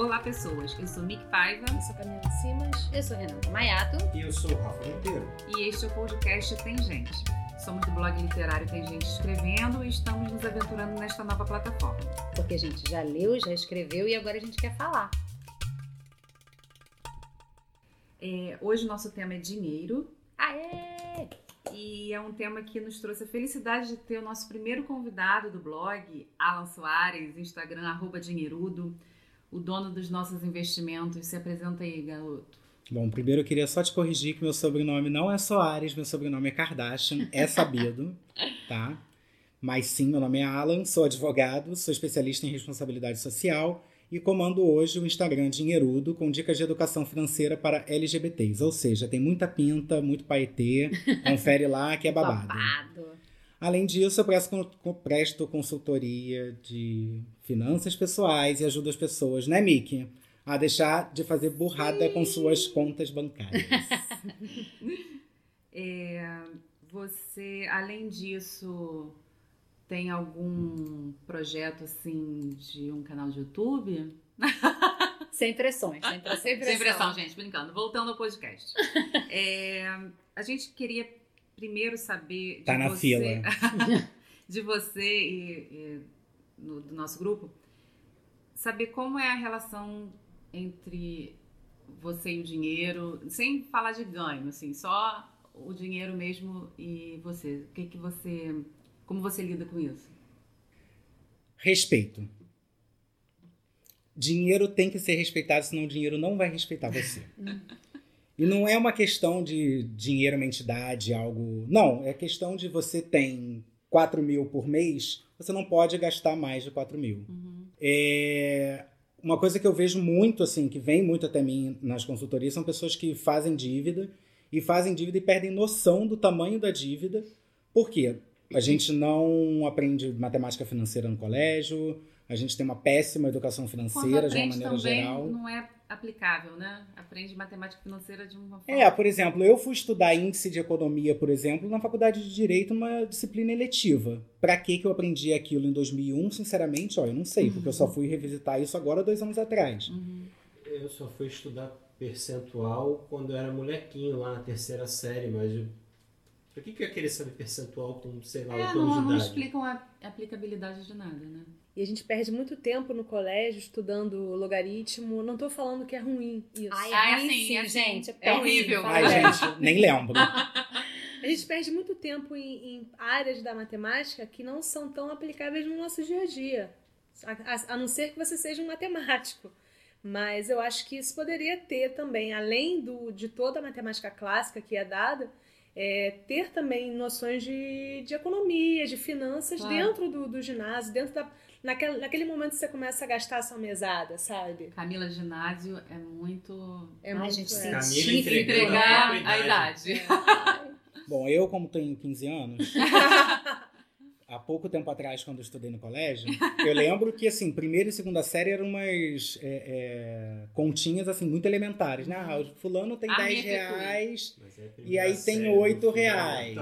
Olá, pessoas. Eu sou Mick Paiva. Eu sou Camila Simas. Eu sou Renata Maiato. E eu sou o Rafa Monteiro. E este é o podcast Tem Gente. Somos do blog literário Tem Gente Escrevendo e estamos nos aventurando nesta nova plataforma. Porque a gente já leu, já escreveu e agora a gente quer falar. É, hoje o nosso tema é dinheiro. Aê! E é um tema que nos trouxe a felicidade de ter o nosso primeiro convidado do blog, Alan Soares, Instagram, arroba dinheirudo, o dono dos nossos investimentos. Se apresenta aí, garoto. Bom, primeiro eu queria só te corrigir que meu sobrenome não é Soares, meu sobrenome é Kardashian, é sabido, tá? Mas sim, meu nome é Alan, sou advogado, sou especialista em responsabilidade social e comando hoje o Instagram Dinheirudo com dicas de educação financeira para LGBTs. Ou seja, tem muita pinta, muito paetê. Confere lá que é babado. babado. Além disso, eu presto, presto consultoria de finanças pessoais e ajudo as pessoas, né, Miki? A deixar de fazer burrada Sim. com suas contas bancárias. é, você, além disso, tem algum projeto assim de um canal de YouTube? Sem pressões, sem pressão. Sem pressão, sem pressão gente, brincando. Voltando ao podcast. é, a gente queria primeiro saber. De tá na você, fila. de você e, e no, do nosso grupo, saber como é a relação entre você e o dinheiro, sem falar de ganho, assim, só o dinheiro mesmo e você. O que que você como você lida com isso? Respeito. Dinheiro tem que ser respeitado, senão o dinheiro não vai respeitar você. E não é uma questão de dinheiro, uma entidade, algo. Não, é questão de você tem 4 mil por mês, você não pode gastar mais de 4 mil. Uhum. É... Uma coisa que eu vejo muito, assim, que vem muito até mim nas consultorias, são pessoas que fazem dívida e fazem dívida e perdem noção do tamanho da dívida. Por quê? A gente não aprende matemática financeira no colégio, a gente tem uma péssima educação financeira de uma maneira também geral. Não é aplicável, né? Aprende matemática financeira de uma forma. É, por exemplo, eu fui estudar índice de economia, por exemplo, na faculdade de direito, numa disciplina eletiva. Para que que eu aprendi aquilo em 2001? Sinceramente, ó, eu não sei, uhum. porque eu só fui revisitar isso agora dois anos atrás. Uhum. Eu só fui estudar percentual quando eu era molequinho lá na terceira série, mas por que, que eu ia querer saber percentual com, sei lá, é, não, não explicam a aplicabilidade de nada, né? E a gente perde muito tempo no colégio estudando logaritmo. Não tô falando que é ruim isso. Ai, é ruim, sim, é, gente. É, é horrível. Ai, gente, nem lembro. a gente perde muito tempo em, em, áreas da matemática que não são tão aplicáveis no nosso dia a dia. A, a, a não ser que você seja um matemático. Mas eu acho que isso poderia ter também, além do, de toda a matemática clássica que é dada, é, ter também noções de, de economia, de finanças claro. dentro do, do ginásio, dentro da. Naquele, naquele momento você começa a gastar a sua mesada, sabe? Camila, ginásio é muito. É Ai, muito gente, é. Camila entregar a idade. É. Bom, eu, como tenho 15 anos, há pouco tempo atrás, quando eu estudei no colégio, eu lembro que, assim, primeira e segunda série eram umas é, é, continhas, assim, muito elementares, né? Ah, o fulano tem a 10 reais é e aí tem 8 reais.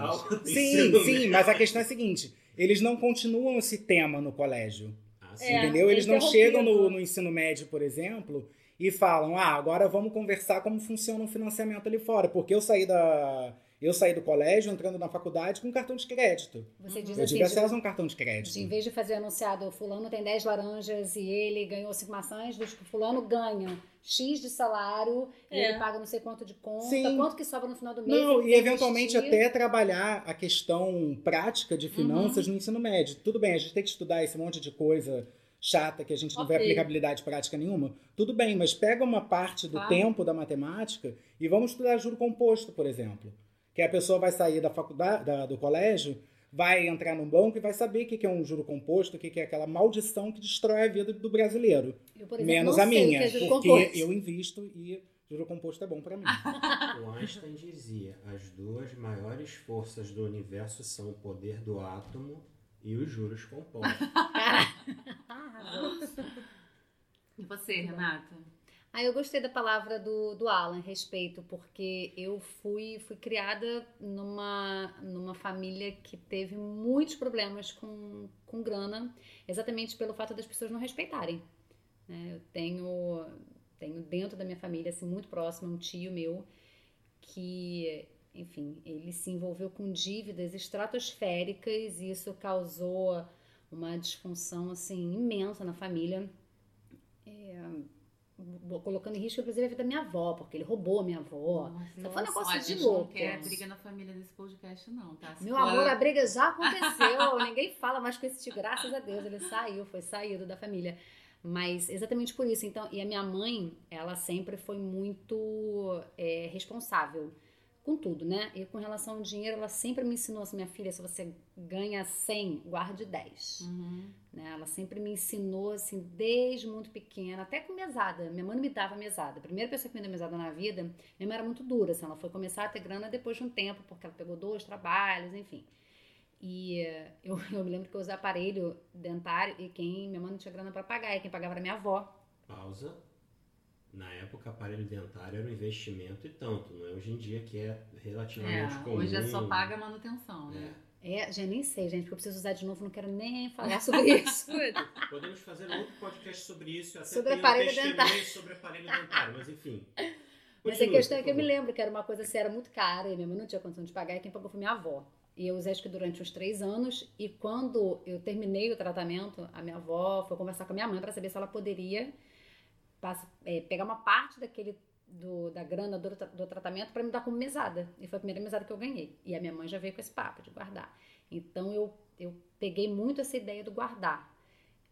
Sim, sim, mas a questão é a seguinte, eles não continuam esse tema no colégio, ah, entendeu? Eles não chegam no, no ensino médio, por exemplo, e falam, ah, agora vamos conversar como funciona o financiamento ali fora, porque eu saí da eu saí do colégio entrando na faculdade com cartão de crédito. Você diz eu assim, tive acesso a um cartão de crédito. De, em vez de fazer anunciado, fulano tem 10 laranjas e ele ganhou 5 maçãs, do fulano ganha X de salário é. e ele paga não sei quanto de conta, Sim. quanto que sobra no final do mês. Não, e eventualmente investir. até trabalhar a questão prática de finanças uhum. no ensino médio. Tudo bem, a gente tem que estudar esse monte de coisa chata que a gente não okay. vê aplicabilidade prática nenhuma, tudo bem, mas pega uma parte do claro. tempo da matemática e vamos estudar juro composto, por exemplo que a pessoa vai sair da faculdade, da, do colégio, vai entrar no banco e vai saber o que é um juro composto, o que é aquela maldição que destrói a vida do brasileiro. Eu, exemplo, Menos a minha, é porque composto. eu invisto e juro composto é bom para mim. o Einstein dizia: as duas maiores forças do universo são o poder do átomo e os juros compostos. e você, Renata? Ah, eu gostei da palavra do, do Alan, respeito, porque eu fui, fui criada numa, numa família que teve muitos problemas com, com grana, exatamente pelo fato das pessoas não respeitarem. Né? Eu tenho, tenho dentro da minha família, assim, muito próximo, um tio meu que, enfim, ele se envolveu com dívidas estratosféricas e isso causou uma disfunção, assim, imensa na família. É, colocando em risco, inclusive, a vida da minha avó, porque ele roubou a minha avó. Nossa, então foi um negócio a de louco. não quer briga na família desse podcast, não, tá? Se Meu for... amor, a briga já aconteceu. Ninguém fala mais com esse tio, graças a Deus. Ele saiu, foi saído da família. Mas exatamente por isso. Então, e a minha mãe, ela sempre foi muito é, responsável com tudo, né? E com relação ao dinheiro, ela sempre me ensinou assim, minha filha, se você ganha 100, guarde 10. Uhum. Né? Ela sempre me ensinou, assim, desde muito pequena, até com mesada. Minha mãe não me dava mesada. A primeira pessoa que me deu mesada na vida, minha mãe era muito dura, assim, ela foi começar a ter grana depois de um tempo, porque ela pegou dois trabalhos, enfim. E eu, eu me lembro que eu usava aparelho dentário e quem, minha mãe não tinha grana para pagar, e quem pagava era minha avó. Pausa na época, aparelho dentário era um investimento e tanto, não é hoje em dia que é relativamente é, comum. Hoje é só paga manutenção, né? É. é, já nem sei, gente, porque eu preciso usar de novo, não quero nem falar sobre isso. Podemos fazer um outro podcast sobre isso, até sobre aparelho dentário. sobre aparelho dentário, mas enfim. Mas a questão é que eu me lembro que era uma coisa assim, era muito cara, e minha mãe não tinha condição de pagar, e quem pagou foi minha avó. E eu usei acho que durante uns três anos, e quando eu terminei o tratamento, a minha avó foi conversar com a minha mãe para saber se ela poderia passa, é, pegar uma parte daquele do, da grana do, do tratamento para me dar como mesada. E foi a primeira mesada que eu ganhei. E a minha mãe já veio com esse papo de guardar. Então eu, eu peguei muito essa ideia do guardar.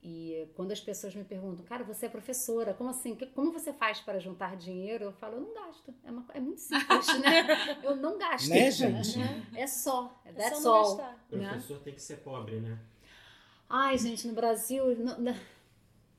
E quando as pessoas me perguntam, cara, você é professora, como assim? Como você faz para juntar dinheiro? Eu falo, eu não gasto. É, uma, é muito simples, né? Eu não gasto. Né, gente? É só. É, é só all, gastar. O né? professor tem que ser pobre, né? Ai, gente, no Brasil. No, no,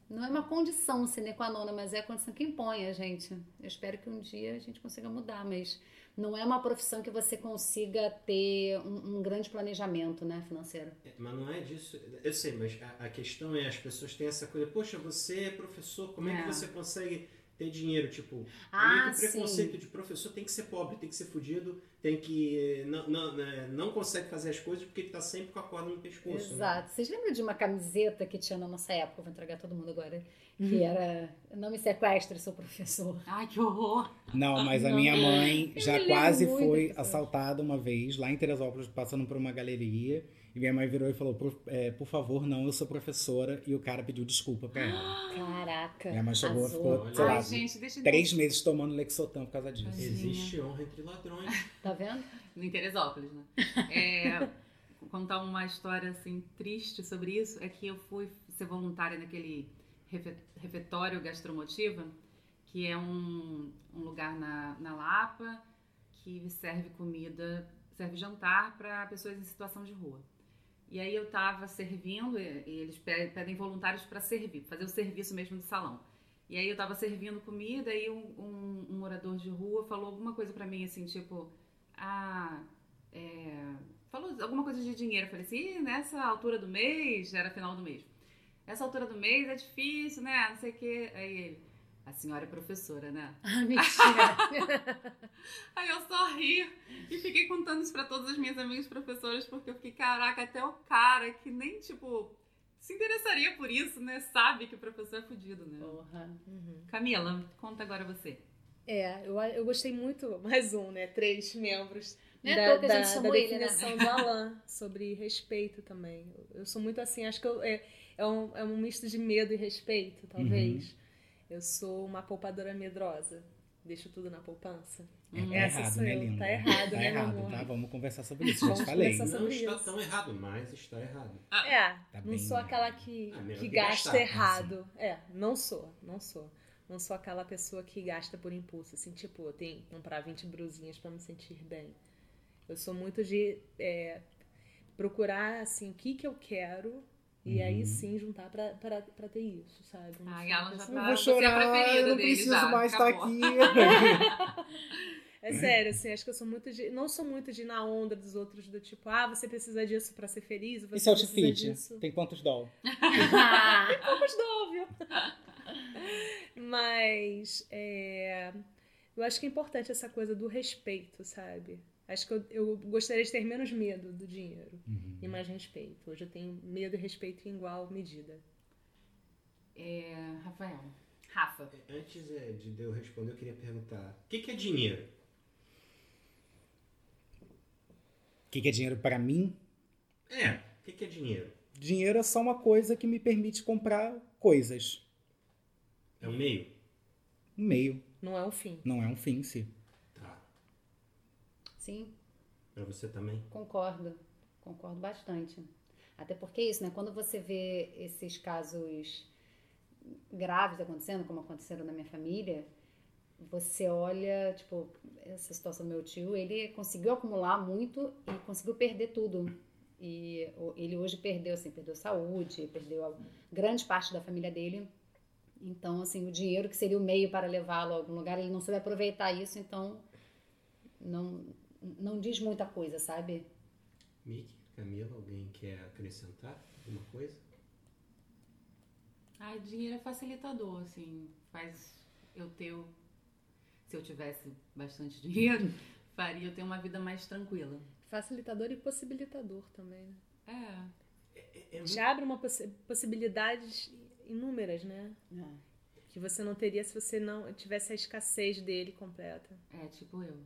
não é uma condição sine qua non, mas é a condição que impõe a gente. Eu espero que um dia a gente consiga mudar, mas não é uma profissão que você consiga ter um, um grande planejamento né, financeiro. É, mas não é disso. Eu sei, mas a, a, questão é: as pessoas têm essa coisa, poxa, você é professor, como é, é que você consegue ter dinheiro? Tipo, ah, o preconceito sim. de professor tem que ser pobre, tem que ser fudido, tem que. Não, não, né, não consegue fazer as coisas porque ele tá sempre com a corda no pescoço. Né? Exato. Né? Vocês lembram de uma camiseta que tinha na nossa época? Vou entregar todo mundo agora. Que uhum. era Não me sequestre, sou professor. Ai, que horror! Não, mas a minha mãe já quase foi assaltada uma vez lá em Teresópolis, passando por uma galeria. E minha mãe virou e falou: por, é, por favor, não, eu sou professora. E o cara pediu desculpa pra ela. Caraca. Minha mãe chegou e ficou, sei lá, gente, três meses tomando Lexotan por causa disso. Existe honra entre ladrões. Tá vendo? No Teresópolis, né? É, contar uma história assim triste sobre isso é que eu fui ser voluntária naquele refeitório gastromotiva, que é um, um lugar na, na Lapa que serve comida, serve jantar para pessoas em situação de rua. E aí eu estava servindo, e eles pedem voluntários para servir, fazer o serviço mesmo do salão. E aí eu estava servindo comida e um, um, um, morador de rua falou alguma coisa para mim assim, tipo, ah, é... falou alguma coisa de dinheiro. Eu falei assim, nessa altura do mês, era final do mês. Essa altura do mês é difícil, né? Não sei o quê. Aí ele, a senhora é professora, né? Ah, mentira. Aí eu só ri e fiquei contando isso pra todas as minhas amigas professoras, porque eu fiquei, caraca, até o cara que nem, tipo, se interessaria por isso, né? Sabe que o professor é fudido, né? Porra. Uhum. Camila, conta agora você. É, eu, eu gostei muito, mais um, né? Três membros. Não é da, da, da definição ele, né? do Alan sobre respeito também. Eu, eu sou muito assim, acho que eu, é, é, um, é um misto de medo e respeito, talvez. Uhum. Eu sou uma poupadora medrosa. Deixo tudo na poupança. É, tá Essa errado, né, Linda? Tá errado, tá né, errado, amor? tá? Vamos conversar sobre isso. Já te falei. Não está isso. tão errado, mas está errado. Ah, é, tá não sou aquela que, ah, que, que gasta gastar, errado. Assim. É, não sou, não sou. Não sou aquela pessoa que gasta por impulso. Assim, tipo, eu tenho que comprar 20 brusinhas para me sentir bem. Eu sou muito de é, procurar, assim, o que, que eu quero e aí uhum. sim juntar pra, pra, pra ter isso, sabe? Não Ai, ela já tá. Eu vou chorar, é eu não preciso já, mais estar tá aqui. é sério, assim, acho que eu sou muito de. Não sou muito de ir na onda dos outros, do tipo, ah, você precisa disso pra ser feliz. Você Esse outfit disso. tem quantos doll? tem poucos doll, viu? Mas é, eu acho que é importante essa coisa do respeito, sabe? Acho que eu, eu, gostaria de ter menos medo do dinheiro uhum. e mais respeito. Hoje eu tenho medo e respeito em igual medida. É, Rafael. Rafa. Antes é, de eu responder, eu queria perguntar: o que, que é dinheiro? O que, que é dinheiro para mim? É, o que, que é dinheiro? Dinheiro é só uma coisa que me permite comprar coisas. É um meio? Um meio. Não é um fim. Não é um fim em si. Tá. Sim, Pra você também? concordo. Concordo bastante. Até porque é isso, né? Quando você vê esses casos graves acontecendo, como aconteceram na minha família, você olha, tipo, essa situação do meu tio, ele conseguiu acumular muito e conseguiu perder tudo. E ele hoje perdeu, assim, perdeu saúde, perdeu a grande parte da família dele. Então, assim, o dinheiro que seria o meio para levá-lo a algum lugar, ele não soube aproveitar isso, então não, não diz muita coisa, sabe? Mick, Camila, alguém quer acrescentar alguma coisa? Ai, dinheiro é facilitador, assim. Faz eu ter. o- Se eu tivesse bastante dinheiro, faria eu ter uma vida mais tranquila. Facilitador e possibilitador também, né? É. É, é muito- Já abre uma possi- possibilidades inúmeras, né? Que você não teria se você não tivesse a escassez dele completa. É, tipo eu.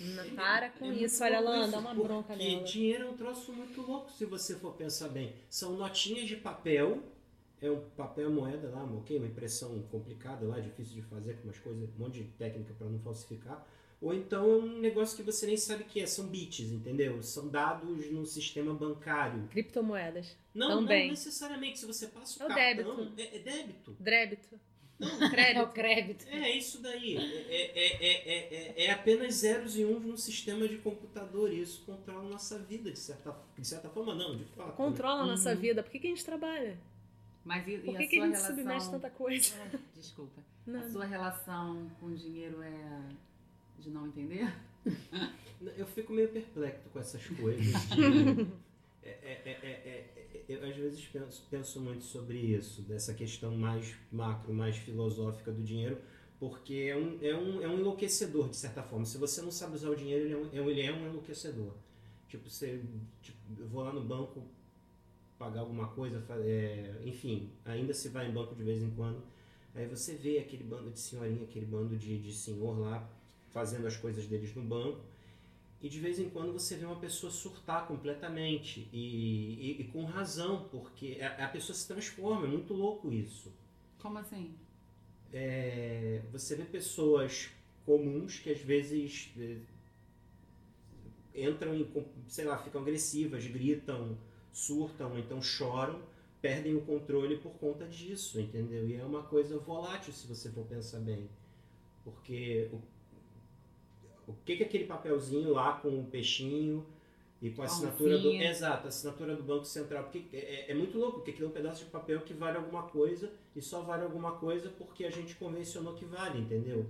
Não, para com é isso, olha, isso, dá uma bronca porque nela. dinheiro é um troço muito louco se você for pensar bem. São notinhas de papel, é um papel moeda lá, ok? Uma impressão complicada lá, difícil de fazer, com umas coisas, um monte de técnica para não falsificar. Ou então é um negócio que você nem sabe o que é, são bits, entendeu? São dados no sistema bancário. Criptomoedas. Não, Também. não necessariamente. Se você passa o É cartão, débito. É, é débito. Débito. É o Crédito. crédito. É isso daí. É, é, é, é, é, é apenas zeros e uns no sistema de computador. E isso controla a nossa vida, de certa, de certa forma, não, de fato. né? Controla a nossa vida. Por que, que a gente trabalha? Mas e, e Por a que, que a sua gente relação... submete tanta coisa? Desculpa. A Não. sua relação com dinheiro é de não entender? Eu fico meio perplexo com essas coisas. de- é, é, é, é, é, é, eu às vezes penso, penso muito sobre isso, dessa questão mais macro, mais filosófica do dinheiro, porque é um, é um, é um enlouquecedor, de certa forma. Se você não sabe usar o dinheiro, ele é um, é ele é um enlouquecedor. Tipo, você, tipo, eu vou lá no banco pagar alguma coisa, é, enfim, ainda se vai em banco de vez em quando, aí você vê aquele bando de senhorinha, aquele bando de, de senhor lá fazendo as coisas deles no banco, e de vez em quando você vê uma pessoa surtar completamente, e, e- e com razão, porque a, a pessoa se transforma, é muito louco isso. Como assim? É, você vê pessoas comuns que às vezes é, entram em, sei lá, ficam agressivas, gritam, surtam, então choram, perdem o controle por conta disso, entendeu? E é uma coisa volátil se você for pensar bem. Porque o, o que que é aquele papelzinho lá com o peixinho e com a assinatura do. Exato, a assinatura do Banco Central. Porque é, é muito louco, porque aquilo é um pedaço de papel que vale alguma coisa e só vale alguma coisa porque a gente convencionou que vale, entendeu?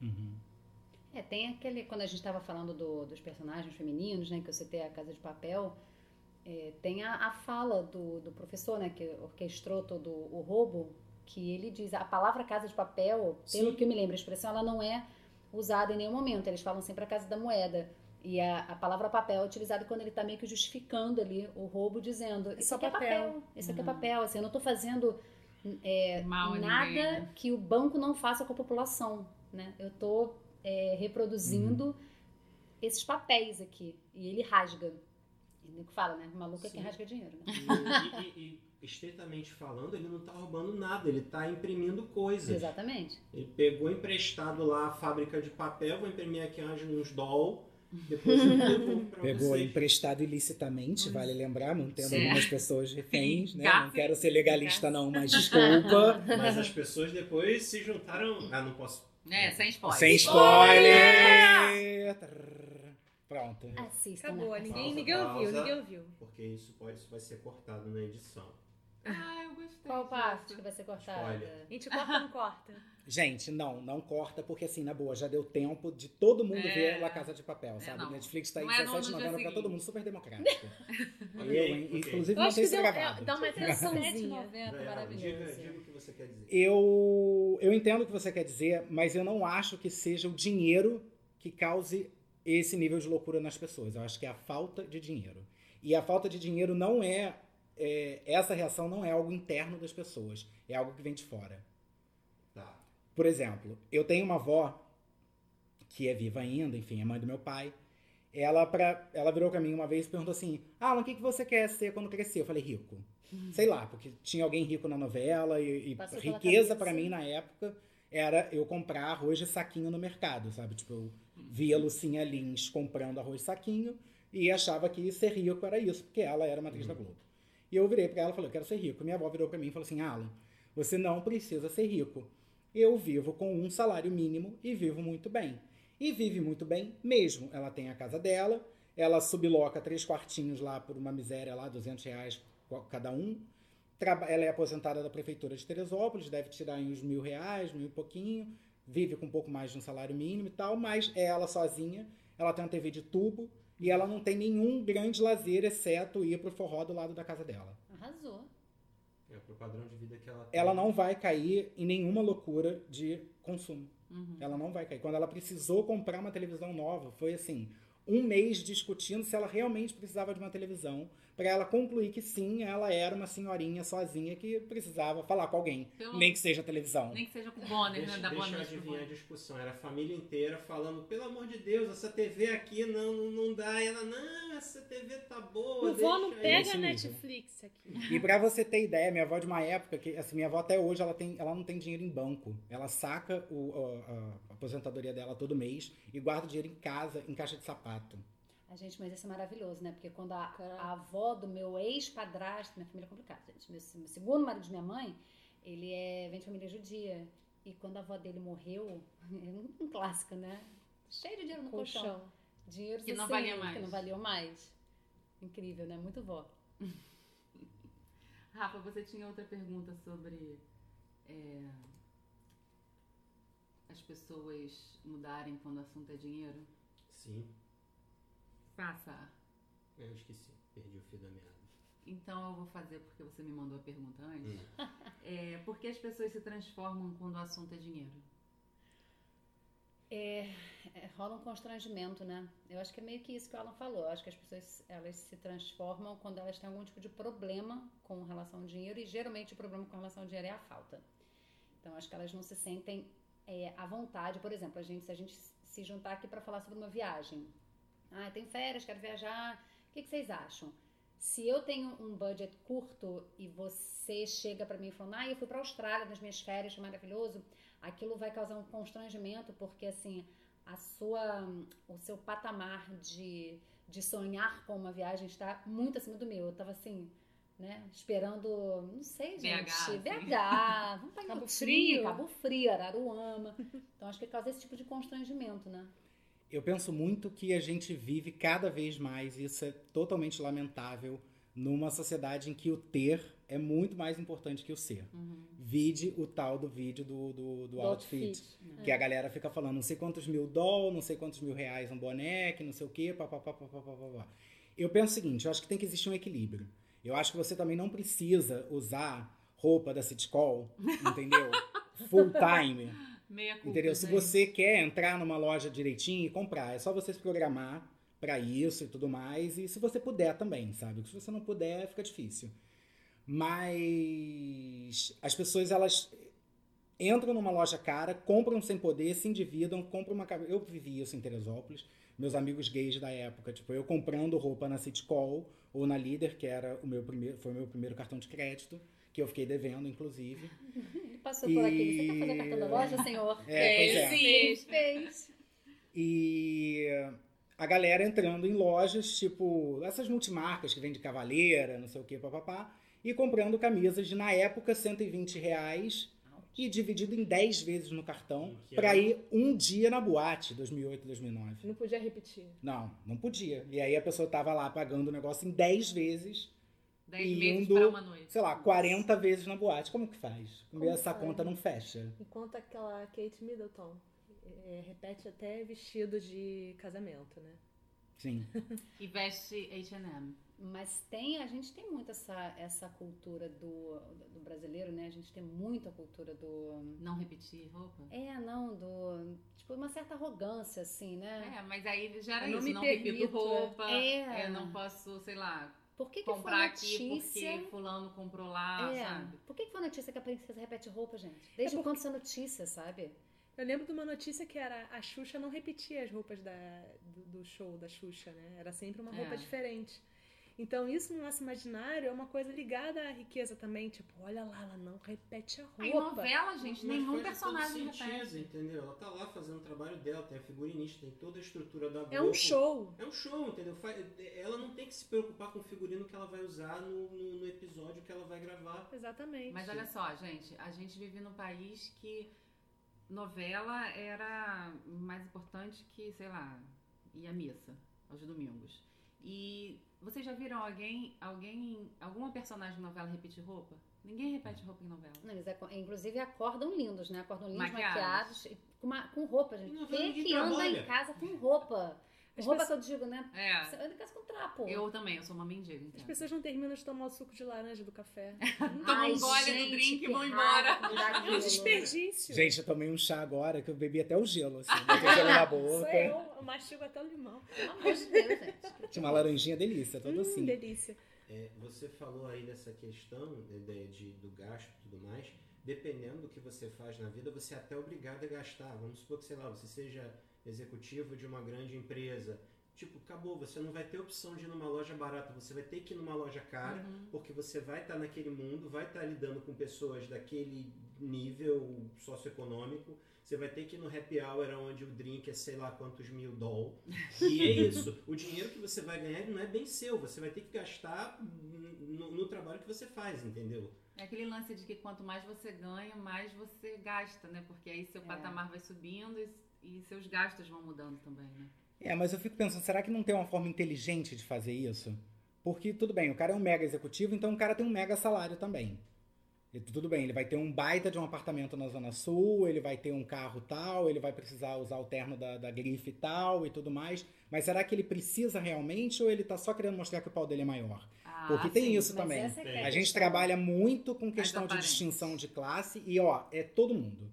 Uhum. É, tem aquele. Quando a gente estava falando do- dos personagens femininos, né? Que eu citei a Casa de Papel, é, tem a, a fala do, do professor, né? Que orquestrou todo o roubo, que ele diz: a palavra Casa de Papel, pelo Sim. que eu me lembro, a expressão ela não é usada em nenhum momento. Eles falam sempre a Casa da Moeda. E a, a palavra papel é utilizada quando ele está meio que justificando ali o roubo, dizendo: Isso aqui é papel." papel, isso aqui é papel. Assim, eu não estou fazendo é, nada ninguém, né? que o banco não faça com a população, né? Eu tô é, reproduzindo esses papéis aqui e ele rasga. Ele fala, né? Maluco é quem Sim. rasga dinheiro, né? E, e- e- e, estritamente falando, ele não está roubando nada, ele está imprimindo coisas. Exatamente. Ele pegou emprestado lá a fábrica de papel, vou imprimir aqui uns doll, depois Pegou vocês. emprestado ilicitamente, vale lembrar, mantendo Sim. algumas pessoas reféns, né? Não quero ser legalista não, mas desculpa. Mas as pessoas depois se juntaram. Ah, não posso. É, sem spoiler. Sem spoiler! Pronto. Assista. Acabou, ninguém, Pausa, ninguém ouviu, pausa. ninguém ouviu. Porque isso, pode, isso vai ser cortado na edição. Ah, eu gostei. Qual parte que disso. vai ser cortada? Spoiler. A gente corta ou não corta? Gente, não, não corta, porque assim, na boa, já deu tempo de todo mundo É. ver La Casa de Papel, É, sabe? não. Netflix tá aí Não é R$17,90 pra seguinte. todo mundo, super democrático. Eu, hein? Inclusive, Eu não que isso deu, gravado. é, dá uma atençãozinha. 7,90, Vai, Alan, maravilhoso. Diga, diga o que você quer dizer. Eu, eu entendo o que você quer dizer, mas eu não acho que seja o dinheiro que cause esse nível de loucura nas pessoas. Eu acho que é a falta de dinheiro. E a falta de dinheiro não é é, essa reação não é algo interno das pessoas, é algo que vem de fora. Tá. Por exemplo, eu tenho uma avó que é viva ainda, enfim, é mãe do meu pai. Ela, pra, ela virou pra mim uma vez e perguntou assim: Alan, o que, que você quer ser quando crescer? Eu falei: rico. Sei lá, porque tinha alguém rico na novela e, e riqueza pra mim na época era eu comprar arroz de saquinho no mercado, sabe? Tipo, eu via a Lucinha Lins comprando arroz de saquinho e achava que ser rico era isso, porque ela era uma atriz da Globo. E eu virei pra ela e falei: Eu quero ser rico. Minha avó virou pra mim e falou assim: Alan, você não precisa ser rico. Eu vivo com um salário mínimo e vivo muito bem. E vive muito bem mesmo. Ela tem a casa dela, ela subloca três quartinhos lá por uma miséria lá, 200 reais cada um. Ela é aposentada da prefeitura de Teresópolis, deve tirar uns mil reais, mil e pouquinho. Vive com um pouco mais de um salário mínimo e tal, mas é ela sozinha. Ela tem uma TV de tubo e ela não tem nenhum grande lazer, exceto ir pro forró do lado da casa dela. Arrasou. É pro padrão de vida que ela tem. ela não vai cair em nenhuma loucura de consumo. Uhum. Ela não vai cair. Quando ela precisou comprar uma televisão nova, foi assim, um mês discutindo se ela realmente precisava de uma televisão, para ela concluir que sim, ela era uma senhorinha sozinha que precisava falar com alguém, Pelo- nem que seja televisão. Nem que seja com o Bonner, Deixa, né? Da deixa eu Bonner. adivinhar a Bonner. discussão. Era a família inteira falando, pelo amor de Deus, essa TV aqui não, não, dá. E ela, não, essa TV tá boa. Não vó não deixa aí." pega a. Netflix aqui. E pra você ter ideia, minha avó de uma época que, assim, minha avó até hoje ela tem, ela não tem dinheiro em banco. Ela saca o, a, a aposentadoria dela todo mês e guarda o dinheiro em casa, em caixa de sapato. A gente, mas isso é maravilhoso, né? Porque quando a, a avó do meu ex-padrasto, minha família é complicada, gente. Meu, meu segundo marido de minha mãe, ele é, vem de família judia. E quando a avó dele morreu, é um clássico, né? Cheio de dinheiro no colchão. Colchão. Dinheiro Que não valia mais. Que não valiam mais. Incrível, né? Muito vó. Rafa, você tinha outra pergunta sobre é, as pessoas mudarem quando o assunto é dinheiro? Sim, Faça. eu esqueci. Perdi o fio da meada. Então eu vou fazer porque você me mandou a pergunta antes. Hum. É, por que as pessoas se transformam quando o assunto é dinheiro? É, rola um constrangimento, né? Eu acho que é meio que isso que o Alan falou. Eu acho que as pessoas elas se transformam quando elas têm algum tipo de problema com relação ao dinheiro e geralmente o problema com relação ao dinheiro é a falta. Então acho que elas não se sentem é, vontade. Por exemplo, a gente, se a gente se juntar aqui para falar sobre uma viagem, ah, tem férias, quero viajar. O que, que vocês acham? Se eu tenho um budget curto e você chega para mim falando, ah, eu fui para Austrália nas minhas férias, foi maravilhoso, aquilo vai causar um constrangimento, porque assim, a sua, o seu patamar de, de sonhar com uma viagem está muito acima do meu. Eu tava assim, né, esperando, não sei, gente, BH, assim. BH, vamos para Cabo Cabo Frio. Cabo Frio, Araruama. Então acho que causa esse tipo de constrangimento, né? Eu penso muito que a gente vive cada vez mais, e isso é totalmente lamentável, numa sociedade em que o ter é muito mais importante que o ser. Vide o tal do vídeo do, do, do Do outfit. outfit. Que a galera fica falando não sei quantos mil doll, não sei quantos mil reais um que não sei o quê, papapá. Eu penso o seguinte, eu acho que tem que existir um equilíbrio. Eu acho que você também não precisa usar roupa da Citcall, entendeu? Full time. Meia culpa. Entendeu? Se gente. você quer entrar numa loja direitinho e comprar, é só você se programar pra isso e tudo mais. E se você puder também, sabe? Se você não puder, fica difícil. Mas as pessoas, elas entram numa loja cara, compram sem poder, se endividam, compram uma... Eu vivi isso em Teresópolis. Meus amigos gays da época, tipo, eu comprando roupa na Citcall ou na Líder, que era o meu primeiro, foi o meu primeiro cartão de crédito, que eu fiquei devendo, inclusive. Passou por aqui. Você quer fazer o cartão da loja, senhor? É, pois é. Fez, fez. E a galera entrando em lojas, tipo, essas multimarcas que vendem cavaleira, não sei o que, papapá, e comprando camisas de, na época, 120 reais e dividido em 10 vezes no cartão pra é- ir um dia na boate, 2008, 2009. Não podia repetir. Não, não podia. E aí a pessoa tava lá pagando o negócio em 10 vezes, Dez e meses indo, para uma noite. sei lá, 40 vezes na boate. Como que faz? Como Essa faz? conta não fecha. Enquanto aquela Kate Middleton é, repete até vestido de casamento, né? Sim. E veste H&M. Mas tem, a gente tem muito essa, essa cultura do, do brasileiro, né? A gente tem muito a cultura do. Não repetir roupa. É, não, do. Tipo, uma certa arrogância, assim, né? É, mas aí ele gera Eu não isso. me Não permito, repito roupa. é. Eu não posso, sei lá, Por que, que comprar foi aqui notícia... porque fulano comprou lá, é, sabe? Por que, que foi notícia que a princesa repete roupa, gente? Desde É quando isso é notícia, sabe? Eu lembro de uma notícia que era a Xuxa não repetia as roupas da, do, do show da Xuxa, né? Era sempre uma roupa É. diferente. Então, isso no nosso imaginário é uma coisa ligada à riqueza também. Tipo, olha lá, ela não repete a Aí, roupa. novela, gente, Mas nenhum faz todo personagem sentido, repete. entendeu? Ela tá lá fazendo o trabalho dela, tem a figurinista, tem toda a estrutura da É Globo. um show. É um show, entendeu? Ela não tem que se preocupar com o figurino que ela vai usar no, no- no episódio que ela vai gravar. Exatamente. Mas olha só, gente, a gente vive num país que novela era mais importante que, sei lá, ir à missa aos domingos. E vocês já viram alguém, alguém, alguma personagem de novela repetir roupa? Ninguém repete roupa em novela. Não, eles inclusive acordam lindos, né? Acordam lindos, Maquiados. maquiados, e com, uma- com roupa, gente. Quem é que anda trabalha. em casa com roupa? As roupa pessoas- que eu digo, né? É. Em casa com trapo. Eu também, eu sou uma mendiga, As então. pessoas não terminam de tomar o suco de laranja do café. Tomam um gole do drink e vão embora. É um desperdício. Gente, eu tomei um chá agora que eu bebi até o gelo, assim. Botei gelo na Sou boca. eu, eu mastigo até o limão. Pelo amor de Deus, gente. Tinha uma laranjinha delícia, toda Hum, assim. delícia. É, você falou aí dessa questão né, de, de- do gasto e tudo mais. Dependendo do que você faz na vida, você é até obrigado a gastar. Vamos supor que, sei lá, você seja executivo de uma grande empresa. Tipo, acabou, você não vai ter opção de ir numa loja barata, você vai ter que ir numa loja cara, Uhum. porque você vai estar naquele mundo, vai estar lidando com pessoas daquele nível socioeconômico. Você vai ter que ir no happy hour, onde o drink é sei lá quantos mil doll. E é isso. O dinheiro que você vai ganhar não é bem seu. Você vai ter que gastar no, no trabalho que você faz, entendeu? É aquele lance de que quanto mais você ganha, mais você gasta, né? Porque aí seu É. patamar vai subindo e, e seus gastos vão mudando também, né? É, mas eu fico pensando, será que não tem uma forma inteligente de fazer isso? Porque, tudo bem, o cara é um mega executivo, então o cara tem um mega salário também. E tudo bem, ele vai ter um baita de um apartamento na Zona Sul, ele vai ter um carro tal, ele vai precisar usar o terno da, da grife tal e tudo mais. Mas será que ele precisa realmente ou ele tá só querendo mostrar que o pau dele é maior? Ah, Porque tem sim. isso também. é é A gente trabalha muito com questão de distinção de classe e, ó, é todo mundo.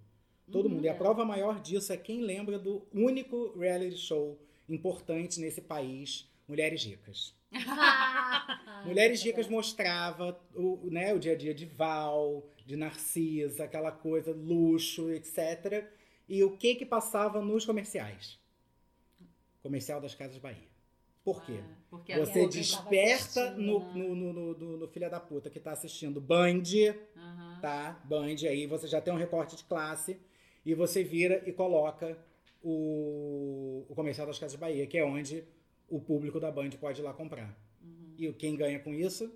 Todo Uhum. mundo. E a é. prova maior disso é quem lembra do único reality show importante nesse país, Mulheres Ricas. Mulheres Ricas mostrava o, né, o dia a dia de Val, de Narcisa, aquela coisa, luxo, etc. E o que que passava nos comerciais? Comercial das Casas Bahia. Por quê? Ah, porque Você desperta no, né? no, no, no, no- no filho da puta que tá assistindo Band, Aham. tá? Band, aí você já tem um recorte de classe e você vira e coloca o, o comercial das Casas Bahia, que é onde o público da Band pode ir lá comprar. Uhum. E quem ganha com isso?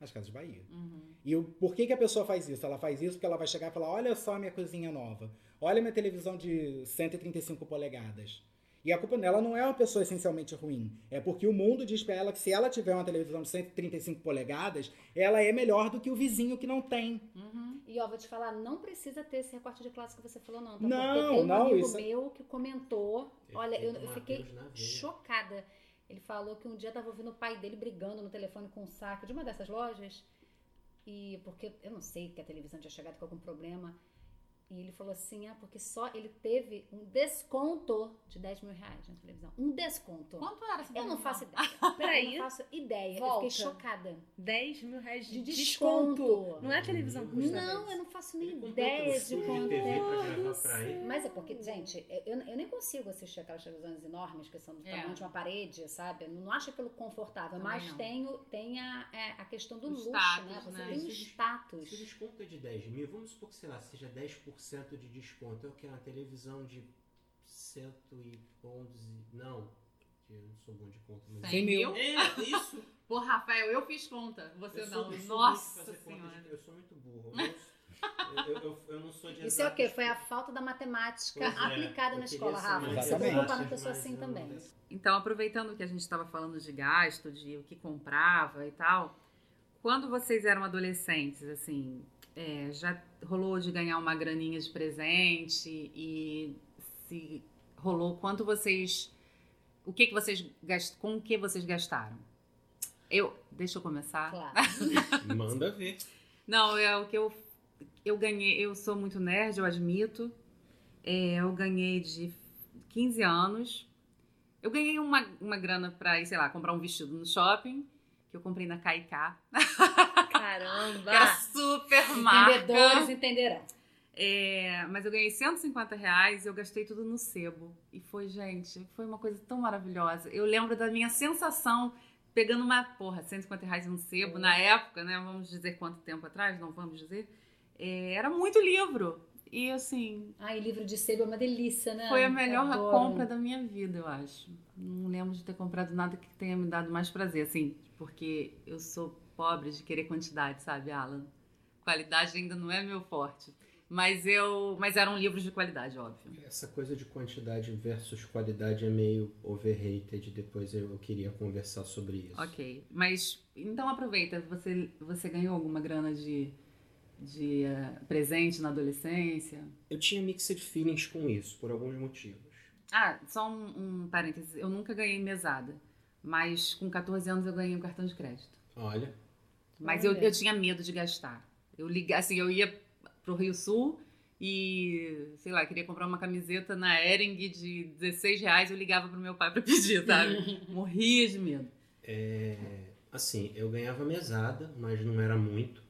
As Casas Bahia. Uhum. E o, por que, que a pessoa faz isso? Ela faz isso porque ela vai chegar e falar: olha só a minha coisinha nova, olha minha televisão de 135 polegadas. E a culpa dela não é uma pessoa essencialmente ruim. É porque o mundo diz pra ela que se ela tiver uma televisão de 135 polegadas, ela é melhor do que o vizinho que não tem. Uhum. E ó, vou te falar, não precisa ter esse recorte de classe que você falou, não. Tá? Não, tem um não, amigo isso- é meu que comentou. Olha, eu, eu fiquei chocada. Ele falou que um dia tava ouvindo o pai dele brigando no telefone com um saco de uma dessas lojas. E porque eu não sei que a televisão tinha chegado com algum problema. E ele falou assim: ah, porque só ele teve um desconto de 10 mil reais na televisão. Um desconto. Quanto era essa Eu não faço ideia. Peraí. Eu não faço ideia. Eu Volta. fiquei chocada. 10 mil reais de, De desconto. desconto. Não é a televisão que custa Não, 10. eu não faço nem ideia de quanto TV é. pra gravar pra ele. Mas é porque, gente, eu, eu nem consigo assistir aquelas televisões enormes que são do É. tamanho de uma parede, sabe? Eu não acho aquilo confortável, Também mas não. tenho, tem a, é, a questão do O luxo, status, né? Você né? tem um status. Se o desconto é de 10 mil, vamos supor que, sei lá, seja 10% de desconto. Eu quero uma televisão de cento e onze. Não, que eu não sou bom de conta, mas. 100 mil? É, isso! Pô, Rafael, eu fiz conta. Você eu não. Nossa senhora. de- eu sou muito burro. Eu, eu, eu, eu não sou de Isso é o quê? Foi a falta da matemática Pois é, aplicada na escola, Rafa. uma exatas, pessoa assim também. não- Então, aproveitando que a gente estava falando de gasto, de o que comprava e tal, quando vocês eram adolescentes, assim, é, já rolou de ganhar uma graninha de presente e se rolou quanto vocês, o que que vocês gast, com o que vocês gastaram? Eu, deixa eu começar. Claro. Manda ver. Não, é o que eu eu ganhei, eu sou muito nerd, eu admito. É, eu ganhei de 15 anos. Eu ganhei uma, uma grana pra ir, sei lá, comprar um vestido no shopping, que eu comprei na KK. Caramba! Era super marca. Entendedores entenderão. É, mas eu ganhei 150 reais e eu gastei tudo no sebo. E foi, gente, foi uma coisa tão maravilhosa. Eu lembro da minha sensação pegando uma, porra, 150 reais no sebo, na época, né? Vamos dizer quanto tempo atrás, não vamos dizer. É, era muito livro. E assim, Ai, livro de sebo é uma delícia, né? foi a melhor Adoro. compra da minha vida, eu acho. Não lembro de ter comprado nada que tenha me dado mais prazer, assim, porque eu sou pobre de querer quantidade, sabe, Alan? Qualidade ainda não é meu forte. Mas eu. Mas eram livros de qualidade, óbvio. Essa coisa de quantidade versus qualidade é meio overrated. Depois eu, queria conversar sobre isso. Ok. Mas então aproveita, você, você ganhou alguma grana de, de eh, presente na adolescência? Eu tinha mixed feelings com isso, por alguns motivos. Ah, só um, um parênteses. Eu nunca ganhei mesada. Mas com 14 anos eu ganhei um cartão de crédito. Olha, Mas eu, eu tinha medo de gastar. Eu liga, assim, eu ia pro Rio Sul e, sei lá, queria comprar uma camiseta na Ering de 16 reais, eu ligava pro meu pai pra pedir, sabe? Morria de medo. é, assim, eu ganhava mesada, mas não era muito.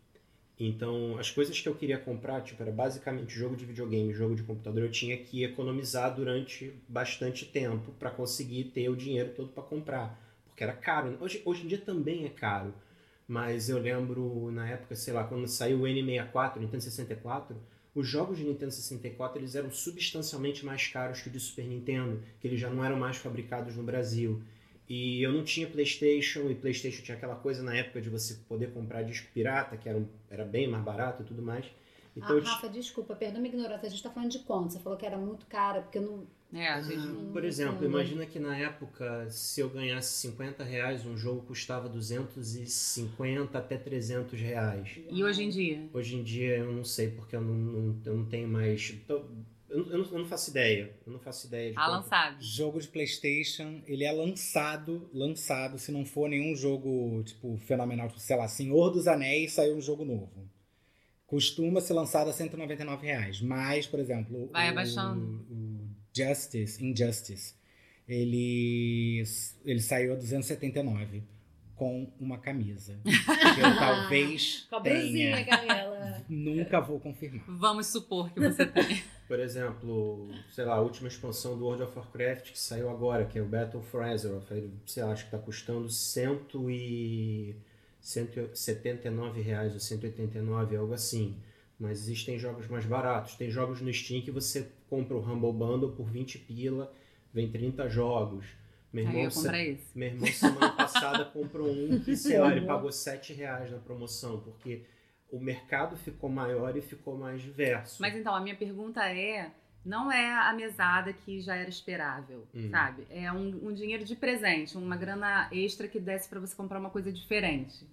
Então, as coisas que eu queria comprar, tipo, era basicamente jogo de videogame, jogo de computador, eu tinha que economizar durante bastante tempo para conseguir ter o dinheiro todo para comprar, porque era caro. Hoje, hoje em dia também é caro, mas eu lembro na época, sei lá, quando saiu o N64, Nintendo 64, os jogos de Nintendo 64 eles eram substancialmente mais caros que o de Super Nintendo, que eles já não eram mais fabricados no Brasil. E eu não tinha PlayStation, e PlayStation tinha aquela coisa na época de você poder comprar disco pirata, que era, um- era bem mais barato e tudo mais. Então, ah, Rafa, desculpa, perdão minha ignorância. A gente tá falando de quanto? Você falou que era muito cara, porque eu não. É, a gente. Ah, por exemplo, imagina que na época, se eu ganhasse 50 reais, um jogo custava 250 até 300 reais. E hoje em dia? Hoje em dia eu não sei, porque eu não, não- eu não tenho mais. tô- eu, não- eu não, não faço ideia. Eu não faço ideia de Alan quanto- sabe. Jogo de PlayStation, ele é lançado, lançado, se não for nenhum jogo, tipo, fenomenal, tipo, sei lá, Senhor dos Anéis saiu um jogo novo. Costuma ser lançado a 199 reais. Mas, por exemplo, Vai o, abaixando. o Justice, Injustice, ele, ele saiu a 279 com uma camisa. Que eu talvez Com a brusinha, tenha. Camila. Nunca vou confirmar. Vamos supor que você tem. Por exemplo, sei lá, a última expansão do World of Warcraft que saiu agora, que é o Battle for Azeroth. Sei lá, acho que tá custando cento e... 179 reais ou 189, algo assim. Mas existem jogos mais baratos. Tem jogos no Steam que você compra o Humble Bundle por 20 pila, vem 30 jogos. Meu Aí irmão, eu se- esse. meu irmão semana passada comprou um que, sei lá, ele pagou 7 reais na promoção, porque o mercado ficou maior e ficou mais diverso. Mas então, a minha pergunta é. Não é a mesada que já era esperável, Hum. sabe? É um, um dinheiro de presente, uma grana extra que desse pra você comprar uma coisa diferente.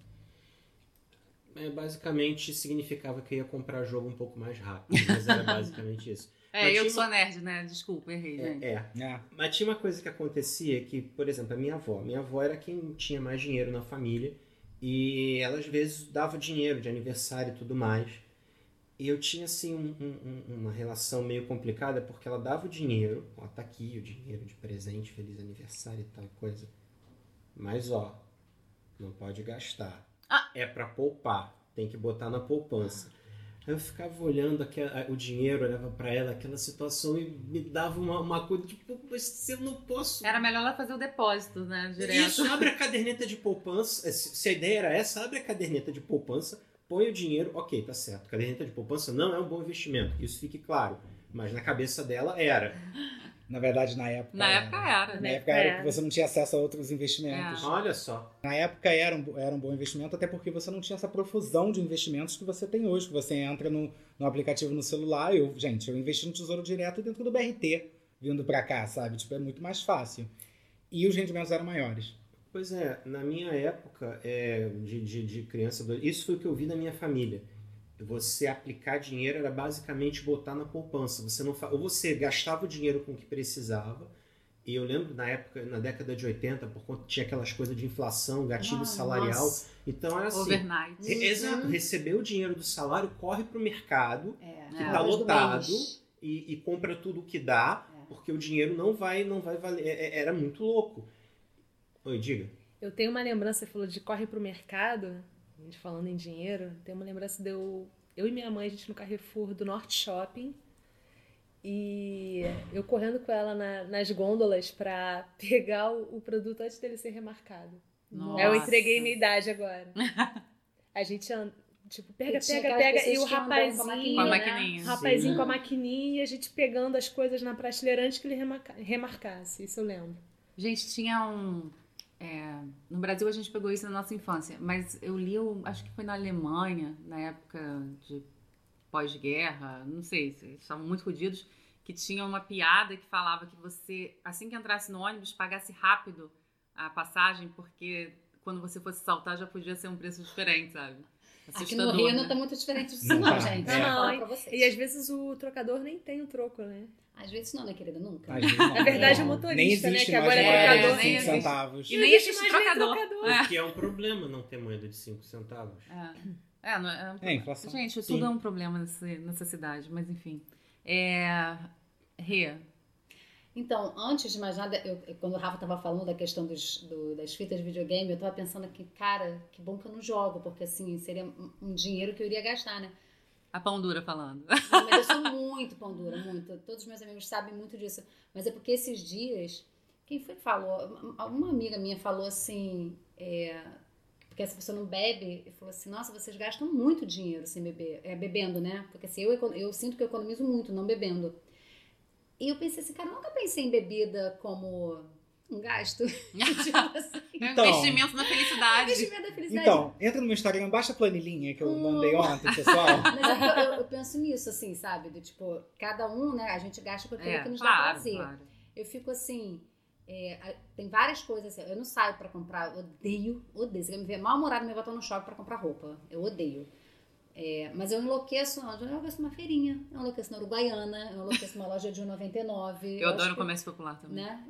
É, basicamente significava que eu ia comprar jogo um pouco mais rápido, mas era basicamente isso. É, Mas eu tinha sou nerd, né? Desculpa, errei, gente. É, é. É. Mas tinha uma coisa que acontecia que, por exemplo, a minha avó. Minha avó era quem tinha mais dinheiro na família e ela às vezes dava dinheiro de aniversário e tudo mais. E eu tinha assim um- um- uma relação meio complicada porque ela dava o dinheiro, ó, tá aqui o dinheiro de presente, feliz aniversário e tal coisa. Mas ó, não pode gastar. Ah. É pra poupar, tem que botar na poupança. Aí eu ficava olhando aquela- o dinheiro, olhava pra ela, aquela situação e me dava uma, uma coisa tipo, mas se eu não posso. Era melhor ela fazer o depósito, né? Direto. Isso, abre a caderneta de poupança. Se se a ideia era essa, abre a caderneta de poupança, põe o dinheiro, ok, tá certo. Caderneta de poupança não é um bom investimento, isso fique claro. Mas na cabeça dela era. Na verdade, na época. Na época era. Na época era porque você não tinha acesso a outros investimentos. É. Olha só. Na época era um, era um bom investimento, até porque você não tinha essa profusão de investimentos que você tem hoje, que você entra no, no aplicativo no celular. Eu, gente, eu investi no Tesouro Direto dentro do BRT, vindo pra cá, sabe? Tipo, é muito mais fácil. E os rendimentos eram maiores. Pois é, na minha época é, de, de, de criança, isso foi o que eu vi na minha família. Você aplicar dinheiro era basicamente botar na poupança. Você não fa... Ou você gastava o dinheiro com o que precisava. E eu lembro na época, na década de 80, por conta tinha aquelas coisas de inflação, gatilho Ah, salarial. nossa. Então era assim. Overnight. Re- Exato, recebeu o dinheiro do salário, corre pro mercado É, que É. tá Horas do lotado e, e compra tudo que dá, É. porque o dinheiro não vai, não vai valer. É- é- Era muito louco. Oi, diga. Eu tenho uma lembrança, você falou de corre pro mercado, a gente falando em dinheiro, tem uma lembrança de eu, eu e minha mãe, a gente no Carrefour do Norte Shopping, e eu correndo com ela na- nas gôndolas pra pegar o, o produto antes dele ser remarcado. Nossa. Eu entreguei minha idade agora. A gente, anda, tipo, pega, pega, pega, e o com a rapazinho, maquininha, Com a né? maquininha. o rapazinho Sim. com a maquininha, e a gente pegando as coisas na prateleira antes que ele remarca- remarcasse, isso eu lembro. Gente, tinha um. É, no Brasil a gente pegou isso na nossa infância, mas eu li, o- acho que foi na Alemanha, na época de pós-guerra, não sei, se eles estavam muito fodidos, que tinha uma piada que falava que você, assim que entrasse no ônibus, pagasse rápido a passagem, porque quando você fosse saltar já podia ser um preço diferente, sabe? Aqui no Rio né? não tá muito diferente disso, Não não, tá. gente. É. Não, pra vocês. E às vezes o trocador nem tem o troco, né? Às vezes não, né, querida? Nunca. Às vezes não. Na verdade, É. o motorista, Nem né, existe que mais agora é trocador. cinco Nem existe. centavos. E nem Não existe mais nem trocador. É. Que é um problema não ter moeda de 5 centavos. É, é, não, é, um É, problema. inflação. Gente, Sim. tudo é um problema nessa cidade, mas enfim. É. Rê, Então, antes de mais nada, eu- quando o Rafa tava falando da questão dos, do- das fitas de videogame, eu tava pensando que, cara, que bom que eu não jogo, porque assim, seria um dinheiro que eu iria gastar, né? A pão dura falando. Não, eu sou muito pão dura, muito. Todos os meus amigos sabem muito disso. Mas é porque esses dias, quem foi que falou? Uma- amiga minha falou assim, é, porque essa pessoa não bebe, e falou assim, nossa, vocês gastam muito dinheiro sem beber, é, bebendo, né? Porque assim, eu, eu sinto que eu economizo muito não bebendo. E eu pensei assim, cara, eu nunca pensei em bebida como um gasto. tipo assim, Então. É um investimento na felicidade. investimento da felicidade. Então, entra no meu Instagram, baixa a planilhinha que eu Hum. mandei ontem, pessoal. Mas eu, eu- eu penso nisso, assim, sabe? Do tipo, cada um, né? A gente gasta com aquilo É, que nos dá claro, prazer. claro. Eu fico assim. é, tem várias coisas assim. Eu não saio pra comprar. Eu odeio, odeio. Você quer me ver mal-humorado me botar no shopping pra comprar roupa. Eu odeio. É, mas eu enlouqueço onde? Eu enlouqueço numa feirinha. Eu enlouqueço na Uruguaiana. Eu enlouqueço numa loja de 1,99. Eu acho adoro que, comércio popular também. Né?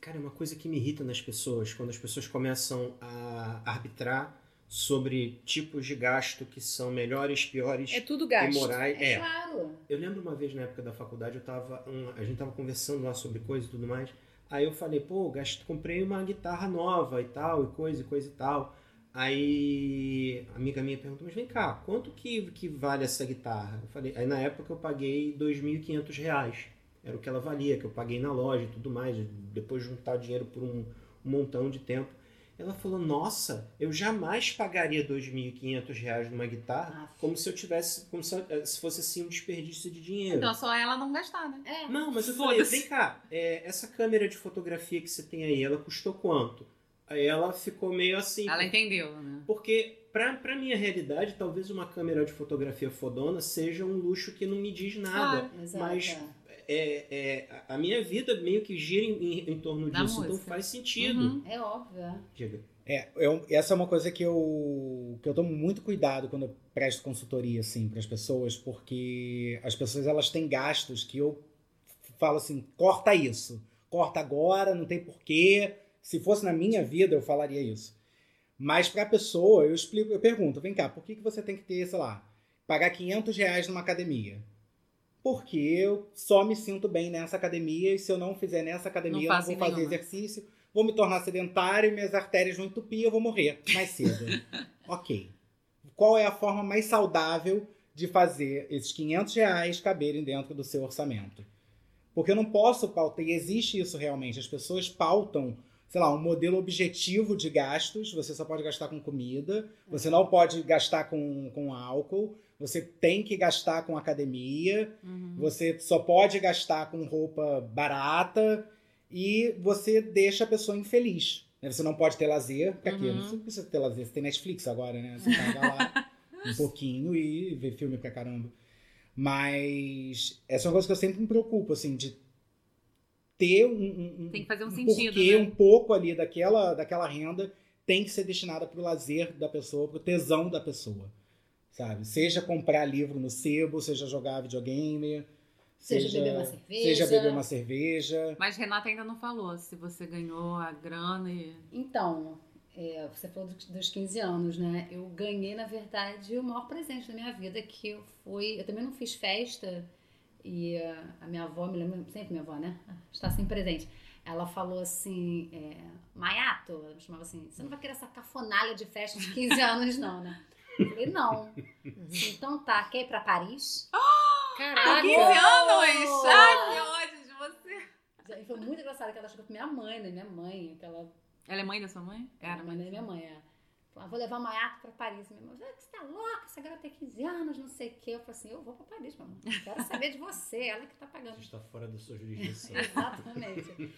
Cara, é uma coisa que me irrita nas pessoas, quando as pessoas começam a arbitrar sobre tipos de gasto que são melhores, piores É tudo gasto. morais. É, É. claro. Eu lembro uma vez na época da faculdade, eu tava, um- a gente tava conversando lá sobre coisa e tudo mais. Aí eu falei, pô, gasto, comprei uma guitarra nova e tal, e coisa e coisa e tal. Aí a amiga minha perguntou, mas vem cá, quanto que, que vale essa guitarra? Eu falei, aí na época eu paguei 2.500 reais. Era o que ela valia, que eu paguei na loja e tudo mais, depois de juntar dinheiro por um, um montão de tempo. Ela falou, nossa, eu jamais pagaria 2.500 reais numa guitarra, Aff. como se eu tivesse, como se, se fosse assim um desperdício de dinheiro. Então, só ela não gastar, né? É. Não, mas eu falei, vem cá, é, essa câmera de fotografia que você tem aí, ela custou quanto? Aí ela ficou meio assim. Ela entendeu, né? Porque, pra, pra minha realidade, talvez uma câmera de fotografia fodona seja um luxo que não me diz nada. Claro. Exato. Mas É, é, a- minha vida meio que gira em, em- em torno Da disso, então música. faz sentido. Uhum. É óbvio. é. Diga. É, eu- essa é uma coisa que eu, que eu tomo muito cuidado quando eu presto consultoria assim, para as pessoas, porque as pessoas elas têm gastos que eu falo assim: corta isso, corta agora, não tem porquê. Se fosse na minha vida, eu falaria isso. Mas para a pessoa, eu explico, eu pergunto: vem cá, por que, que você tem que ter, sei lá, pagar 500 reais numa academia? Porque eu só me sinto bem nessa academia e se eu não fizer nessa academia, Não eu não vou fazer nenhuma. exercício, vou me tornar sedentário, minhas artérias vão entupir, eu vou morrer mais cedo. ok. Qual é a forma mais saudável de fazer esses 500 reais caberem dentro do seu orçamento? Porque eu não posso pautar, e existe isso realmente, as pessoas pautam, sei lá, um modelo objetivo de gastos, você só pode gastar com comida, você não pode gastar com, com álcool, você tem que gastar com academia, Uhum. você só pode gastar com roupa barata e você deixa a pessoa infeliz. né? Você não pode ter lazer, pra quê? Uhum. Não precisa ter lazer, você tem Netflix agora, né? Você paga lá um pouquinho e vê filme pra caramba. Mas essa é uma coisa que eu sempre me preocupo, assim, de ter um, um, Tem que fazer um um sentido, porquê, né? um pouco ali daquela, daquela renda tem que ser destinada pro lazer da pessoa, pro tesão da pessoa, sabe? Seja comprar livro no sebo, seja jogar videogame, Seja beber uma cerveja. seja beber uma cerveja. Mas Renata ainda não falou se você ganhou a grana e. Então, é, você falou dos- dos 15 anos, né? Eu ganhei, na verdade, o maior presente da minha vida, que eu fui. Eu também não fiz festa, e ah, a minha avó, me lembra, sempre minha avó, né? Está sempre presente. ela falou assim, é, Maiato, ela me chamava assim, você não vai querer essa cafonalha de festa de 15 anos, não, né? Eu falei, não. Então tá, quer ir pra Paris? Caraca! 15 anos! Ai, que ódio de você! E foi muito engraçado que ela chegou com minha mãe, né? Minha mãe, aquela. Ela é mãe da sua mãe? Era mãe da minha mãe, é. Falou, ah, vou levar Maiato pra Paris. Minha mãe, você tá louca? Essa garota tem 15 anos, não sei o quê. Eu falei assim, eu vou pra Paris, mamãe. Quero saber de você, ela que tá A pagando. gente está fora da sua jurisdição. Exatamente.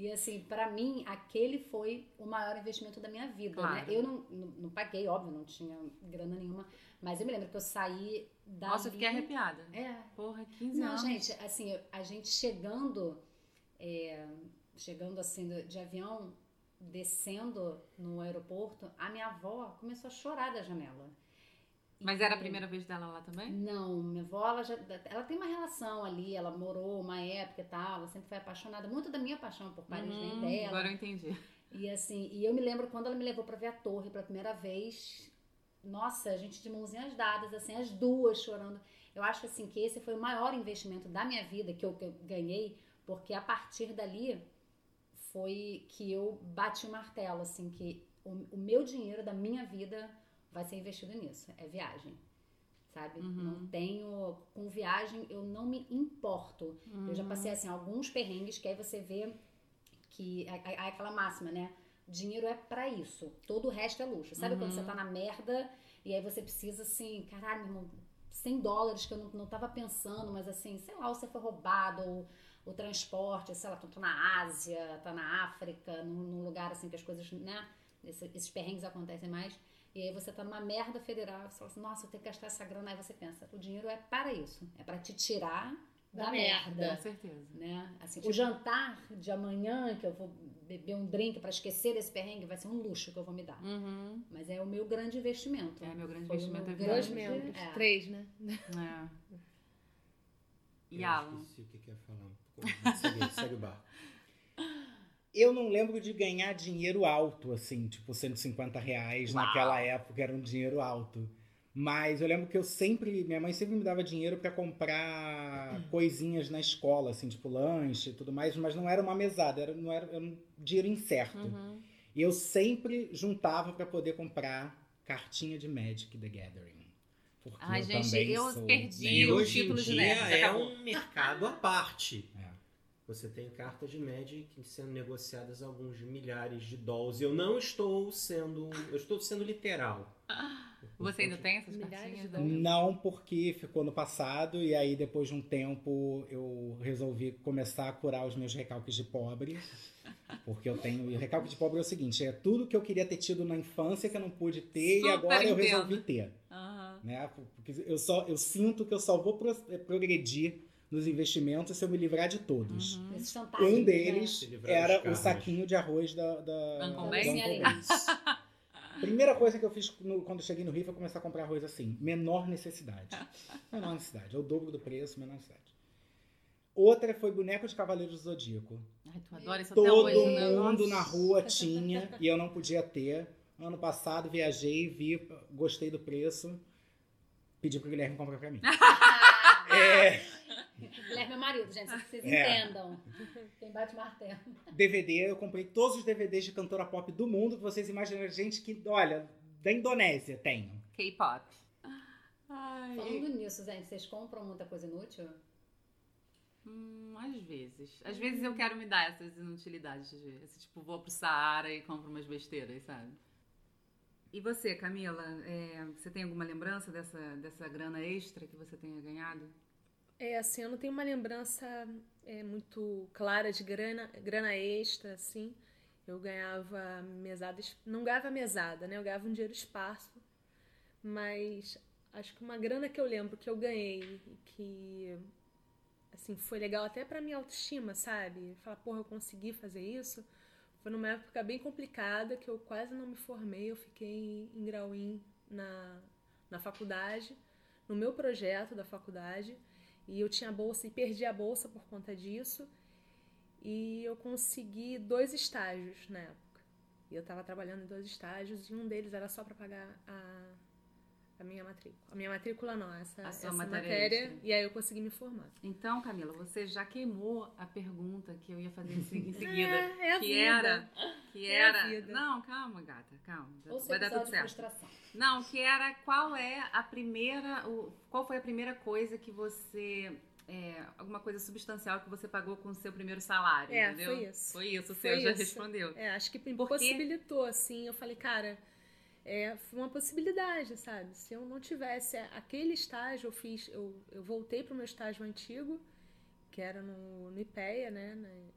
E assim, pra mim, aquele foi o maior investimento da minha vida, Claro. né? Eu não, não, não paguei, óbvio, não tinha grana nenhuma. Mas eu me lembro que eu saí da. Nossa, eu fiquei arrepiada. É, Porra, 15 não, anos. gente, assim, a gente chegando, é, chegando assim do- de avião, descendo no aeroporto, a minha avó começou a chorar da janela. Mas era a primeira vez dela lá também? Não, minha avó, ela, já, ela tem uma relação ali, ela morou uma época e tal, ela sempre foi apaixonada, muito da minha paixão por Paris, Uhum, nem dela. Agora eu entendi. E assim, e eu me lembro quando ela me levou pra ver a torre pela primeira vez, nossa, a gente de mãozinhas dadas, assim, as duas chorando. Eu acho assim que esse foi o maior investimento da minha vida que eu, que eu ganhei, porque a partir dali foi que eu bati o martelo, assim, que o, o meu dinheiro da minha vida vai ser investido nisso, é viagem. Sabe? Uhum. Não tenho. Com viagem, eu não me importo. Eu já passei assim alguns perrengues que aí você vê que é, é- aquela máxima, né? Dinheiro é pra isso. Todo o resto é luxo. Sabe quando você tá na merda e aí você precisa assim, caralho, irmão, 100 dólares que eu não, não tava pensando, mas assim, sei lá, ou você foi roubado ou o transporte, sei lá, tu tá na Ásia, tá na África, num, num lugar assim que as coisas, né? esse- esses perrengues acontecem mais. E aí você tá numa merda federal, você fala assim, nossa, eu tenho que gastar essa grana. Aí você pensa, o dinheiro é para isso. É pra te tirar da, Da merda merda. Com certeza. né? Assim, o jantar de amanhã, que eu vou beber um drink pra esquecer desse perrengue, vai ser um luxo que eu vou me dar. Uhum. Mas é o meu grande investimento. É, meu grande Foi investimento meu é grande- Dois membros. É. Três, né? É. E Eu Alan? esqueci o que que ia falar. Segue, segue o barco. Eu não lembro de ganhar dinheiro alto, assim, tipo 150 reais naquela época, era um dinheiro alto. Mas eu lembro que eu sempre, minha mãe sempre me dava dinheiro pra comprar coisinhas na escola, assim, tipo lanche e tudo mais, mas não era uma mesada, era, não era, era um dinheiro incerto. Uhum. E eu sempre juntava pra poder comprar cartinha de Magic the Gathering. Porque Ai, eu gente, eu sou perdi o hoje em título de dia nerd, é acabou. um mercado à parte. É. Você tem cartas de Magic sendo negociadas a alguns milhares de dólares. Eu não estou sendo. Eu estou sendo literal. Você ainda tem essas Milhares cartinhas? de dólares. Não, porque ficou no passado e aí depois de um tempo eu resolvi começar a curar os meus recalques de pobre. Porque eu tenho. E o recalque de pobre é o seguinte: é tudo que eu queria ter tido na infância que eu não pude ter Super e agora eu entendo. resolvi ter. Aham. Né? Porque eu, só, eu sinto que eu só vou pro- progredir nos investimentos se eu me livrar de todos. Uhum. Um né? deles livrar era o saquinho de arroz da, da. Primeira coisa que eu fiz no- quando cheguei no Rio foi começar a comprar arroz assim. Menor necessidade. Menor necessidade. É o dobro do preço, menor necessidade. Outra foi boneco de Cavaleiro do Zodíaco. Ai, tu adora isso até Todo hoje, né? mundo Nossa. na rua tinha e eu não podia ter. Ano passado viajei, vi, gostei do preço, pedi pro Guilherme comprar pra mim. É, Guilherme é meu marido, gente, só que vocês É. entendam. Quem bate martelo. DVD, eu comprei todos os DVDs de cantora pop do mundo que vocês imaginam. Gente que, olha, da Indonésia tenho. K-pop. Falando nisso, gente, vocês compram muita coisa inútil? Hum, às vezes. Às vezes eu quero me dar essas inutilidades. de- Esse, tipo, vou pro Saara e compro umas besteiras, sabe? E você, Camila, é, você tem alguma lembrança dessa, dessa grana extra que você tenha ganhado? É, assim, eu não tenho uma lembrança é, muito clara de grana, grana extra, assim. Eu ganhava mesada, es- não ganhava mesada, né? Eu ganhava um dinheiro esparso. Mas acho que uma grana que eu lembro que eu ganhei e que, assim, foi legal até pra minha autoestima, sabe? Falar, porra, eu consegui fazer isso. Foi numa época bem complicada que eu quase não me formei. Eu fiquei em Grauim na, na faculdade, no meu projeto da faculdade. E eu tinha bolsa e perdi a bolsa por conta disso. E eu consegui dois estágios na época. E eu estava trabalhando em dois estágios e um deles era só para pagar a, A minha matrícula. A minha matrícula não, essa, A sua essa matéria matéria. E aí eu consegui me formar. Então, Camila, você já queimou a pergunta que eu ia fazer em se- em seguida. É, é a que vida. era. Que É a era. vida. Não, calma, gata, calma. Ou Vai dar tudo de certo. frustração. Não, que era qual é a primeira. O, qual foi a primeira coisa que você. é, alguma coisa substancial que você pagou com o seu primeiro salário, É, entendeu? foi isso. Foi isso, o seu já respondeu. É, acho que possibilitou, assim. Eu falei, cara, é, uma possibilidade, sabe? Se eu não tivesse aquele estágio, eu fiz, eu, eu voltei para o meu estágio antigo, que era no, no IPEA, né? na-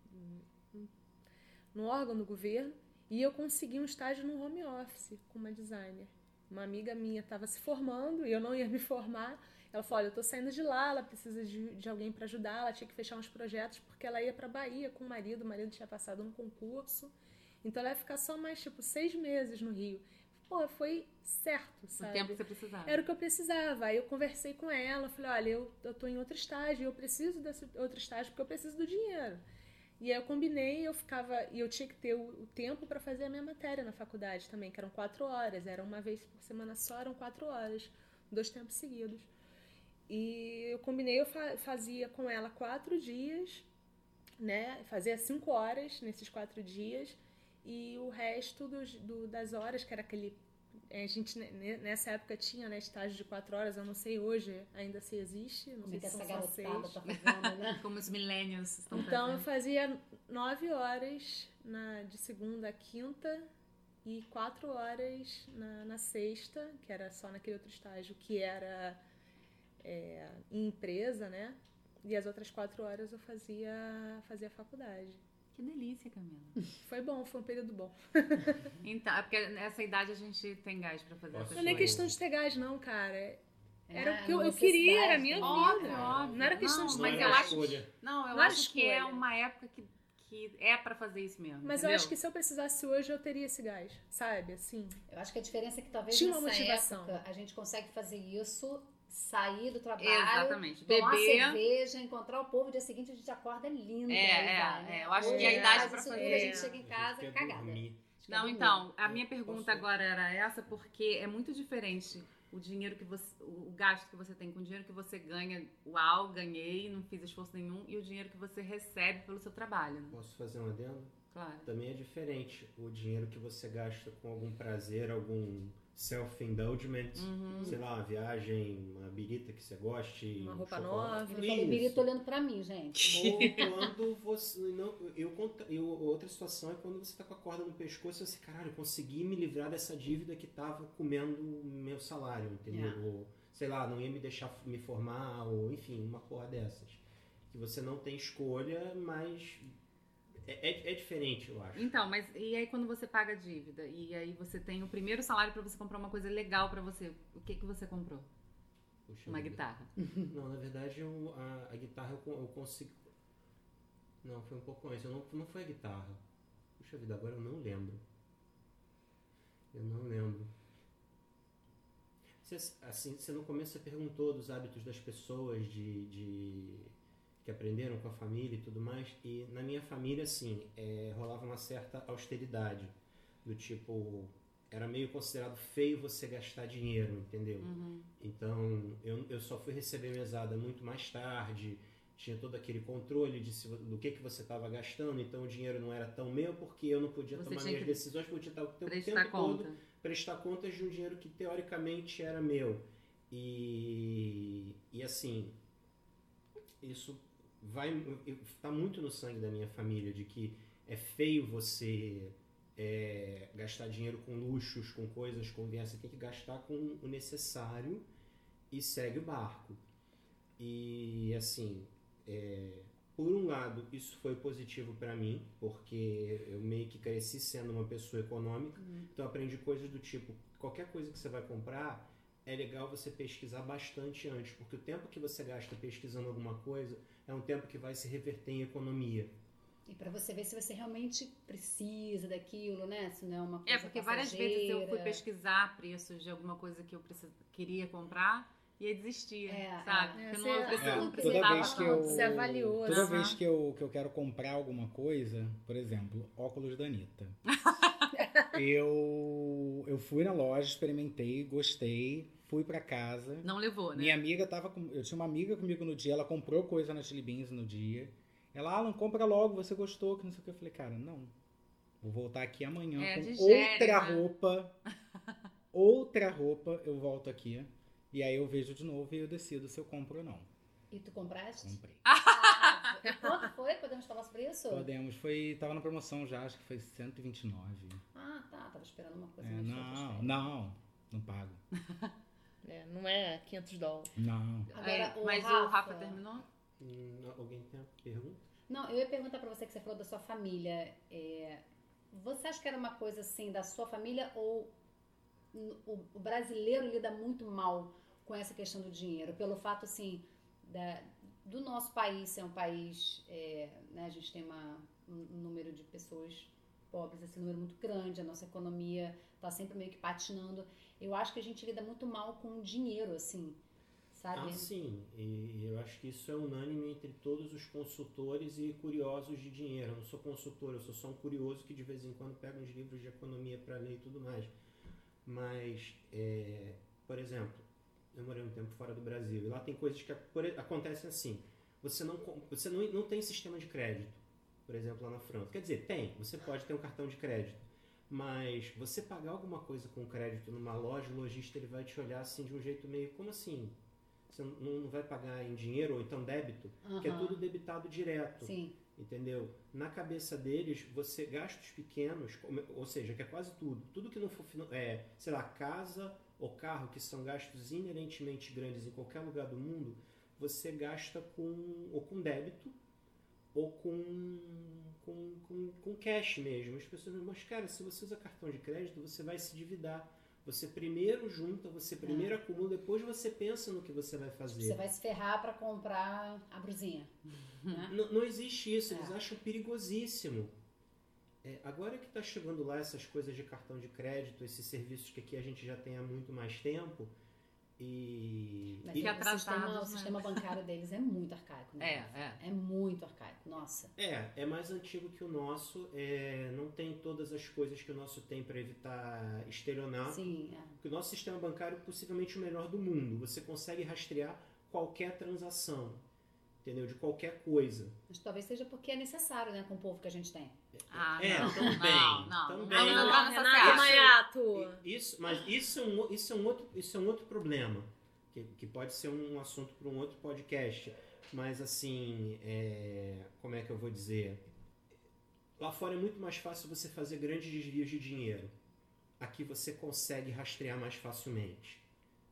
no órgão do governo, e eu consegui um estágio no home office com uma designer. Uma amiga minha estava se formando e eu não ia me formar. Ela falou: Olha, eu tô saindo de lá, ela precisa de, de alguém para ajudar, ela tinha que fechar uns projetos porque ela ia para Bahia com o marido, o marido tinha passado num concurso. Então ela ia ficar só mais tipo seis meses no Rio. Pô, foi certo, O sabe? tempo que você precisava. Era o que eu precisava. Aí eu conversei com ela, falei, olha, eu, eu tô em outro estágio, eu preciso desse outro estágio porque eu preciso do dinheiro. E aí eu combinei, eu ficava, e eu tinha que ter o, o tempo para fazer a minha matéria na faculdade também, que eram quatro horas, era uma vez por semana só, eram quatro horas, dois tempos seguidos. E eu combinei, eu fa- fazia com ela quatro dias, né? Fazia cinco horas nesses quatro dias, e o resto dos, do- das horas, que era aquele é, a gente né, ne- nessa época tinha né, estágio de quatro horas, eu não sei hoje ainda se existe, não Como sei se são só seis. tá fazendo, né? Como os millennials estão Então eu fazia nove horas na, de segunda a quinta e quatro horas na, na sexta, que era só naquele outro estágio, que era é, em empresa, né? E as outras quatro horas eu fazia, fazia faculdade. Que delícia, Camila. Foi bom, foi um período bom. Então, é porque nessa idade a gente tem gás pra fazer essas Não é questão de ter gás, não, cara. Era É, o que eu, uma eu queria, era a minha também. vida. Óbvio, óbvio. Não era questão de Não, ter mas eu acho escolha. Não, eu Não acho que é escolha. uma época que, que é pra fazer isso mesmo. Mas eu entendeu? acho que se eu precisasse hoje, eu teria esse gás, sabe? Assim. Eu acho que a diferença é que talvez Tinha uma nessa motivação. época a gente consegue fazer isso, sair do trabalho, Exatamente. tomar uma Beber. cerveja, encontrar o povo, dia seguinte a gente acorda linda. É, e é, vai, né? é. Eu acho que Hoje a idade faz pra isso fazer- tudo, a gente É. chega em casa cagada. dormir. Não, então, a minha pergunta Posso- agora era essa, porque é muito diferente o dinheiro que você. o gasto que você tem com o dinheiro que você ganha, uau, ganhei, não fiz esforço nenhum, e o dinheiro que você recebe pelo seu trabalho, né? Posso fazer um adendo? Claro. Também é diferente o dinheiro que você gasta com algum prazer, algum self-indulgement, Uhum. sei lá, uma viagem, uma birita que você goste, Uma um roupa chocolate. nova. Ele falou, Isso. Birito olhando pra mim, gente. Ou quando você. Não, eu, eu, outra situação é quando você tá com a corda no pescoço e você, caralho, eu consegui me livrar dessa dívida que tava comendo o meu salário, entendeu? Yeah. Ou, sei lá, não ia me deixar me formar, ou enfim, uma porra dessas. Que você não tem escolha, mas. É, é, é diferente, eu acho. Então, mas e aí quando você paga a dívida e aí você tem o primeiro salário pra você comprar uma coisa legal pra você, o que que você comprou? Puxa Uma guitarra. Não, na verdade eu, a, a guitarra eu, eu consigo. Não, foi um pouco antes. Eu não, não foi a guitarra. Puxa vida, agora eu não lembro. Eu não lembro. Você, assim, você no começo você perguntou dos hábitos das pessoas de, de- que aprenderam com a família e tudo mais. E na minha família, assim, é, rolava uma certa austeridade. Do tipo, era meio considerado feio você gastar dinheiro, entendeu? Uhum. Então, eu, eu só fui receber mesada muito mais tarde, tinha todo aquele controle de se, do que, que você estava gastando, então o dinheiro não era tão meu, porque eu não podia Você tomar minhas decisões, podia estar o tempo, tempo todo conta. prestar contas de um dinheiro que teoricamente era meu. E, e assim, isso vai está muito no sangue da minha família de que é feio você é, gastar dinheiro com luxos, com coisas, com viagens. Você tem que gastar com o necessário e segue o barco. E assim, é, por um lado, isso foi positivo para mim, porque eu meio que cresci sendo uma pessoa econômica. Então eu aprendi coisas do tipo, qualquer coisa que você vai comprar, é legal você pesquisar bastante antes, porque o tempo que você gasta pesquisando alguma coisa é um tempo que vai se reverter em economia. E pra você ver se você realmente precisa daquilo, né? Se não é uma coisa É, porque várias vezes eu fui passageira. pesquisar preços de alguma coisa que eu precis- queria comprar e aí desistia, É, sabe? é. Porque É, não, eu você- preci- É, não toda precisava vez que eu- Você avaliou, Toda Aham. vez que eu, que eu quero comprar alguma coisa, por exemplo, óculos da Anitta. eu, eu fui na loja, experimentei, gostei, fui pra casa. Não levou, né? Minha amiga tava com. Eu tinha uma amiga comigo no dia, ela comprou coisa na Chili Beans no dia. Ela, Alan, compra logo, você gostou, que não sei o que. Eu falei, cara, não. Vou voltar aqui amanhã É, com digere, outra né? roupa. outra roupa, eu volto aqui. E aí eu vejo de novo e eu decido se eu compro ou não. E tu compraste? Comprei. Ah, quanto foi? Podemos falar sobre isso? Podemos, foi. Tava na promoção já, acho que foi 129. Ah, tá. Tava esperando uma coisa É, mais não, não, não pago. É, não é 500 dólares. Não. Agora, É, o mas Rafa... o Rafa terminou? Hum, alguém tem uma pergunta? Não, eu ia perguntar pra você que você falou da sua família. É, você acha que era uma coisa assim da sua família ou o, o brasileiro lida muito mal com essa questão do dinheiro? Pelo fato, assim, da- do nosso país ser um país, é, né, a gente tem uma, um um número de pessoas pobres, esse número muito grande, a nossa economia está sempre meio que patinando. Eu acho que a gente lida muito mal com dinheiro, assim, sabe? Ah, sim. E eu acho que isso é unânime entre todos os consultores e curiosos de dinheiro. Eu não sou consultor, eu sou só um curioso que de vez em quando pega uns livros de economia para ler e tudo mais. Mas, é, por exemplo, eu morei um tempo fora do Brasil e lá tem coisas que acontecem assim. Você não, você não, não tem sistema de crédito, por exemplo, lá na França. Quer dizer, tem, você pode ter um cartão de crédito. Mas você pagar alguma coisa com crédito numa loja, o lojista ele vai te olhar assim de um jeito meio, como assim? Você não vai pagar em dinheiro ou então débito? Que é tudo debitado direto. Sim, Entendeu? Na cabeça deles, você gastos pequenos, ou seja, que é quase tudo. Tudo que não for, é, sei lá, casa ou carro, que são gastos inerentemente grandes em qualquer lugar do mundo, você gasta com ou com débito ou com, com, com, com cash mesmo. As pessoas dizem, mas cara, se você usa cartão de crédito, você vai se endividar. Você primeiro junta, você primeiro acumula, depois você pensa no que você vai fazer. você vai se ferrar pra comprar a brusinha. né? Não, não existe isso, eles É. acham perigosíssimo. É, agora que está chegando lá essas coisas de cartão de crédito, esses serviços que aqui a gente já tem há muito mais tempo, e, Mas e- que o, atrasados, sistema, o né? sistema bancário deles é muito arcaico, né? É, é. É muito arcaico, nossa. é, é mais antigo que o nosso, é, não tem todas as coisas que o nosso tem para evitar estelionato. Sim, é. Porque o nosso sistema bancário é possivelmente o melhor do mundo. Você consegue rastrear qualquer transação, entendeu? De qualquer coisa. Mas talvez seja porque é necessário, né, com o povo que a gente tem. Ah, É, não, também, não, não. também. Não, nessa Renato seara. Maiato. E- Isso, mas isso é um, isso é um, outro, isso é um outro problema, que, que pode ser um assunto para um outro podcast. Mas assim, é, como é que eu vou dizer? Lá fora é muito mais fácil você fazer grandes desvios de dinheiro. Aqui você consegue rastrear mais facilmente.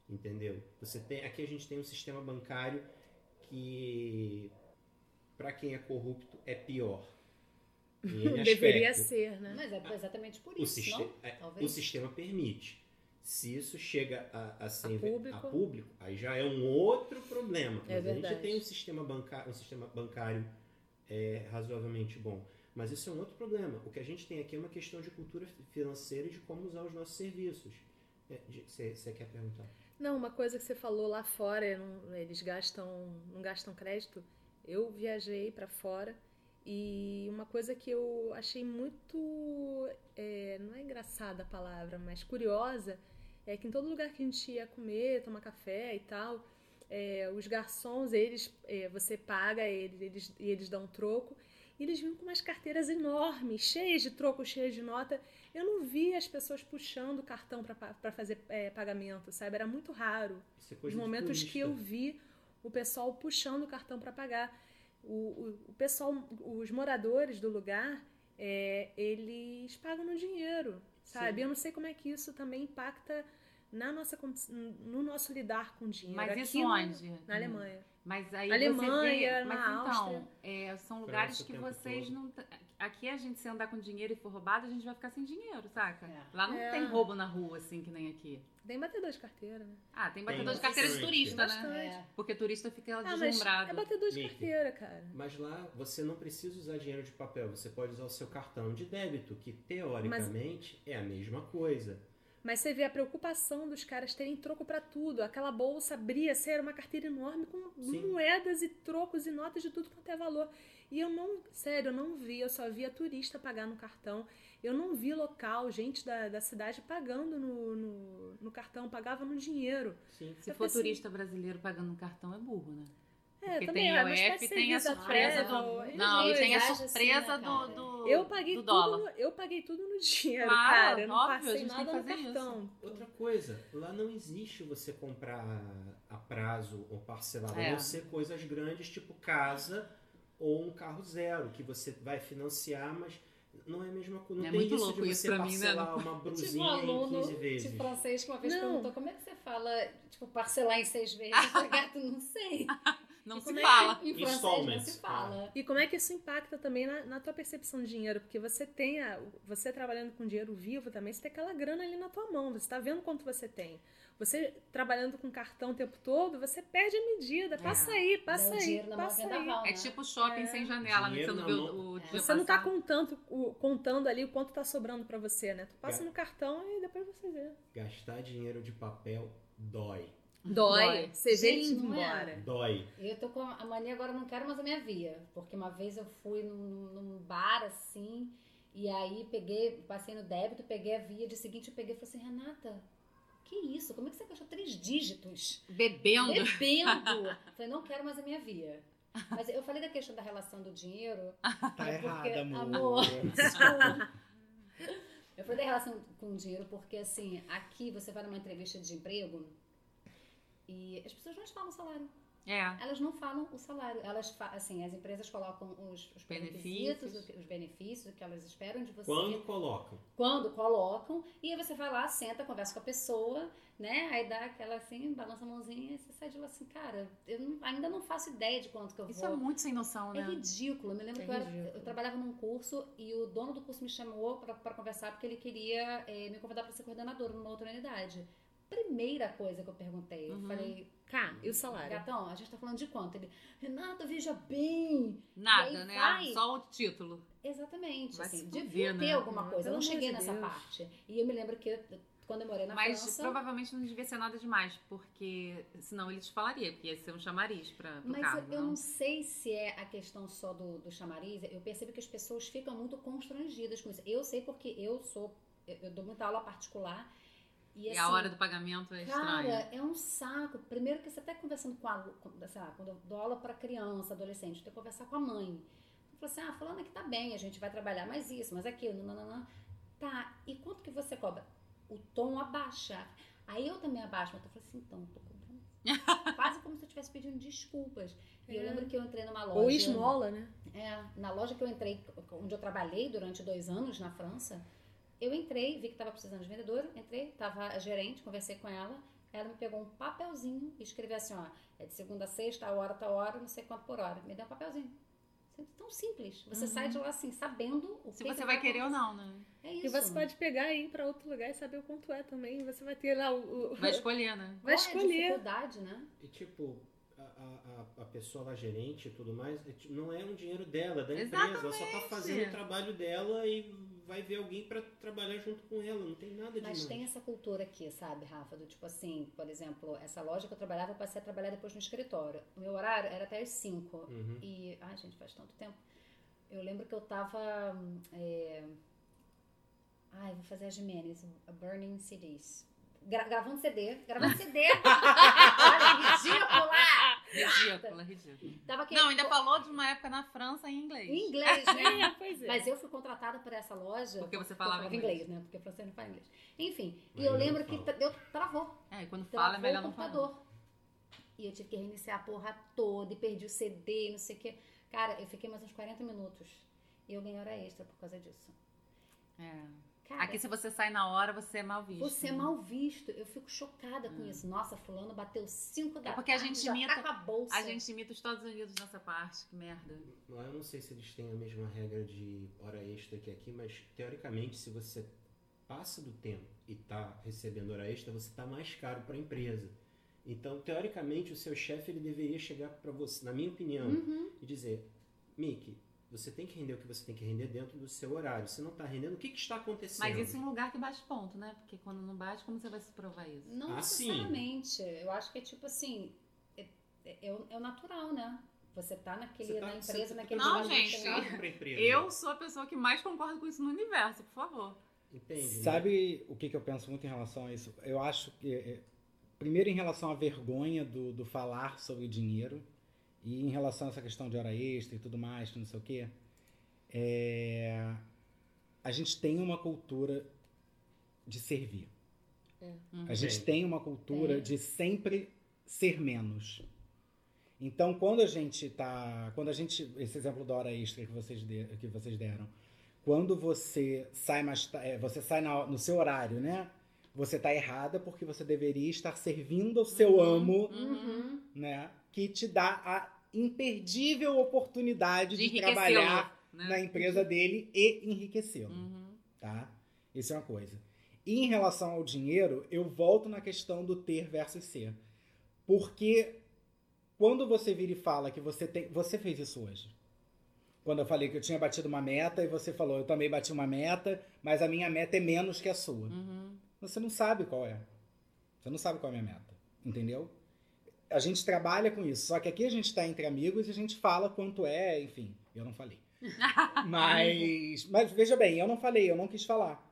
Entendeu? Você tem, aqui a gente tem um sistema bancário que, para quem é corrupto, é pior. Deveria aspecto. ser, né? Mas é exatamente por O, isso, siste- não? é, Talvez. o sistema permite. Se isso chega a, a ser A público. a público, aí já é um outro problema. É Mas a gente verdade. tem um sistema bancário, um sistema bancário é, razoavelmente bom. Mas isso é um outro problema. O que a gente tem aqui é uma questão de cultura financeira e de como usar os nossos serviços. É, Você quer perguntar? Não, uma coisa que você falou lá fora, não- eles gastam, não gastam crédito. Eu viajei para fora e uma coisa que eu achei muito, é, não é engraçada a palavra, mas curiosa, é que em todo lugar que a gente ia comer, tomar café e tal, é, os garçons, eles, é, você paga eles, eles e eles dão troco. E eles vinham com umas carteiras enormes, cheias de troco, cheias de nota. Eu não vi as pessoas puxando o cartão para fazer é, pagamento, sabe? Era muito raro. Isso é Os coisa de momentos que eu vi o pessoal puxando o cartão para pagar. O, o, o pessoal, os moradores do lugar, é, eles pagam no dinheiro, sabe? Sim. Eu não sei como é que isso também impacta na nossa, no nosso lidar com dinheiro. Mas Aqui isso no- onde? Na Alemanha. Mas aí Alemanha, você vê, mas na então, Áustria. é, são lugares França que vocês todo. não. Aqui a gente, se andar com dinheiro e for roubado, a gente vai ficar sem dinheiro, saca? É. Lá não É. tem roubo na rua, assim, que nem aqui. Tem batedor de carteira, né? Ah, tem Tem batedor de carteira de bastante. turista, né? É. Porque turista fica Ah, mas deslumbrado. é batedor de carteira, cara. Mas lá você não precisa usar dinheiro de papel, você pode usar o seu cartão de débito, que teoricamente é a mesma coisa. Mas você vê a preocupação dos caras terem troco pra tudo. Aquela bolsa abria, assim, era uma carteira enorme com Sim. moedas e trocos e notas de tudo quanto é valor. E eu não, sério, eu não vi, eu só via turista pagar no cartão. Eu não vi local, gente da, da cidade pagando no, no, no cartão, pagava no dinheiro. Sim. Se Eu for pensei- turista brasileiro pagando no cartão, é burro, né? É, Porque também tem é, o parece tem a surpresa do. Não, e tem a assim, surpresa né, do, Eu paguei, do tudo dólar. no, eu paguei tudo no dinheiro, Claro, cara. Eu não óbvio, a passei nada no fazer isso. cartão. Outra coisa, lá não existe você comprar a prazo ou parcelado, É. a não ser coisas grandes, tipo casa ou um carro zero, que você vai financiar, mas não é a mesma coisa. Não É tem muito isso louco de isso você pra mim, né? parcelar uma Tive um brusinha em aluno 15 vezes. de francês que uma vez Não. perguntou como é que você fala, tipo, parcelar em seis vezes. Gato, não sei. Não E se como é fala. Em francês não se fala. E como é que isso impacta também na, na tua percepção de dinheiro? Porque você tem a, você trabalhando com dinheiro vivo também, você tem aquela grana ali na tua mão, você está vendo quanto você tem. Você trabalhando com cartão o tempo todo, você perde a medida. Passa aí, passa aí, mão passa aí. vendaval, É né? tipo shopping É. sem janela, né? Dinheiro Você não viu o, o É. dia Você não tá contando, o- contando ali o quanto tá sobrando pra você, né? Tu passa É. no cartão e depois você vê. Gastar dinheiro de papel dói. Dói. Dói. Você vê Gente, indo não é? embora. Dói. E eu tô com a mania agora, não quero mais a minha via. Porque uma vez eu fui num, num bar assim, e aí peguei, passei no débito, peguei a via, de seguinte eu peguei e falei assim, Renata, que isso? Como é que você gastou três dígitos? Bebendo. Bebendo! falei, não quero mais a minha via. Mas eu falei da questão da relação do dinheiro. Tá É porque, errada, amor. amor. Eu falei da relação com o dinheiro porque, assim, aqui você vai numa entrevista de emprego e as pessoas não falam o salário. É. Elas não falam o salário. Elas, assim, as empresas colocam os, os Benefícios. benefícios, o que- os benefícios, o que elas esperam de você. Quando colocam. Quando colocam, e aí você vai lá, senta, conversa com a pessoa, né? Aí dá aquela assim, balança a mãozinha e você sai de lá assim, cara, eu não- ainda não faço ideia de quanto que eu Isso vou. é muito sem noção, É né? ridículo. Eu me lembro É que eu, era- eu trabalhava num curso e o dono do curso me chamou pra- pra conversar porque ele queria eh, me convidar pra ser coordenadora numa outra unidade. Primeira coisa que eu perguntei, eu Uhum. falei, Tá, e o salário? gatão, a gente tá falando de quanto? Ele, Renata, veja bem. Nada, né? vai. Só o título. Exatamente, Vai assim, devia fuder, ter né? alguma Ah, coisa. Eu não cheguei de nessa Deus. parte. E eu me lembro que eu- quando eu morei na Mas França... provavelmente não devia ser nada demais, porque senão ele te falaria, porque ia ser um chamariz pra, pro Mas cargo. eu não? não sei se é a questão só do, do chamariz. Eu percebo que as pessoas ficam muito constrangidas com isso. Eu sei porque eu sou. Eu, eu dou muita aula particular. E, E assim, a hora do pagamento é Cara, estranha. é um saco. Primeiro que você tá conversando com a sei lá, quando eu dou aula para criança, adolescente, tem que conversar com a mãe. Eu falo assim, ah, fulano aqui tá bem, a gente vai trabalhar mais isso, mais aquilo, nananã. Tá, e quanto que você cobra? O tom abaixa. Aí eu também abaixo, mas eu falo assim, então, tô cobrando. Quase como se eu estivesse pedindo desculpas. E eu É. lembro que eu entrei numa loja. Ou esmola, né? É, na loja que eu entrei, onde eu trabalhei durante dois anos na França, eu entrei, vi que estava precisando de vendedora, entrei, tava a gerente, conversei com ela, ela me pegou um papelzinho e escreveu assim, ó, é de segunda a sexta, a hora, tal hora, não sei quanto por hora. Me deu um papelzinho. Tão simples. Você Uhum. sai de lá assim, sabendo o Se que você que vai querer ou não, né? É isso. E você pode pegar e ir pra outro lugar e saber o quanto é também. Você vai ter lá o. o- Vai escolher, né? vai Qual é a escolher. dificuldade, né? E tipo, a, a, a- pessoa lá, gerente e tudo mais, é, tipo, não é um dinheiro dela, é da empresa. Ela só tá Exatamente. fazendo o trabalho dela e vai ver alguém pra trabalhar junto com ela. Não tem nada de Mas tem essa cultura aqui, sabe, Rafa? Do tipo assim, por exemplo, essa loja que eu trabalhava, eu passei a trabalhar depois no escritório. O meu horário era até às 5. Uhum. E, ai, gente, faz tanto tempo. Eu lembro que eu tava. é, Ai, vou fazer a Jimenez, a Burning CDs. Gra- gravando CD. Gravando CD! Olha, ridícula! Ridícula, ridícula. Tava aqui, Não, ainda falou de uma época na França em inglês. em inglês, né? É, pois é. Mas eu fui contratada por essa loja. Porque você falava inglês, né? Porque francês não fala inglês. Enfim, Mas e eu lembro que tra- deu, travou. É, e quando fala é Travou melhor o não falar. computador. E eu tive que reiniciar a porra toda e perdi o CD, não sei o quê. Cara, eu fiquei mais uns 40 minutos. E eu ganhei hora extra por causa disso. É. Cara, Aqui, se você sai na hora, você é mal visto. você é mal visto. Eu fico chocada com isso. Nossa, fulano bateu 5 da É porque a gente já imita- tá com a bolsa. A gente imita os Estados Unidos nessa parte. Que merda. Lá eu não sei se eles têm a mesma regra de hora extra que aqui, mas teoricamente, se você passa do tempo e tá recebendo hora extra, você tá mais caro para a empresa. Então, teoricamente, o seu chefe ele deveria chegar para você, na minha opinião, Uhum. e dizer: Mickey, Você tem que render o que você tem que render dentro do seu horário. Se não está rendendo, o que, que está acontecendo? Mas isso é um lugar que bate ponto, né? Porque quando não bate, como você vai se provar isso? Não Ah, sim. necessariamente. Eu acho que é tipo assim, é, é, o- é o natural, né? Você tá naquele, Você tá- na você empresa, tá naquele Não, lugar gente, empresa. Eu sou a pessoa que mais concorda com isso no universo, por favor. Entende? né? Sabe o que, que eu penso muito em relação a isso? Eu acho que, é, primeiro, em relação à vergonha do, do falar sobre dinheiro, e em relação a essa questão de hora extra e tudo mais, que não sei o quê, é, a gente tem uma cultura de servir. A gente tem uma cultura Tem. de sempre ser menos. Então, quando a gente tá, quando a gente, esse exemplo da hora extra que vocês, de- que vocês deram, quando você sai mais, é, você sai na- no seu horário, né? Você tá errada porque você deveria estar servindo ao seu Uhum. amo, Uhum. né? Que te dá a imperdível oportunidade de, enriquecê-lo, trabalhar né? na empresa dele e enriquecê-lo Uhum. tá? Isso é uma coisa. E em relação ao dinheiro, eu volto na questão do ter versus ser. Porque quando você vira e fala que você tem. Você fez isso hoje. Quando eu falei que eu tinha batido uma meta e você falou, eu também bati uma meta, mas a minha meta é menos que a sua. Uhum. Você não sabe qual é. Você não sabe qual é a minha meta. Entendeu? A gente trabalha com isso. Só que aqui a gente está entre amigos e a gente fala quanto é, enfim. Eu não falei. mas, mas veja bem, eu não falei, eu não quis falar.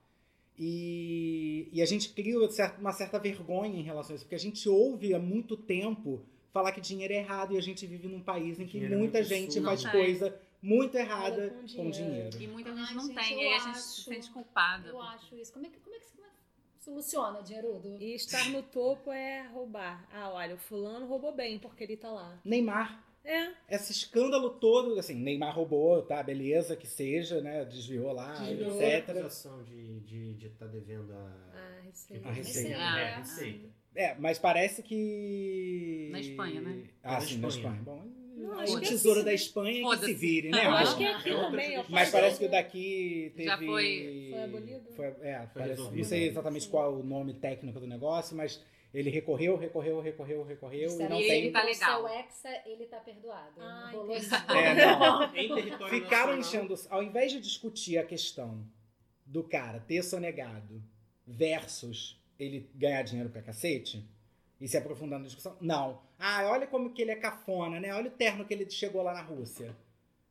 E, e a gente cria uma certa, vergonha em relação a isso, porque a gente ouve há muito tempo falar que dinheiro é errado e a gente vive num país em que Dinheiro é muita muito gente faz Não coisa muito errada com com dinheiro. dinheiro. E muita gente não gente, tem, e aí a gente se sente culpada. Eu acho isso. Como é que, como é que soluciona, dinheirudo? E estar no topo é roubar. Ah, olha, o fulano roubou bem porque ele tá lá. Neymar É, esse escândalo todo, assim, Neymar roubou, tá, beleza, que seja, né, desviou lá, Desviou. Tem etc. acusação de estar de, de tá devendo a, ah, receita. A receita. É, Ah. receita. É, mas parece que... Na Espanha, né? Ah, Na sim, na Espanha. Espanha. Bom, Não, o que tesouro assim, da Espanha é que se vire, né? Eu acho que é aqui É também. Mas parece que o daqui teve... Já foi- Foi abolido? Foi- é, parece- resolvido. não sei exatamente Sim. qual é o nome técnico do negócio, mas ele recorreu, recorreu, recorreu, recorreu e Disseram não que E tem... ele tá o legal. seu hexa, ele tá perdoado. Ah, isso. É, não. Ficaram enchendo. Ao invés de discutir a questão do cara ter sonegado versus ele ganhar dinheiro pra cacete e se aprofundar na discussão, não. Ah, olha como que ele é cafona, né? Olha o terno que ele chegou lá na Rússia.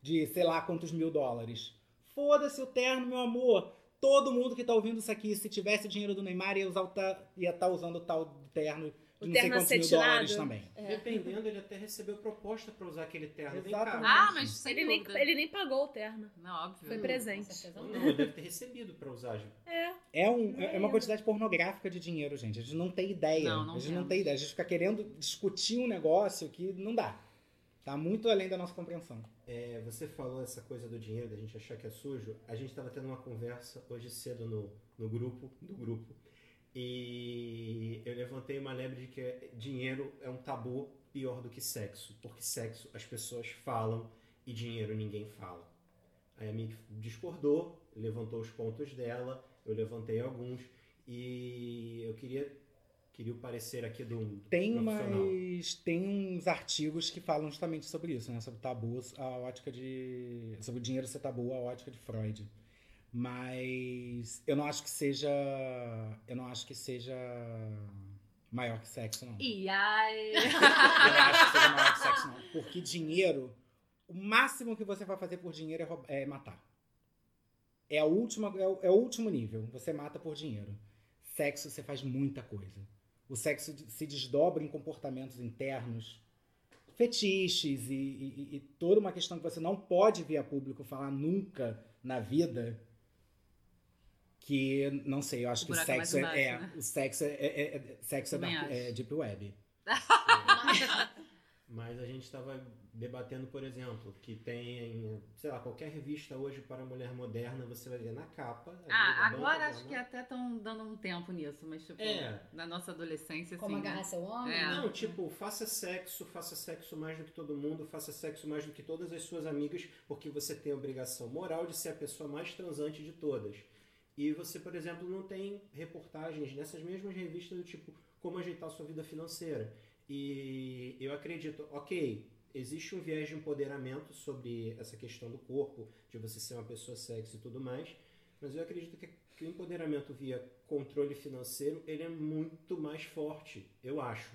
De sei lá quantos mil dólares. Foda-se o terno, meu amor. Todo mundo que tá ouvindo isso aqui, se tivesse dinheiro do Neymar, ia estar tá usando o tal terno O não terno acetinado. dólares também. Dependendo, ele até recebeu proposta pra usar aquele terno. Exatamente. Ah, mas sem Ele nem, ele nem pagou o terno. Não, óbvio. Foi presente. Não, não. ele deve ter recebido pra usar. É. É, um, é É. uma quantidade pornográfica de dinheiro, gente. A gente não tem ideia. Não, não a gente não temos. tem ideia. A gente fica querendo discutir um negócio que não dá. Tá muito além da nossa compreensão. É, você falou essa coisa do dinheiro, da gente achar que é sujo. A gente estava tendo uma conversa hoje cedo no, no grupo, do grupo, e eu levantei uma lebre de que dinheiro é um tabu pior do que sexo, porque sexo as pessoas falam e dinheiro ninguém fala. Aí a Mick discordou, levantou os pontos dela, eu levantei alguns, e eu queria, queria o parecer aqui do, Tem, umas, tem uns artigos que falam justamente sobre isso, né? Sobre tabus, a ótica de. Sobre o dinheiro ser tabu, a ótica de Freud. Mas eu não acho que seja. Eu não acho que seja maior que sexo, não. E aí? Eu não acho que seja maior que sexo, não. Porque dinheiro, o máximo que você vai fazer por dinheiro é, roub- é matar. É, a última, é, o, é o último nível. Você mata por dinheiro. Sexo, você faz muita coisa. O sexo se desdobra em comportamentos internos, fetiches e, e- e toda uma questão que você não pode vir a público falar nunca na vida. Que, não sei, eu acho O que é sexo é, embaixo, é- né? o sexo é, é- é- sexo é, dark- é deep web. Mas a gente estava debatendo, por exemplo, que tem, sei lá, qualquer revista hoje para mulher moderna, você vai ver na capa. Ah, da agora banca acho que até estão dando um tempo nisso, mas tipo, É. na nossa adolescência, Como assim. né? agarrar seu homem? É. né? Não, tipo, faça sexo, faça sexo mais do que todo mundo, faça sexo mais do que todas as suas amigas, porque você tem a obrigação moral de ser a pessoa mais transante de todas. E você, por exemplo, não tem reportagens nessas mesmas revistas do tipo como ajeitar a sua vida financeira. E eu acredito, ok, existe um viés de empoderamento sobre essa questão do corpo, de você ser uma pessoa sexy e tudo mais, mas eu acredito que, que o empoderamento via controle financeiro, ele é muito mais forte, eu acho.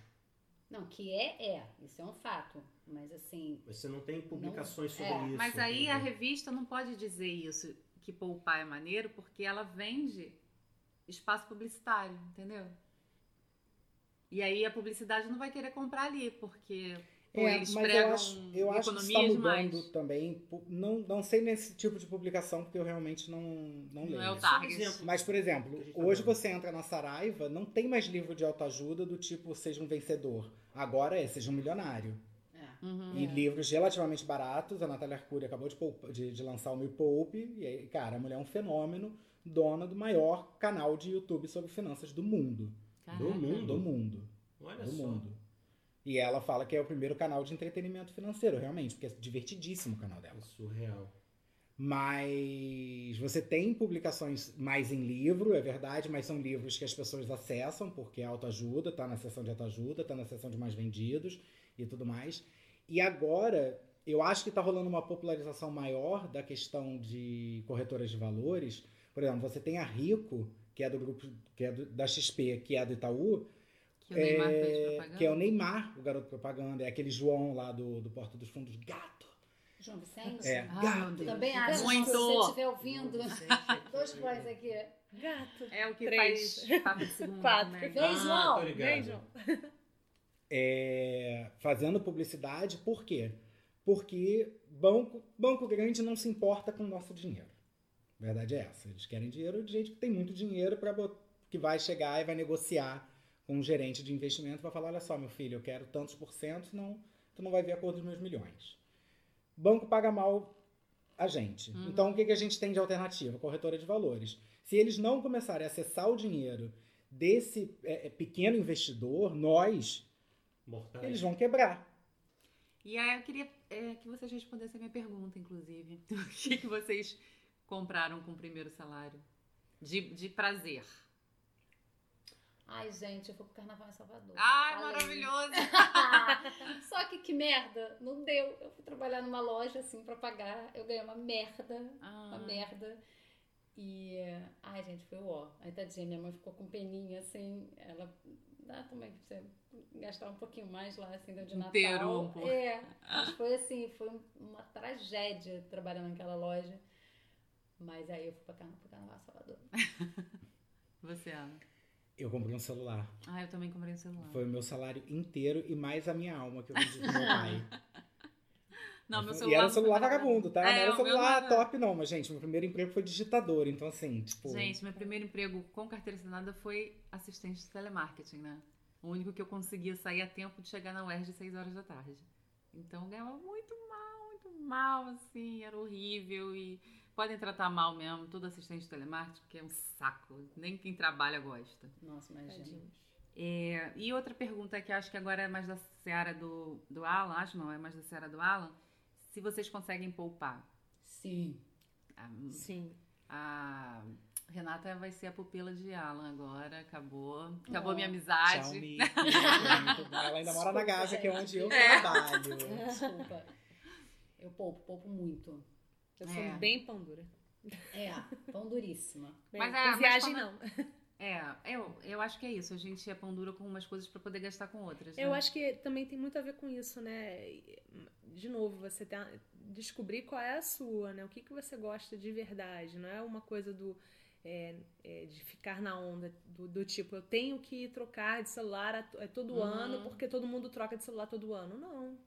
Não, que é, é. Isso é um fato. Mas assim. Você não tem publicações sobre é, isso. Mas aí a entendeu? revista não pode dizer isso, que poupar é maneiro, porque ela vende espaço publicitário, entendeu? E aí a publicidade não vai querer comprar ali, porque pô, É, eles mas pregam eu acho, eu acho que está mudando demais. também. Não, não sei nesse tipo de publicação, porque eu realmente não, não, Não leio. é o Por target. exemplo, Mas, por exemplo, tá hoje você entra na Saraiva, não tem mais livro de autoajuda do tipo seja um vencedor. Agora é seja um milionário. É. Uhum. E livros relativamente baratos. A Natália Arcuri acabou de, poupa- de- de lançar o Me Poupe. E aí, cara, a mulher é um fenômeno, dona do maior canal de YouTube sobre finanças do mundo. Caraca. Do mundo? Do mundo. Olha do só. mundo. E ela fala que é o primeiro canal de entretenimento financeiro, realmente, porque é divertidíssimo o canal dela. É surreal. Mas você tem publicações mais em livro, é verdade, mas são livros que as pessoas acessam, porque é autoajuda, tá na seção de autoajuda, tá na seção de mais vendidos e tudo mais. E agora, eu acho que tá rolando uma popularização maior da questão de corretoras de valores. Por exemplo, você tem a Rico, que é do grupo, que é do- da XP, que é do Itaú, Que o Neymar é, que é o Neymar, o garoto propaganda, é aquele João lá do, do Porta dos Fundos, gato. João Vicente? É, Ah, gato. Também acho Muito. que se você estiver ouvindo, dois pães aqui. Gato. É o que Três. faz papo de segundo. Quatro. né? Vem, Ah, João. ligado. Vem, João. É, fazendo publicidade, por quê? Porque banco, banco grande não se importa com o nosso dinheiro. A verdade é essa. Eles querem dinheiro de gente que tem muito dinheiro para que vai chegar e vai negociar com um gerente de investimento vai falar, olha só, meu filho, eu quero tantos por cento, senão tu não vai ver a cor dos meus milhões. Banco paga mal a gente. Uhum. Então, o que, que a gente tem de alternativa? Corretora de valores. Se eles não começarem a acessar o dinheiro desse é, é, pequeno investidor, nós, Mortais. eles vão quebrar. E aí eu queria é, que vocês respondessem a minha pergunta, inclusive. O que, que vocês compraram com o primeiro salário? De, de prazer. Ai, gente, eu fui pro carnaval em Salvador. Ai, Falei. maravilhoso! Só que que merda, não deu. Eu fui trabalhar numa loja assim pra pagar, eu ganhei uma merda, uma Ah, merda. E, ai, gente, foi o ó. Aí, tadinha, minha mãe ficou com peninha, assim, ela dá também pra você gastar um pouquinho mais lá, assim, de Natal. Inteiro, um pouco. É, mas foi assim, foi uma tragédia trabalhar naquela loja. Mas aí eu fui pra carnaval, pro carnaval Salvador. Você, Ana? Eu comprei um celular. Ah, eu também comprei um celular. Foi o meu salário inteiro e mais a minha alma que eu vendi pro meu pai. Não, meu e celular. era um celular vagabundo, tá? É, não era o meu celular era. top, não. Mas, gente, meu primeiro emprego foi digitador. Então, assim, tipo... Gente, meu primeiro emprego com carteira assinada foi assistente de telemarketing, né? O único que eu conseguia sair a tempo de chegar na UERJ às 6 horas da tarde. Então eu ganhava muito mal, muito mal, assim, era horrível e podem tratar mal mesmo, todo assistente de telemarketing, porque é um saco, nem quem trabalha gosta. Nossa, imagina. É, e outra pergunta que acho que agora é mais da seara do, do Alan, acho não, é mais da seara do Alan, se vocês conseguem poupar. Sim. A, Sim. a Renata vai ser a pupila de Alan agora, acabou. Acabou Oh. minha Tchau, amizade. Mickey. Bom. Ela ainda mora na Gávea, que é onde eu É. trabalho. Desculpa. Eu poupo, poupo muito. Eu sou É. bem pão dura. É, pão duríssima. Mas com é, mas viagem quando- não. É, eu, eu acho que é isso. A gente é pão dura com umas coisas pra poder gastar com outras. Eu né? acho que também tem muito a ver com isso, né? De novo, você tem, descobrir qual é a sua, né? O que, que você gosta de verdade. Não é uma coisa do é, é, de ficar na onda do, do tipo, eu tenho que trocar de celular a, a todo Uhum. ano porque todo mundo troca de celular todo ano. Não,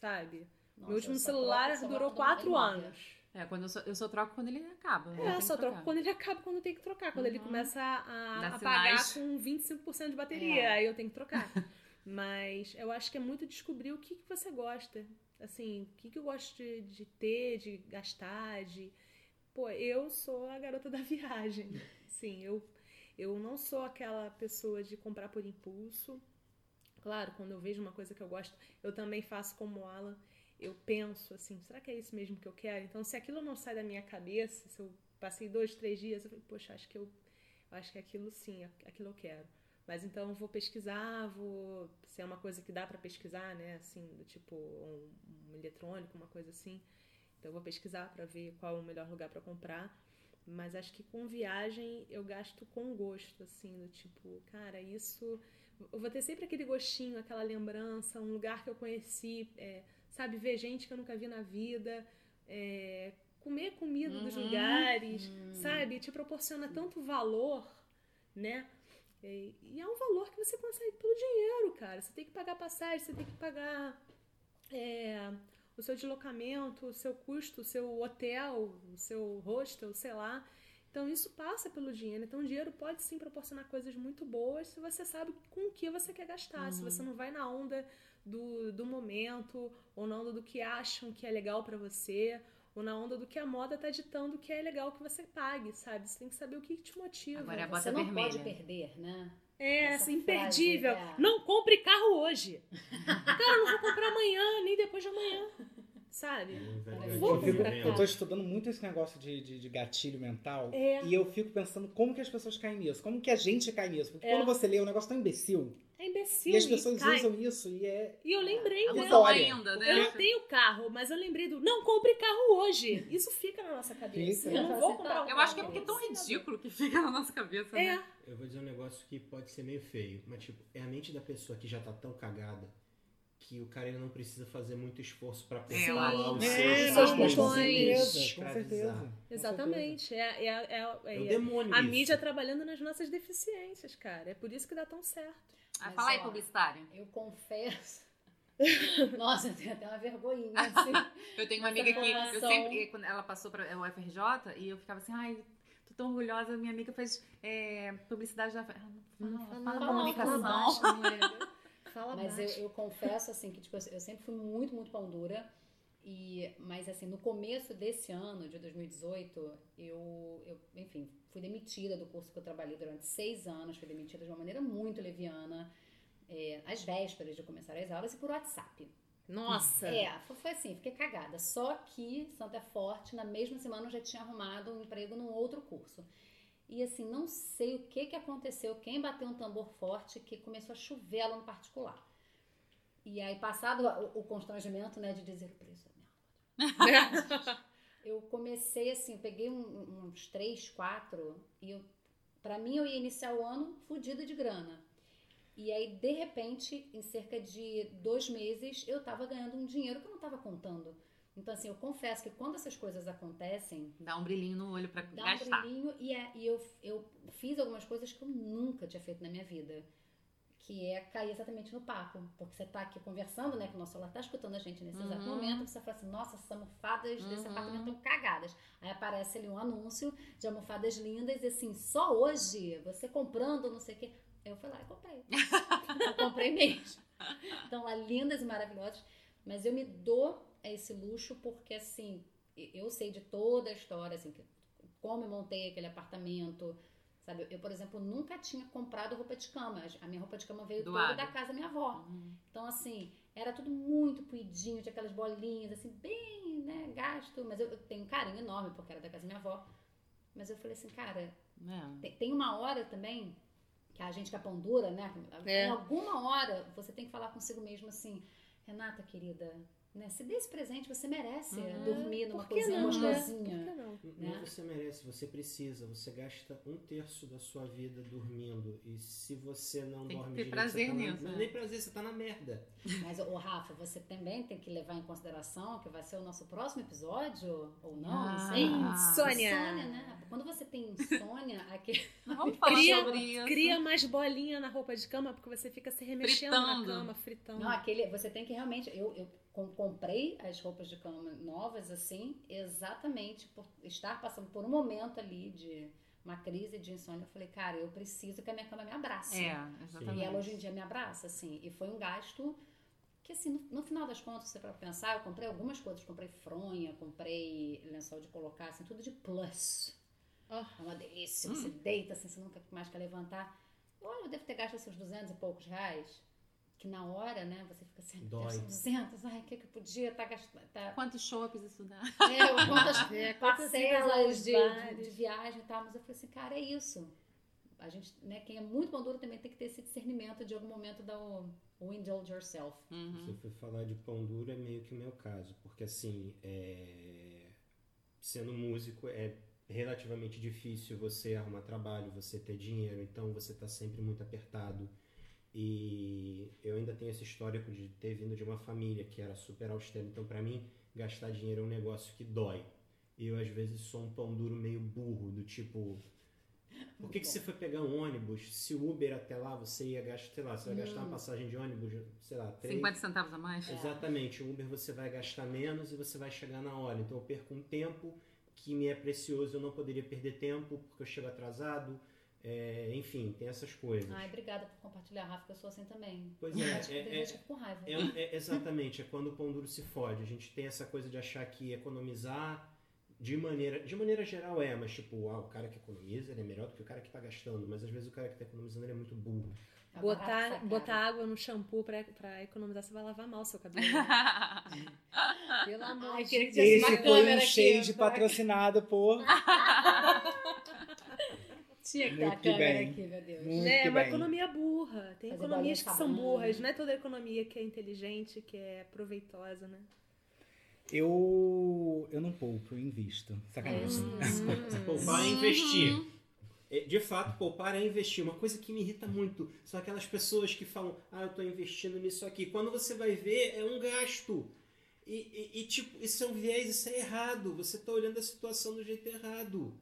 sabe? Nossa, Meu último eu celular troco durou quatro anos. É, quando eu só, eu só troco quando ele acaba. eu É, tenho só troco quando ele acaba, quando tem que trocar. Quando ele Uhum. começa a, Dá apagar sinais. com 25% de bateria, É. aí eu tenho que trocar. Mas eu acho que é muito descobrir o que, que você gosta. Assim, o que, que eu gosto de, de ter, de gastar, de... Pô, eu sou a garota da viagem. Sim, eu, eu não sou aquela pessoa de comprar por impulso. Claro, quando eu vejo uma coisa que eu gosto, eu também faço como Alan. Eu penso assim, será que é isso mesmo que eu quero? Então, se aquilo não sai da minha cabeça, se eu passei dois, três dias, eu falei, poxa, acho que eu, acho que aquilo sim, aquilo eu quero. Mas então vou pesquisar, vou se é uma coisa que dá para pesquisar, né? Assim, do tipo um, um, eletrônico, uma coisa assim. Então vou pesquisar para ver qual é o melhor lugar para comprar. Mas acho que com viagem eu gasto com gosto, assim, do tipo, cara, isso. Eu vou ter sempre aquele gostinho, aquela lembrança, um lugar que eu conheci, é, sabe, ver gente que eu nunca vi na vida, é, comer comida uhum, dos lugares, uhum. sabe? Te proporciona tanto valor, né? E, e, é um valor que você consegue pelo dinheiro, cara. Você tem que pagar passagem, você tem que pagar é, o seu deslocamento, o seu custo, o seu hotel, o seu hostel, sei lá. Então isso passa pelo dinheiro. Então o dinheiro pode sim proporcionar coisas muito boas se você sabe com o que você quer gastar. Uhum. Se você não vai na onda do, do momento ou na onda do que acham que é legal para você ou na onda do que a moda tá ditando que é legal que você pague, sabe? Você tem que saber o que te motiva. Agora é a bota você não vermelha. pode perder, né? É, Essa assim, imperdível. É... Não compre carro hoje. Cara, não vou comprar amanhã, nem depois de amanhã sabe? É eu, fico, eu tô estudando muito esse negócio de, de, de gatilho mental é. e eu fico pensando como que as pessoas caem nisso, como que a gente cai nisso. Porque é. quando você lê, o negócio tão imbecil. É imbecil. E as pessoas e usam isso e é. E eu lembrei é dela. ainda, né? Eu não tenho carro, mas eu lembrei do não compre carro hoje. Isso fica na nossa cabeça. Eu não vou comprar um Eu acho que é porque é tão ridículo que fica na nossa cabeça. É. Né? Eu vou dizer um negócio que pode ser meio feio, mas tipo, é a mente da pessoa que já tá tão cagada que o cara não precisa fazer muito esforço para apertar lá os é, seus botões. Com certeza. Exatamente. É, é, é, é, o demônio a mídia trabalhando nas nossas deficiências, cara. É por isso que dá tão certo. Ah, fala aí, publicitário. Eu confesso. Nossa, eu tenho até uma vergonhinha. Assim, eu tenho uma amiga que eu sempre, quando ela passou para o UFRJ, e eu ficava assim, ai, tô tão orgulhosa, minha amiga fez é, publicidade da. Ela não fala, fala, fala comunicação. Fala Fala Mas eu, eu, confesso, assim, que tipo, eu sempre fui muito, muito pão dura. E, mas assim, no começo desse ano, de 2018, eu, eu, enfim, fui demitida do curso que eu trabalhei durante seis anos, fui demitida de uma maneira muito leviana, é, às vésperas de começar as aulas e por WhatsApp. Nossa! É, foi assim, fiquei cagada. Só que Santa é Forte, na mesma semana, eu já tinha arrumado um emprego num outro curso. E assim, não sei o que, que aconteceu, quem bateu um tambor forte que começou a chover ela no particular. E aí, passado o, o constrangimento, né, de dizer o preço eu comecei assim, peguei um, uns três, quatro, e eu, pra mim eu ia iniciar o ano fodida de grana. E aí, de repente, em cerca de dois meses, eu tava ganhando um dinheiro que eu não tava contando. Então, assim, eu confesso que quando essas coisas acontecem. Dá um brilhinho no olho para gastar. Dá um brilhinho e, é, e eu, eu fiz algumas coisas que eu nunca tinha feito na minha vida. Que é cair exatamente no papo. Porque você tá aqui conversando, né? Que o nosso celular tá escutando a gente nesse uhum. exato momento. Você fala assim: nossa, essas almofadas uhum. desse apartamento estão cagadas. Aí aparece ali um anúncio de almofadas lindas e assim, só hoje, você comprando, não sei o quê. Eu fui lá e comprei. eu comprei mesmo. Então, lá, lindas e maravilhosas. Mas eu me dou esse luxo porque, assim, eu sei de toda a história, assim, como eu montei aquele apartamento, sabe? Eu, por exemplo, nunca tinha comprado roupa de cama. A minha roupa de cama veio toda da casa da minha avó. Uhum. Então, assim, era tudo muito puidinho, tinha aquelas bolinhas, assim, bem, né, gasto. Mas eu, eu tenho um carinho enorme porque era da casa da minha avó. Mas eu falei assim, cara, é. tem, tem uma hora também que a gente que é pão dura, né? É. Em alguma hora você tem que falar consigo mesmo assim, Renata, querida, né? Se dê esse presente, você merece uhum. dormir numa coisinha não, gostosinha. Né? Não? Né? não você merece, você precisa. Você gasta um terço da sua vida dormindo. E se você não tem dorme que ter prazer tá nisso. Na... Né? Nem prazer, você tá na merda. Mas, o Rafa, você também tem que levar em consideração que vai ser o nosso próximo episódio, ou não? Ah, não sei. Insônia. Insônia, né? Quando você tem insônia, aqui. Vamos falar cria, sobre isso. Cria mais bolinha na roupa de cama, porque você fica se remexendo fritando. na cama, fritando. Não, aquele. Você tem que realmente. Eu, eu comprei as roupas de cama novas assim, exatamente por estar passando por um momento ali de uma crise de insônia. Eu falei, cara, eu preciso que a minha cama me abrace. É, exatamente. E ela hoje em dia me abraça, assim. E foi um gasto que, assim, no, no final das contas, você para pensar, eu comprei algumas coisas. Comprei fronha, comprei lençol de colocar, assim, tudo de plus. Oh. É uma delícia. Hum. Você deita, assim, você nunca mais quer levantar. Olha, eu devo ter gasto esses 200 e poucos reais que na hora, né, você fica assim, Dói. 200, ai, o que que podia estar tá gastando? Tá... Quantos shoppes isso dá? É, quantas é, parcelas de, de, de, viagem e tal, mas eu falei assim, cara, é isso. a gente, né, quem é muito pão duro também tem que ter esse discernimento de algum momento dar o, o indulge yourself. Uhum. Se eu for falar de pão duro, é meio que o meu caso. Porque, assim, é... sendo músico, é relativamente difícil você arrumar trabalho, você ter dinheiro. Então, você está sempre muito apertado. E eu ainda tenho esse histórico de ter vindo de uma família que era super austera. Então, para mim, gastar dinheiro é um negócio que dói. E eu, às vezes, sou um pão duro meio burro, do tipo... Por que, que você foi pegar um ônibus? Se o Uber até lá, você ia gastar, sei lá, você vai gastar uma passagem de ônibus, sei lá, 3, 50 centavos a mais? Exatamente, o Uber você vai gastar menos e você vai chegar na hora. Então eu perco um tempo que me é precioso, eu não poderia perder tempo porque eu chego atrasado. É, enfim, tem essas coisas. Ai, obrigada por compartilhar, Rafa, que eu sou assim também. Pois é, é, eu é, com raiva. é, é- exatamente, é quando o pão duro se fode. A gente tem essa coisa de achar que economizar de maneira, de maneira geral é, mas tipo, ah, o cara que economiza ele é melhor do que o cara que tá gastando, mas às vezes o cara que tá economizando ele é muito burro. Botar, botar água no shampoo pra, pra economizar, você vai lavar mal o seu cabelo. Pelo amor Ai, de queria que Deus. Esse foi um aqui, shade pra- patrocinado por. Tinha que ter a câmera bem. aqui, meu Deus. Muito É que uma bem. economia burra. Tem Fazer economias que são burras. Não é toda economia que é inteligente, que é proveitosa, né? Eu, eu não poupo, eu invisto. Sacanagem. Hum. Poupar é investir. É, De fato, poupar é investir. Uma coisa que me irrita muito são aquelas pessoas que falam: Ah, eu estou investindo nisso aqui. Quando você vai ver, é um gasto. E, e- e, tipo, isso é um viés, isso é errado. Você está olhando a situação do jeito errado.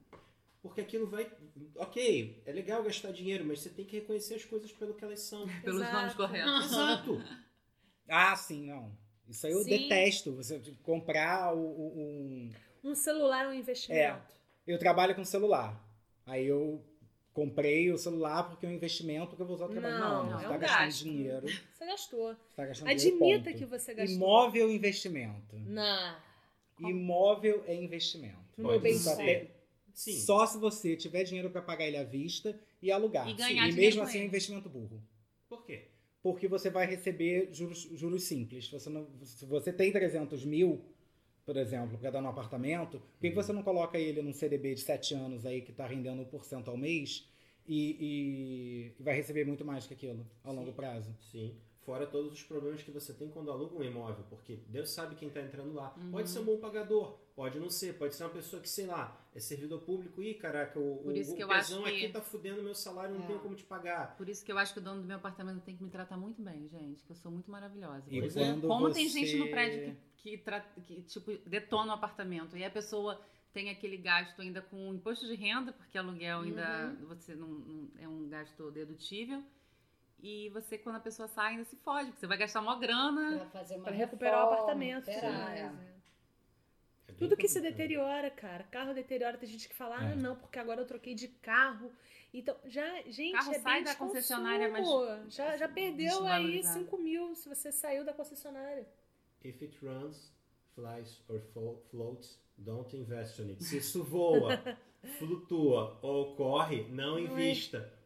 Porque aquilo vai. Ok, é legal gastar dinheiro, mas você tem que reconhecer as coisas pelo que elas são. Pelos Exato. nomes corretos. Exato. Ah, sim, não. Isso aí eu Sim. detesto. Você comprar o, o- um. Um celular é um investimento. Eu trabalho com celular. Aí eu comprei o celular porque é um investimento que eu vou usar no trabalho. Não, Não, é você um tá gastando gasto. dinheiro. Você Você gastou. tá gastando dinheiro. Admita ponto. que você gastou. Imóvel é investimento. Não. Imóvel é investimento. Pode bem Sim. só se você tiver dinheiro para pagar ele à vista e alugar. E ganhar e mesmo assim é um investimento burro. Por quê? Porque você vai receber juros, juros simples. Você não, se você tem 300 mil, por exemplo, para dar no apartamento, por que, você não coloca ele num CDB de 7 anos aí que está rendendo 1% ao mês e, e- e vai receber muito mais que aquilo ao longo Sim. prazo? Sim. Fora todos os problemas que você tem quando aluga um imóvel, porque Deus sabe quem está entrando lá. Uhum. Pode ser um bom pagador, pode não ser, pode ser uma pessoa que, sei lá, é servidor público e, caraca, o, Por o, isso o que pesão acho que- aqui tá fudendo meu salário, não É. tenho como te pagar. Por isso que eu acho que o dono do meu apartamento tem que me tratar muito bem, gente. Que eu sou muito maravilhosa. E Pois é. quando Como você... tem gente no prédio que, que, tra- que, tipo, detona o apartamento e a pessoa tem aquele gasto ainda com imposto de renda, porque aluguel ainda você não, não- é um gasto dedutível. E você, quando a pessoa sai, ainda se fode, porque você vai gastar uma grana. Pra recuperar o apartamento. tudo é. mais, é. É Tudo que se deteriora, cara. Carro deteriora, tem gente que fala, ah, É. não, porque agora eu troquei de carro. Então, já, gente, Carro é sai bem da concessionária, mas. Já, já perdeu aí desvalorizado. 5 mil se você saiu da concessionária. If it runs, flies or flo- floats, don't invest in it. Se isso voa, flutua ou corre, não Não é.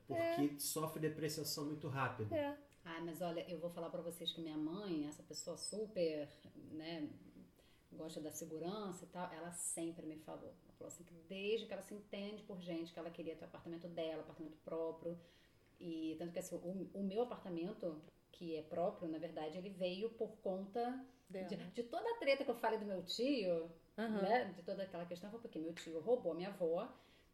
Porque sofre depreciação muito rápido. É. Ai, mas olha, eu vou falar pra vocês que minha mãe, essa pessoa super, né, gosta da segurança e tal, ela sempre me falou. Ela falou assim que desde que ela se entende por gente, que ela queria ter o apartamento dela, apartamento próprio. E tanto que assim, o, o meu apartamento, que é próprio, na verdade, ele veio por conta de, de toda a treta que eu falei do meu tio, Aham. né? De toda aquela questão, foi porque meu tio roubou minha avó.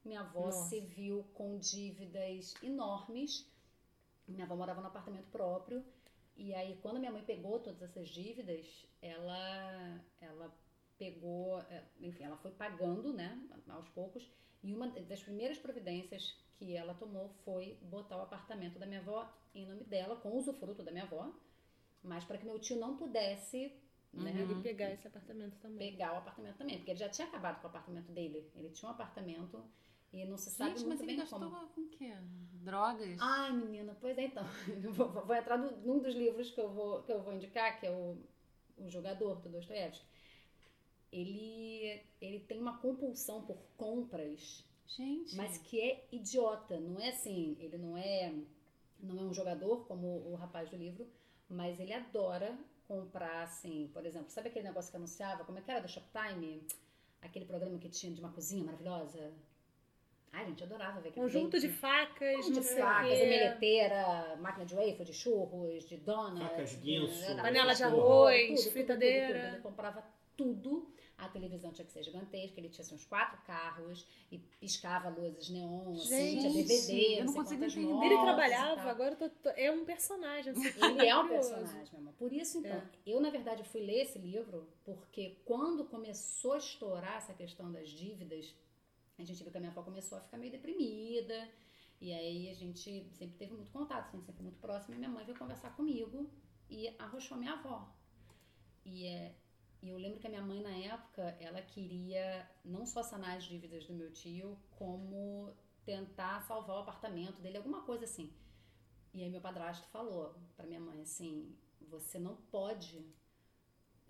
Minha avó Nossa. se viu com dívidas enormes. Minha avó morava no apartamento próprio. E aí, quando minha mãe pegou todas essas dívidas, ela, ela pegou, é, enfim, ela foi pagando, né, aos poucos. E uma das primeiras providências que ela tomou foi botar o apartamento da minha avó em nome dela, com usufruto da minha avó, mas para que meu tio não pudesse, né, Ele pegar esse apartamento também. pegar o apartamento também, porque ele já tinha acabado com o apartamento dele. Ele tinha um apartamento e não se sabe Gente, muito mas ele bem gastou como. com o quê? Drogas? Ai, menina, pois é, então. Vou, vou entrar no- num dos livros que eu vou, que eu vou indicar, que é o, o Jogador, do Dostoiévski. Ele, ele tem uma compulsão por compras, Gente. mas que é idiota. Não é assim, ele não é, não é um jogador como o rapaz do livro, mas ele adora comprar, assim, por exemplo, sabe aquele negócio que anunciava? Como é que era do Shoptime? Aquele programa que tinha de uma cozinha maravilhosa? Ai, gente, adorava ver aquele Conjunto de facas, Conjunto não de facas, emeleteira, máquina de wafer, de churros, de dona. Facas guinso, Panela de Tudo, arroz, fritadeira. Ele comprava tudo. A televisão tinha que ser gigantesca, ele tinha assim, uns quatro carros e piscava luzes neon, assim, tinha Gente, DVD, eu não sei consigo entender. Ele trabalhava, agora eu tô- tô- é um personagem. assim, Ele é um personagem, meu amor. Por isso, então, É. eu, na verdade, fui ler esse livro porque quando começou a estourar essa questão das dívidas, a gente viu que a minha avó começou a ficar meio deprimida. E aí a gente sempre teve muito contato, sempre muito próximo. E minha mãe veio conversar comigo e arrochou minha avó. E, é, e eu lembro que a minha mãe, na época, ela queria não só sanar as dívidas do meu tio, como tentar salvar o apartamento dele, alguma coisa assim. E aí meu padrasto falou pra minha mãe assim, você não pode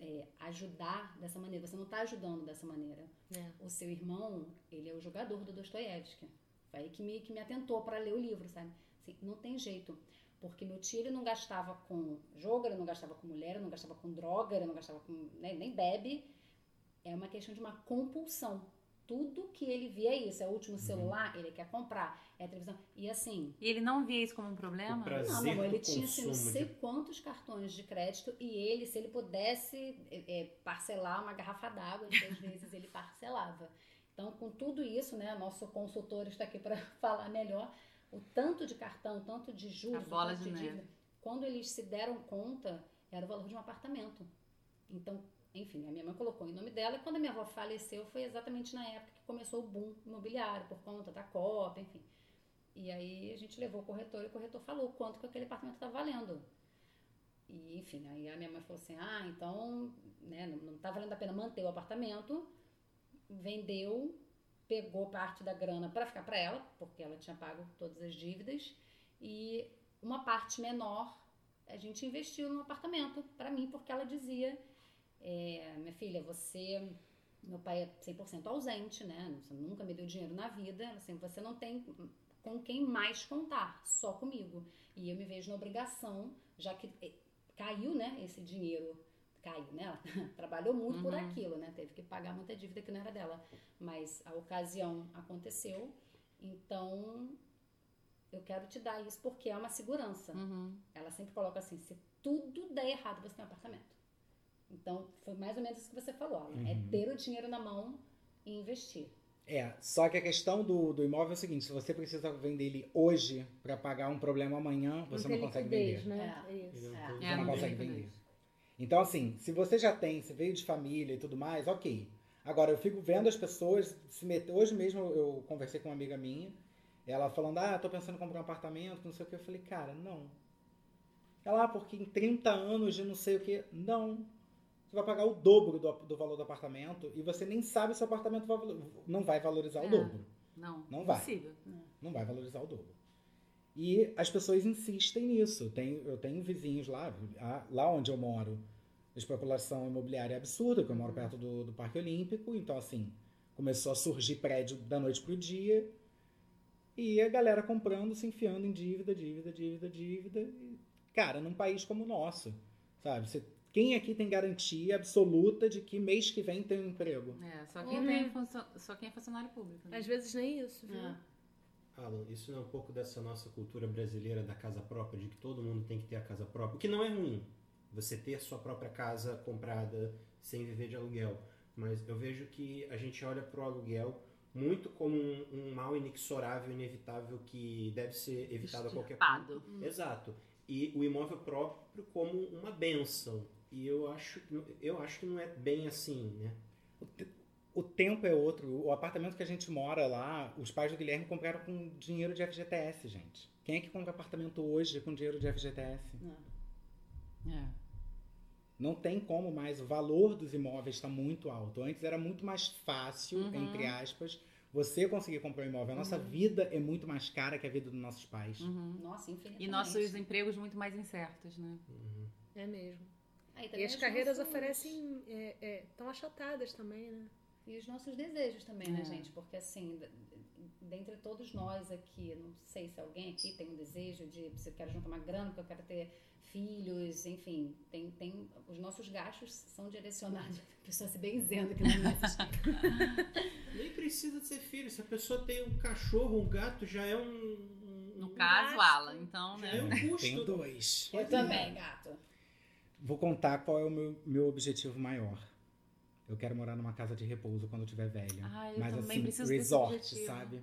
é, ajudar dessa maneira, você não tá ajudando dessa maneira. É. O seu irmão, ele é o jogador do Dostoiévski. Foi aí que me, que me atentou para ler o livro, sabe? Assim, não tem jeito. Porque meu tio ele não gastava com jogo, ele não gastava com mulher, ele não gastava com droga, ele não gastava com. né, nem bebe. É uma questão de uma compulsão. Tudo que ele via é isso. É o último celular, ele quer comprar. É a televisão. E assim, E ele não via isso como um problema? Não, amor, ele tinha assim, não sei de- quantos cartões de crédito e ele, se ele pudesse é, é, parcelar uma garrafa d'água, às vezes ele parcelava. Então, com tudo isso, né, nosso consultor está aqui para falar melhor, o tanto de cartão, o tanto de juros, A bola o tanto de de neve. dívida, quando eles se deram conta, era o valor de um apartamento. Então, enfim, a minha mãe colocou em nome dela e quando a minha avó faleceu foi exatamente na época que começou o boom imobiliário, por conta da Copa, enfim. E aí a gente levou o corretor e o corretor falou quanto que aquele apartamento estava valendo. E, enfim, aí a minha mãe falou assim, ah, então, né, não, não tá valendo a pena manter o apartamento, vendeu, pegou parte da grana para ficar para ela, porque ela tinha pago todas as dívidas, e uma parte menor a gente investiu num apartamento para mim, porque ela dizia, é, minha filha, você, meu pai é 100% ausente, né, você nunca me deu dinheiro na vida, assim, você não tem com quem mais contar, só comigo. E eu me vejo na obrigação, já que eh, caiu, né, esse dinheiro, caiu, né? Ela trabalhou muito por Uhum. aquilo, né? Teve que pagar muita dívida que não era dela. Mas a ocasião aconteceu, então eu quero te dar isso porque é uma segurança. Uhum. Ela sempre coloca assim: se tudo der errado, você tem um apartamento. Então, foi mais ou menos isso que você falou. Alan. É Uhum. ter o dinheiro na mão e investir. É, só que a questão do, do imóvel é o seguinte: se você precisa vender ele hoje para pagar um problema amanhã, você não, tem consegue vender. né? É. É isso. É. não Você É, não não consegue vender. Então, assim, se você já tem, você veio de família e tudo mais, ok. Agora, eu fico vendo as pessoas se meter. Hoje mesmo eu eu conversei com uma amiga minha, ela falando, ah, tô pensando em comprar um apartamento, não sei o que. Eu falei, cara, não. Ela, ah, porque em 30 anos de não sei o que. Não. Você vai pagar o dobro do, do valor do apartamento e você nem sabe se o apartamento vai não vai valorizar É. o dobro. Não, Não vai. Impossível. Não vai valorizar o dobro. E as pessoas insistem nisso. Tem, eu tenho vizinhos lá, lá onde eu moro, a especulação imobiliária é absurda, porque eu moro perto do, do Parque Olímpico, então assim, começou a surgir prédio da noite pro dia, e a galera comprando, se enfiando em dívida, dívida, dívida, dívida. E, cara, num país como o nosso, sabe? Você, quem aqui tem garantia absoluta de que mês que vem tem um emprego? É, só quem, Uhum. tem funcio- só quem é funcionário público. né? Às vezes nem isso, viu? É. Alan, isso não é um pouco dessa nossa cultura brasileira da casa própria, de que todo mundo tem que ter a casa própria, o que não é ruim, você ter sua própria casa comprada sem viver de aluguel. Mas eu vejo que a gente olha para o aluguel muito como um, um mal inexorável, inevitável, que deve ser evitado a qualquer custo. Estipado. Exato. E o imóvel próprio como uma benção. E eu acho, eu acho que não é bem assim, né? O tempo é outro. O apartamento que a gente mora lá, os pais do Guilherme compraram com dinheiro de FGTS, gente. Quem é que compra apartamento hoje com dinheiro de FGTS? É. Não tem como mais. O valor dos imóveis está muito alto. Antes era muito mais fácil, Uhum. entre aspas, você conseguir comprar um imóvel. A nossa vida é muito mais cara que a vida dos nossos pais. Uhum. Nossa, infinitamente. E nossos empregos muito mais incertos, né? Uhum. É mesmo. E as carreiras nossos- oferecem. Estão achatadas também, né? E os nossos desejos também, né, É. gente? Porque assim, dentre todos nós aqui, não sei se alguém aqui tem um desejo de se eu quero juntar uma grana, porque eu quero ter filhos, enfim, tem, tem os nossos gastos são direcionados, a pessoa se benzendo aqui na mesa. Nem precisa de ser filho, você a pessoa tem um cachorro, um gato, já é um. No um caso, gasto. Alan, então, já né? é um custo. Tenho dois. Eu também, gato. Vou contar qual é o meu, meu objetivo maior. Eu quero morar numa casa de repouso quando eu tiver velha. Ah, eu Mas também assim, preciso desse resort, objetivo. sabe?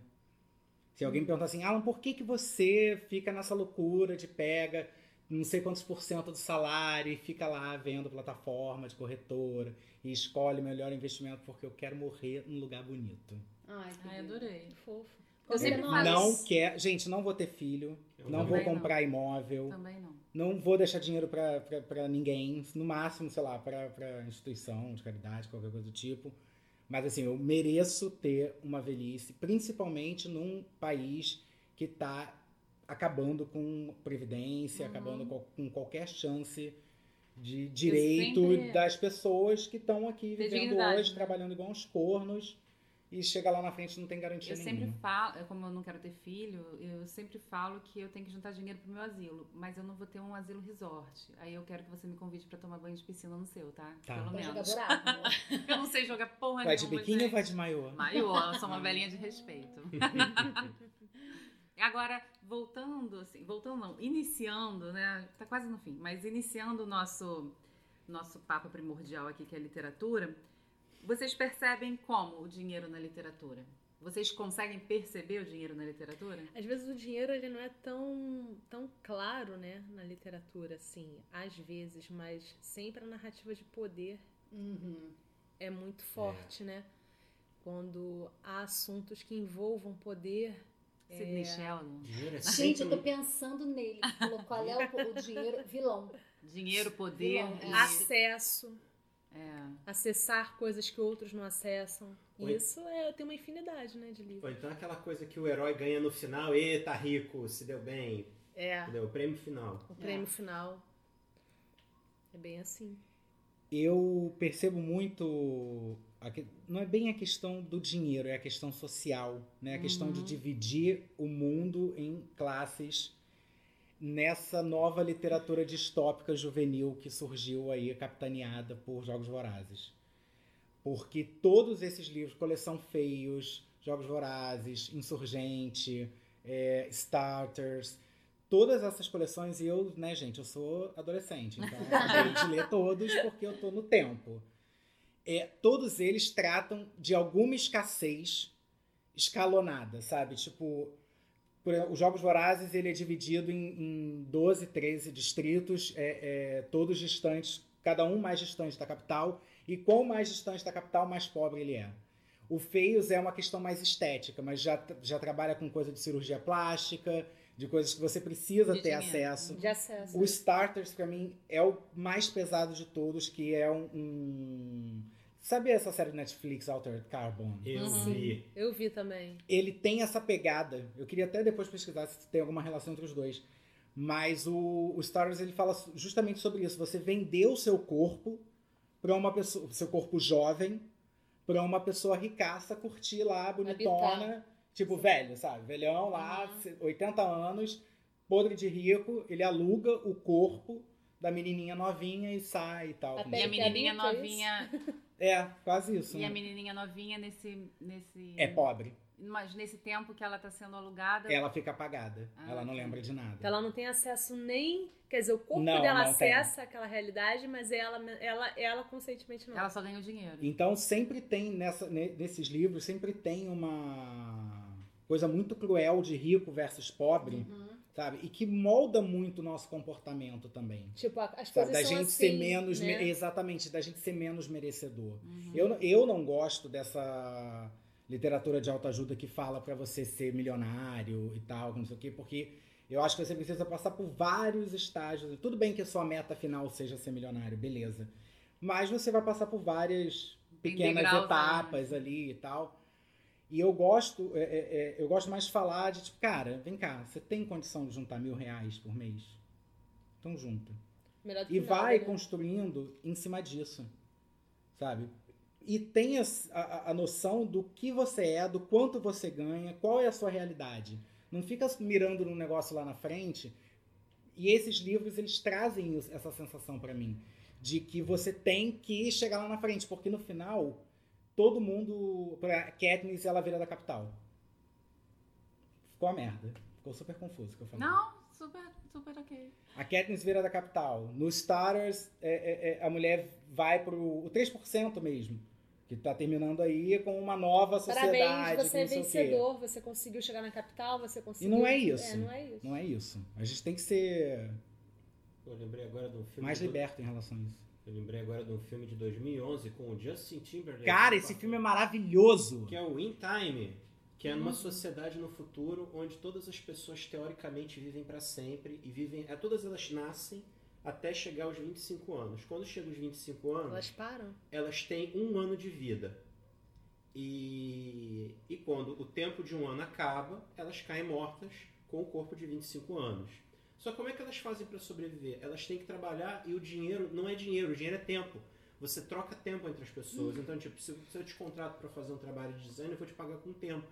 Se alguém me perguntar assim, Alan, por que, que você fica nessa loucura de pega não sei quantos por cento do salário e fica lá vendo plataforma de corretora e escolhe o melhor investimento porque eu quero morrer num lugar bonito. Ai, que Ai, adorei. Fofo. Eu sempre Não, falo Não isso. quer, gente, não vou ter filho, Eu não vou também não. comprar imóvel, Também não. não vou deixar dinheiro pra ninguém, no máximo, sei lá, pra pra instituição de caridade, qualquer coisa do tipo. Mas assim, eu mereço ter uma velhice, principalmente num país que tá acabando com previdência, Uhum. acabando co- com qualquer chance de direito sempre- das pessoas que estão aqui vivendo hoje, né? trabalhando igual uns cornos, e chega lá na frente e não tem garantia Eu nenhuma. sempre falo, como eu não quero ter filho, eu sempre falo que eu tenho que juntar dinheiro pro meu asilo, mas eu não vou ter um asilo resort. Aí eu quero que você me convide pra tomar banho de piscina no seu, tá? Tá. Pelo Vai jogar menos. buraco, amor. Eu não sei jogar porra Vai de nenhuma, biquíni ou vai de maiô? Maior, eu sou uma velhinha de respeito. Agora, voltando, assim, voltando não, iniciando, né? Tá quase no fim, mas iniciando o nosso, nosso papo primordial aqui, que é a literatura, vocês percebem como o dinheiro na literatura? Vocês conseguem perceber o dinheiro na literatura? Às vezes o dinheiro ele não é tão, tão claro, né, na literatura, assim, às vezes, mas sempre a narrativa de poder Uhum. é muito forte, né? Quando há assuntos que envolvam poder, Sidney Sheldon. Dinheiro é Gente, eu tô pensando nele. Falou qual é o, o dinheiro vilão. Dinheiro, poder Vilão, é. acesso, É. acessar coisas que outros não acessam. Oi. Isso é, tem uma infinidade, né, de livros. Ou então aquela coisa que o herói ganha no final, e tá rico, se deu bem, É, entendeu? O prêmio final. o prêmio final é bem assim. Eu percebo muito. Não é bem a questão do dinheiro, é a questão social, né? A questão de dividir o mundo em classes nessa nova literatura distópica juvenil que surgiu aí, capitaneada por Jogos Vorazes. Porque todos esses livros, Coleção Feios, Jogos Vorazes, Insurgente, é, Starters, todas essas coleções, e eu, né, gente, eu sou adolescente, então acabei de ler todos porque eu tô no tempo. É, todos eles tratam de alguma escassez escalonada, sabe? Tipo, por exemplo, os Jogos Vorazes ele é dividido em, em 12, 13 distritos, é, é, todos distantes, cada um mais distante da capital, e quanto mais distante da capital, mais pobre ele é. O Feios é uma questão mais estética, mas já, já trabalha com coisa de cirurgia plástica, de coisas que você precisa De ter dinheiro. acesso. De acesso. O Starters, pra mim, é o mais pesado de todos, que é um. um- Sabe essa série Netflix, Altered Carbon? Eu Uhum. vi. Eu vi também. Ele tem essa pegada. Eu queria até depois pesquisar se tem alguma relação entre os dois. Mas o, o Starters ele fala justamente sobre isso. Você vender o seu corpo para uma pessoa, seu corpo jovem, para uma pessoa ricaça curtir lá, bonitona, tipo velho, sabe? Velhão lá, 80 anos, podre de rico, ele aluga o corpo da menininha novinha e sai e tal. A com- E a menininha é novinha... É, quase isso. E né? a menininha novinha nesse... nesse... É pobre. Mas nesse tempo que ela tá sendo alugada... Ela fica apagada. Ah, ela não lembra de nada. Então ela não tem acesso nem. Quer dizer, o corpo Não, dela não tem. acessa aquela realidade, mas ela, ela, ela conscientemente não. Ela só ganha o dinheiro. Então sempre tem nessa, ne- nesses livros sempre tem uma coisa muito cruel de rico versus pobre, Uhum. Sabe? E que molda muito o nosso comportamento também. Tipo, as Sabe? coisas Da gente assim, ser menos, né? me- exatamente, da gente ser menos merecedor. Uhum. Eu, não- eu não gosto dessa literatura de autoajuda que fala pra você ser milionário e tal, não sei o quê, porque eu acho que você precisa passar por vários estágios. Tudo bem que a sua meta final seja ser milionário, beleza. Mas você vai passar por várias pequenas degraus, etapas ali e tal. E eu gosto, é, é, é, eu gosto mais de falar de tipo, cara, vem cá, você tem condição de juntar mil reais por mês? Então junta. E nada, vai né? construindo em cima disso, sabe? E tenha a, a- noção do que você é, do quanto você ganha, qual é a sua realidade. Não fica mirando num negócio lá na frente. E esses livros, eles trazem essa sensação pra mim. De que você tem que chegar lá na frente. Porque no final, todo mundo... Pra Katniss, ela vira da capital. ficou a merda. Ficou super confuso o que eu falei. Não, super, super ok. A Katniss vira da capital. No Starters, é, é, é, a mulher vai pro o 3% mesmo. Que tá terminando aí com uma nova sociedade. Parabéns, você é vencedor, você conseguiu chegar na capital, você E conseguiu. não é isso. É, não é isso. Não é isso. A gente tem que ser Eu lembrei agora um filme. mais do- liberto em relação a isso. Eu lembrei agora de um filme de 2011 com o Justin Timberlake. Cara, esse filme é maravilhoso. Que é o In Time, que é numa sociedade no futuro onde todas as pessoas teoricamente vivem para sempre e vivem, é, todas elas nascem até chegar aos 25 anos. Quando chega aos 25 anos, Elas param. elas têm um ano de vida. E, e quando o tempo de um ano acaba, elas caem mortas com o corpo de 25 anos. Só como é que elas fazem para sobreviver? Elas têm que trabalhar e o dinheiro não é dinheiro, o dinheiro é tempo. Você troca tempo entre as pessoas. Então, tipo, se eu te contrato para fazer um trabalho de design, eu vou te pagar com tempo.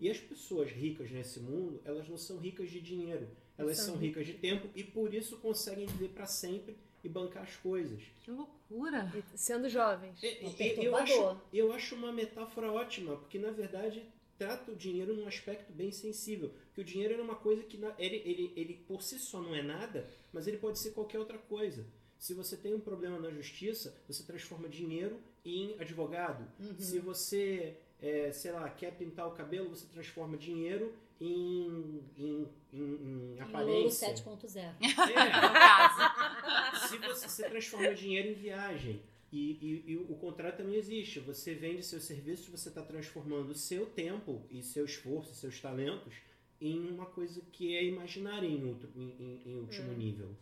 E as pessoas ricas nesse mundo, elas não são ricas de dinheiro. Elas São são ricas de tempo e por isso conseguem viver para sempre e bancar as coisas. Que loucura. E sendo jovens. E- É e- eu, acho, eu acho uma metáfora ótima, porque na verdade trata o dinheiro num aspecto bem sensível. Que o dinheiro é uma coisa que ele, ele, ele por si só não é nada, mas ele pode ser qualquer outra coisa. Se você tem um problema na justiça, você transforma dinheiro em advogado. Uhum. Se você, é, sei lá, quer pintar o cabelo, você transforma dinheiro em, em, em, em aparência. 7.0. É. No caso. Se você, você transforma dinheiro em viagem. E, e- e o contrário também existe. Você vende seus serviços, você está transformando o seu tempo e seu esforço, seus talentos em uma coisa que é imaginária em, outro, em, em- em último nível.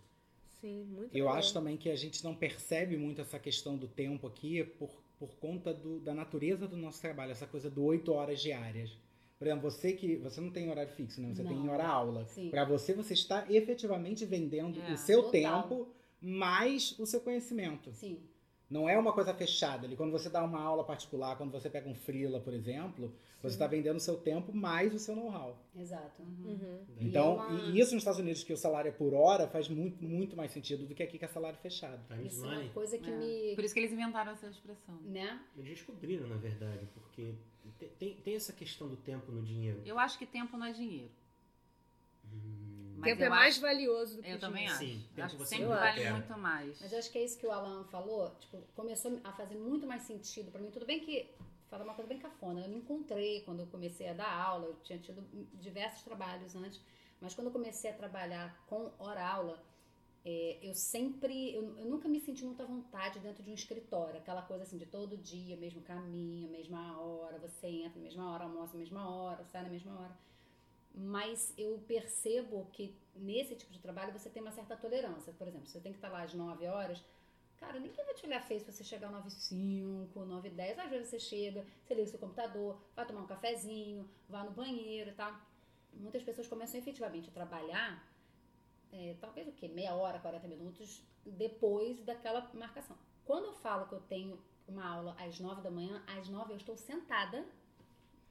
Sim, muito Eu bom. acho também que a gente não percebe muito essa questão do tempo aqui por, por conta do- da natureza do nosso trabalho, essa coisa do 8 horas diárias. Por exemplo, você que você não tem horário fixo, né? Você tem Não. hora aula. Sim. Para você, você está efetivamente vendendo É, o seu total. tempo mais o seu conhecimento. Sim. Não é uma coisa fechada ali. Quando você dá uma aula particular, quando você pega um freela, por exemplo, você está vendendo o seu tempo mais o seu know-how. Exato. Uhum. E Então, é uma- e isso nos Estados Unidos, que o salário é por hora, faz muito, muito mais sentido do que aqui que é salário fechado. Isso é uma coisa que É. me. Por isso que eles inventaram essa expressão. Né? Eles descobriram, na verdade, porque te- tem, tem essa questão do tempo no dinheiro. Eu acho que tempo não é dinheiro. Hum, Mas tempo é mais acho- valioso do que Eu também acho. Sim, acho que você sempre vale recupera. muito mais. Mas eu acho que é isso que o Alan falou. Tipo, começou a fazer muito mais sentido pra mim. Tudo bem que. Falar uma coisa bem cafona. Eu me encontrei quando eu comecei a dar aula. Eu tinha tido diversos trabalhos antes. Mas quando eu comecei a trabalhar com hora-aula, é, eu sempre. Eu, eu nunca me senti muita vontade dentro de um escritório. Aquela coisa assim de todo dia, mesmo caminho, mesma hora. Você entra na mesma hora, almoça na mesma hora, sai na mesma hora. Mas eu percebo que nesse tipo de trabalho você tem uma certa tolerância. Por exemplo, você tem que estar lá às 9 horas. Cara, ninguém vai te olhar feio se você chegar às 9 h 05, 9 h 10. Às vezes você chega, você liga o seu computador, vai tomar um cafezinho, vai no banheiro e tal. Muitas pessoas começam efetivamente a trabalhar, é, talvez o quê? Meia hora, 40 minutos depois daquela marcação. Quando eu falo que eu tenho uma aula às 9 da manhã, às 9 eu estou sentada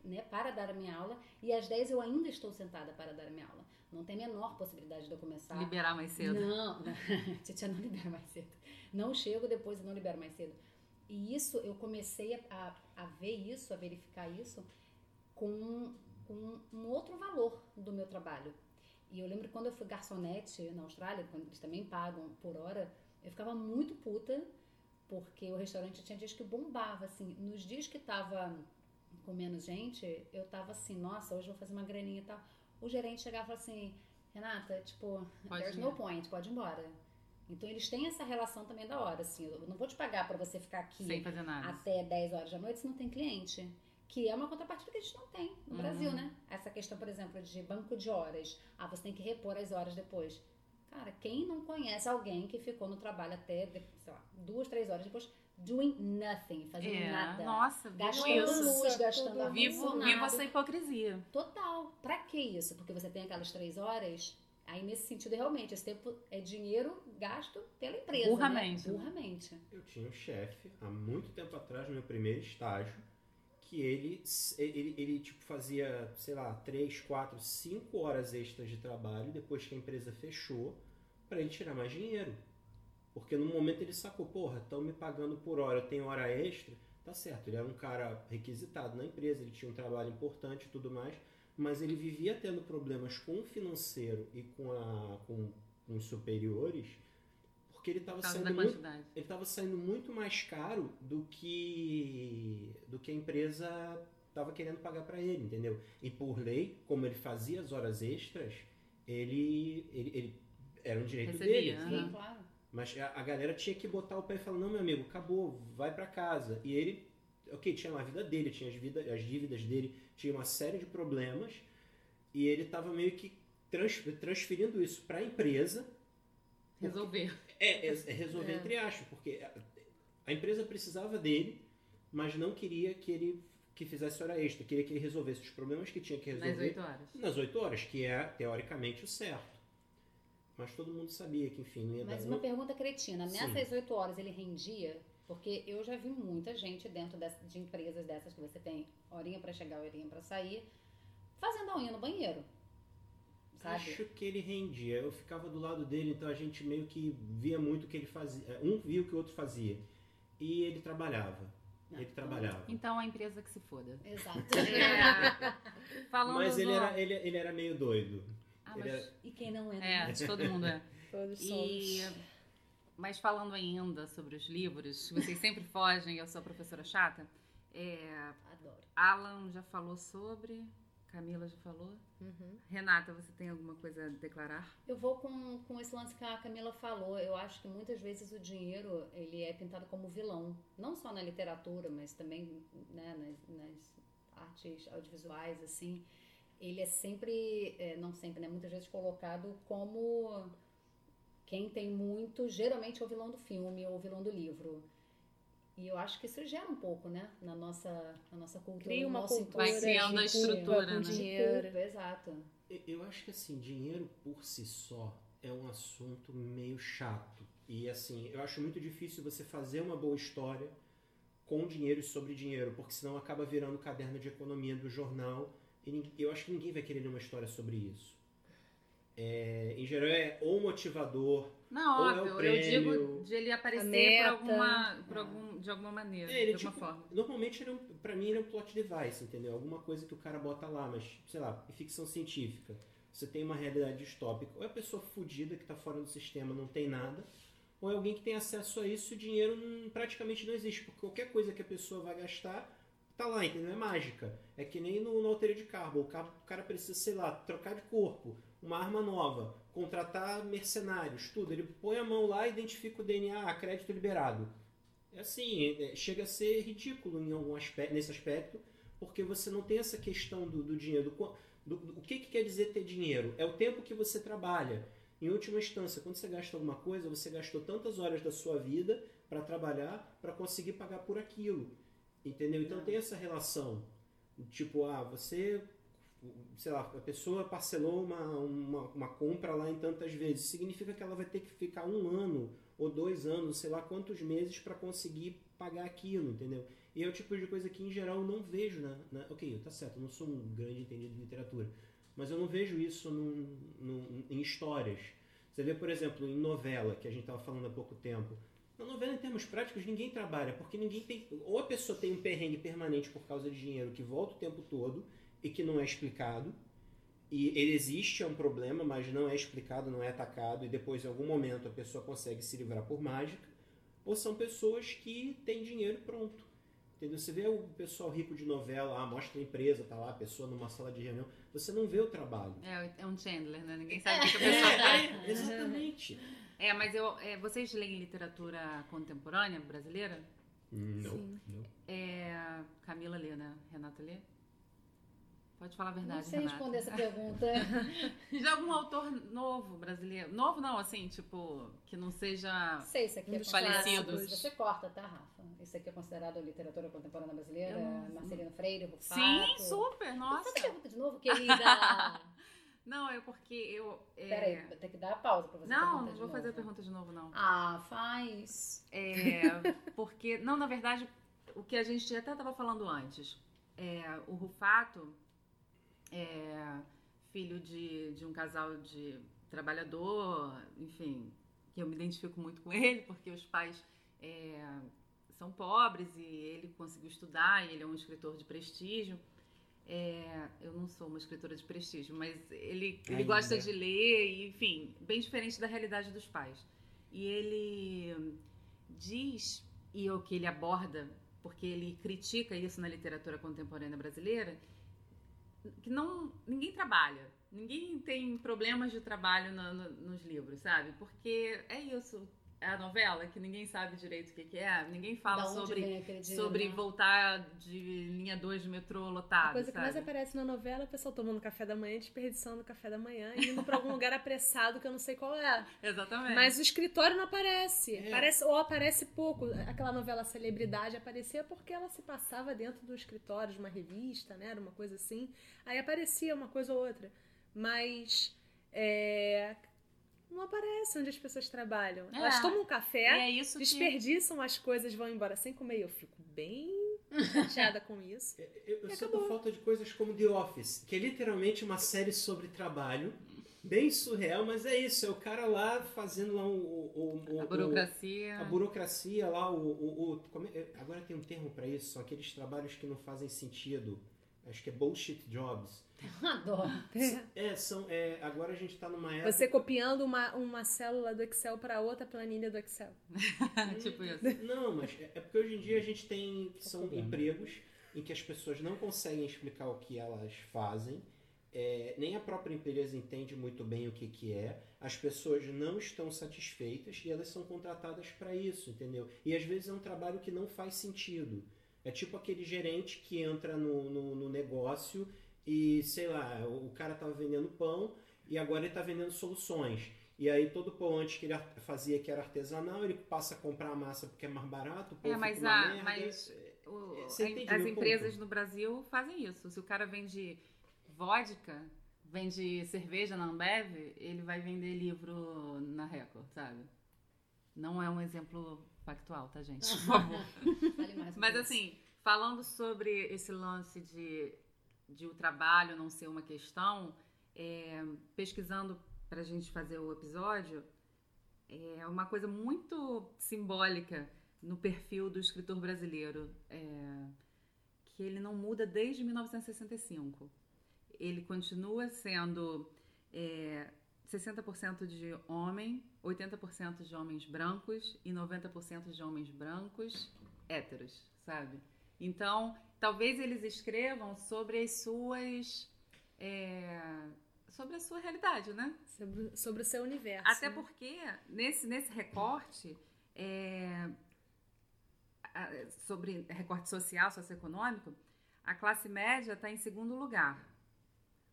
né, para dar a minha aula e às 10 eu ainda estou sentada para dar a minha aula. Não tem a menor possibilidade de eu começar. Liberar mais cedo. Não, Titia não libera mais cedo. Não chego depois e não libero mais cedo. E isso, eu comecei a, a, a ver isso, a verificar isso com, com um outro valor do meu trabalho. E eu lembro quando eu fui garçonete na Austrália, quando eles também pagam por hora, eu ficava muito puta, porque o restaurante tinha dias que bombava, assim. Nos dias que tava com menos gente, eu tava assim, nossa, hoje eu vou fazer uma graninha e tal. O gerente chegava e falava assim, Renata, tipo, Pode there's ir. no point, pode ir embora. Então eles têm essa relação também da hora, assim, eu não vou te pagar pra você ficar aqui Sem fazer nada. até 10 horas da noite se não tem cliente. Que é uma contrapartida que a gente não tem no Uhum. Brasil, né? Essa questão, por exemplo, de banco de horas. Ah, você tem que repor as horas depois. Cara, quem não conhece alguém que ficou no trabalho até, sei lá, duas, três horas depois, doing nothing, fazendo É, nada. nossa, Gastando isso. luz, gastando Vivo, vivo essa hipocrisia. Total. Pra que isso? Porque você tem aquelas três horas. Aí, nesse sentido, realmente, esse tempo é dinheiro gasto pela empresa. Burramente. Né? Burramente. Eu tinha um chefe, há muito tempo atrás, no meu primeiro estágio, que ele, ele, ele tipo, fazia, sei lá, 3, 4, 5 horas extras de trabalho depois que a empresa fechou, para ele tirar mais dinheiro. Porque no momento ele sacou, porra, estão me pagando por hora, eu tenho hora extra. Tá certo, ele era um cara requisitado na empresa, ele tinha um trabalho importante e tudo mais, mas ele vivia tendo problemas com o financeiro e com, a, com, com os superiores, porque ele estava saindo muito, ele estava saindo muito mais caro do que do que a empresa estava querendo pagar para ele, entendeu? E por lei, como ele fazia as horas extras, ele, ele, ele era um direito Recebia, dele. Sim, claro. Mas a, a galera tinha que botar o pé e falar, não, meu amigo, acabou, vai pra casa. E ele, ok, tinha a vida dele, tinha as, vida, as dívidas dele, tinha uma série de problemas, e ele tava meio que trans- transferindo isso pra empresa, Resolver. é, é, é resolver É. entre aspas, porque a, a empresa precisava dele, mas não queria que ele que fizesse hora extra, queria que ele resolvesse os problemas que tinha que resolver Nas 8 horas. nas 8 horas, que é teoricamente o certo. Mas todo mundo sabia que, enfim, não ia Mas dar. uma não- pergunta cretina. Sim. Nessas oito horas ele rendia? Porque eu já vi muita gente dentro de empresas dessas que você tem horinha pra chegar, horinha pra sair, fazendo a unha no banheiro. Sabe? Acho que ele rendia. Eu ficava do lado dele, então a gente meio que via muito o que ele fazia. Um via o que o outro fazia. E ele trabalhava. Não, ele trabalhava. Então a empresa que se foda. Exato. É, falando Mas ele do- era, ele, ele era meio doido. Ah, mas- era- E quem não é? É, todo mundo é. Todos E, somos. mas falando ainda sobre os livros, vocês sempre fogem, eu sou a professora chata. É, Adoro. Alan já falou sobre, Camila já falou. Uhum. Renata, você tem alguma coisa a declarar? Eu vou com, com esse lance que a Camila falou. Eu acho que muitas vezes o dinheiro ele é pintado como vilão, não só na literatura, mas também né, nas, nas artes audiovisuais, assim. Ele é sempre, é, não sempre, né, muitas vezes colocado como quem tem muito, geralmente é o vilão do filme ou o vilão do livro. E eu acho que isso gera um pouco, né, na nossa, na nossa cultura, Cria uma cultura Vai criando a estrutura, né? dinheiro. culpa, exato. Eu- Eu acho que assim, dinheiro por si só é um assunto meio chato. E assim, eu acho muito difícil você fazer uma boa história com dinheiro e sobre dinheiro, porque senão acaba virando caderno de economia do jornal. E eu acho que ninguém vai querer ler uma história sobre isso. É, em geral é ou motivador, Não, Ou é o óbvio, eu prêmio, digo de ele aparecer por alguma, por algum, de alguma maneira, É, ele, de alguma tipo, forma. Normalmente, ele é um, pra mim, ele é um plot device, entendeu? Alguma coisa que o cara bota lá, mas, sei lá, em ficção científica. Você tem uma realidade distópica. Ou é a pessoa fodida que tá fora do sistema, não tem nada. Ou é alguém que tem acesso a isso e o dinheiro não- praticamente não existe. Porque qualquer coisa que a pessoa vai gastar, tá lá, entendeu? É mágica. É que nem no, no de Carbon. O o cara precisa, sei lá, trocar de corpo, uma arma nova, contratar mercenários, tudo. Ele põe a mão lá, identifica o DNA, crédito liberado. É assim, é- chega a ser ridículo em algum aspecto, nesse aspecto, porque você não tem essa questão do, do dinheiro. Do- do- o que, que quer dizer ter dinheiro? É o tempo que você trabalha. Em última instância, quando você gasta alguma coisa, você gastou tantas horas da sua vida para trabalhar, para conseguir pagar por aquilo. Entendeu? Então tem essa relação. Tipo, ah, você, sei lá, a pessoa parcelou uma, uma, uma compra lá em tantas vezes. Significa que ela vai ter que ficar um ano ou dois anos, sei lá quantos meses para conseguir pagar aquilo, entendeu? E é o tipo de coisa que em geral eu não vejo na, na- Ok, tá certo, eu não sou um grande entendido de literatura, mas eu não vejo isso num- num- em histórias. Você vê, por exemplo, em novela, que a gente estava falando há pouco tempo. Na novela, em termos práticos, ninguém trabalha, porque ninguém tem. Ou a pessoa tem um perrengue permanente por causa de dinheiro que volta o tempo todo e que não é explicado. E ele existe, é um problema, mas não é explicado, não é atacado, e depois, em algum momento, a pessoa consegue se livrar por mágica. Ou são pessoas que têm dinheiro pronto. Entendeu? Você vê o pessoal rico de novela, ah, mostra a empresa, tá lá, a pessoa numa sala de reunião. Você não vê o trabalho. É, é um Chandler, né? Ninguém sabe o que a pessoa faz. É, exatamente. É, mas eu, é, vocês leem literatura contemporânea brasileira? Não. Sim. não. É, Camila lê, né? Renata lê? Pode falar a verdade, Não sei Renata. responder essa pergunta. De algum autor novo brasileiro? Novo não, assim, tipo, que não seja... Sei, isso aqui é clássicos. Você corta, tá, Rafa? Isso aqui é considerado literatura contemporânea brasileira? Eu Marcelino Freire, Rufato? Sim, super, Então, nossa. Faz a pergunta de novo, querida. Não, é porque eu... É... Peraí, vou ter que dar a pausa pra você Não, não vou fazer a novo. pergunta de novo, não. Ah, faz. É, porque, não, na verdade, o que a gente até estava falando antes, é, o Rufato é filho de, de um casal de trabalhador, enfim, que eu me identifico muito com ele, porque os pais é, são pobres e ele conseguiu estudar, e ele é um escritor de prestígio. É, eu não sou uma escritora de prestígio, mas ele, ele Ainda. gosta de ler, e, enfim, bem diferente da realidade dos pais. E ele diz, e o que ele aborda, porque ele critica isso na literatura contemporânea brasileira, que não ninguém trabalha, ninguém tem problemas de trabalho no- no- nos livros, sabe? Porque é isso, é a novela que ninguém sabe direito o que, que é, ninguém fala sobre dinheiro, sobre né? voltar de linha 2 de metrô lotado, A coisa que sabe? mais aparece na novela é o pessoal tomando café da manhã, desperdiçando o café da manhã e indo pra algum lugar apressado que eu não sei qual é. Exatamente. Mas o escritório não aparece. É. Aparece ou aparece pouco. Aquela novela Celebridade aparecia porque ela se passava dentro do escritório de uma revista, né? Era uma coisa assim. Aí aparecia uma coisa ou outra. Mas é, não aparece onde as pessoas trabalham. É. Elas tomam um café, é isso que... desperdiçam as coisas, vão embora sem comer. E eu fico bem chateada com isso. Eu, eu sinto falta de coisas como The Office, que é literalmente uma série sobre trabalho, bem surreal, mas é isso, é o cara lá fazendo lá o, o, o- A o- burocracia... a burocracia lá, o, o, o- como é- agora tem um termo pra isso, são aqueles trabalhos que não fazem sentido. Acho que é bullshit jobs. Adoro. É, são, é, agora a gente tá numa época. Você copiando uma, uma célula do Excel para outra planilha do Excel. tipo isso. Não, mas é é porque hoje em dia a gente tem. São problema? empregos em que as pessoas não conseguem explicar o que elas fazem. é, nem a própria empresa entende muito bem o que, que é, as pessoas não estão satisfeitas e elas são contratadas para isso, entendeu? E às vezes é um trabalho que não faz sentido. É tipo aquele gerente que entra no, no, no negócio e, sei lá, o, cara tava vendendo pão e agora ele tá vendendo soluções. E aí todo pão antes que ele fazia que era artesanal, ele passa a comprar a massa porque é mais barato, o pão É, mas, a, merda. mas o- as empresas ponto? no Brasil fazem isso. Se o cara vende vodka, vende cerveja na Ambev, ele vai vender livro na Record, sabe? Não é um exemplo factual, tá, gente? Por favor. Fale mais Mas assim, falando sobre esse lance de, de o trabalho não ser uma questão, é, pesquisando pra gente fazer o episódio, é uma coisa muito simbólica no perfil do escritor brasileiro, é, que ele não muda desde 1965. Ele continua sendo é, 60% de homem, 80% de homens brancos e 90% de homens brancos héteros, sabe? Então, talvez eles escrevam sobre as suas. é, sobre a sua realidade, né? Sobre, sobre o seu universo. Até né? porque nesse, nesse recorte, é, sobre recorte social, socioeconômico, a classe média está em segundo lugar.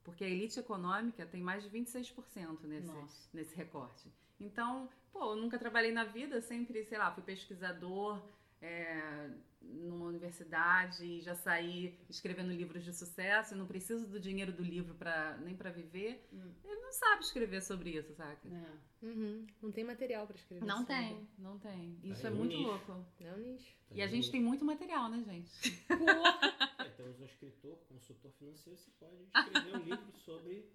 Porque a elite econômica tem mais de 26% nesse, Nossa. nesse recorte. Então, pô, eu nunca trabalhei na vida, sempre, sei lá, fui pesquisador é, numa universidade e já saí escrevendo livros de sucesso, e não preciso do dinheiro do livro pra, nem para viver. Hum. Ele não sabe escrever sobre isso, saca? É. Uhum. Não tem material pra escrever. Não sobre. tem, não tem. Isso é é um muito nicho. louco. Não, nicho. E a gente tem muito material, né, gente? É, temos um escritor, consultor financeiro, você pode escrever um livro sobre.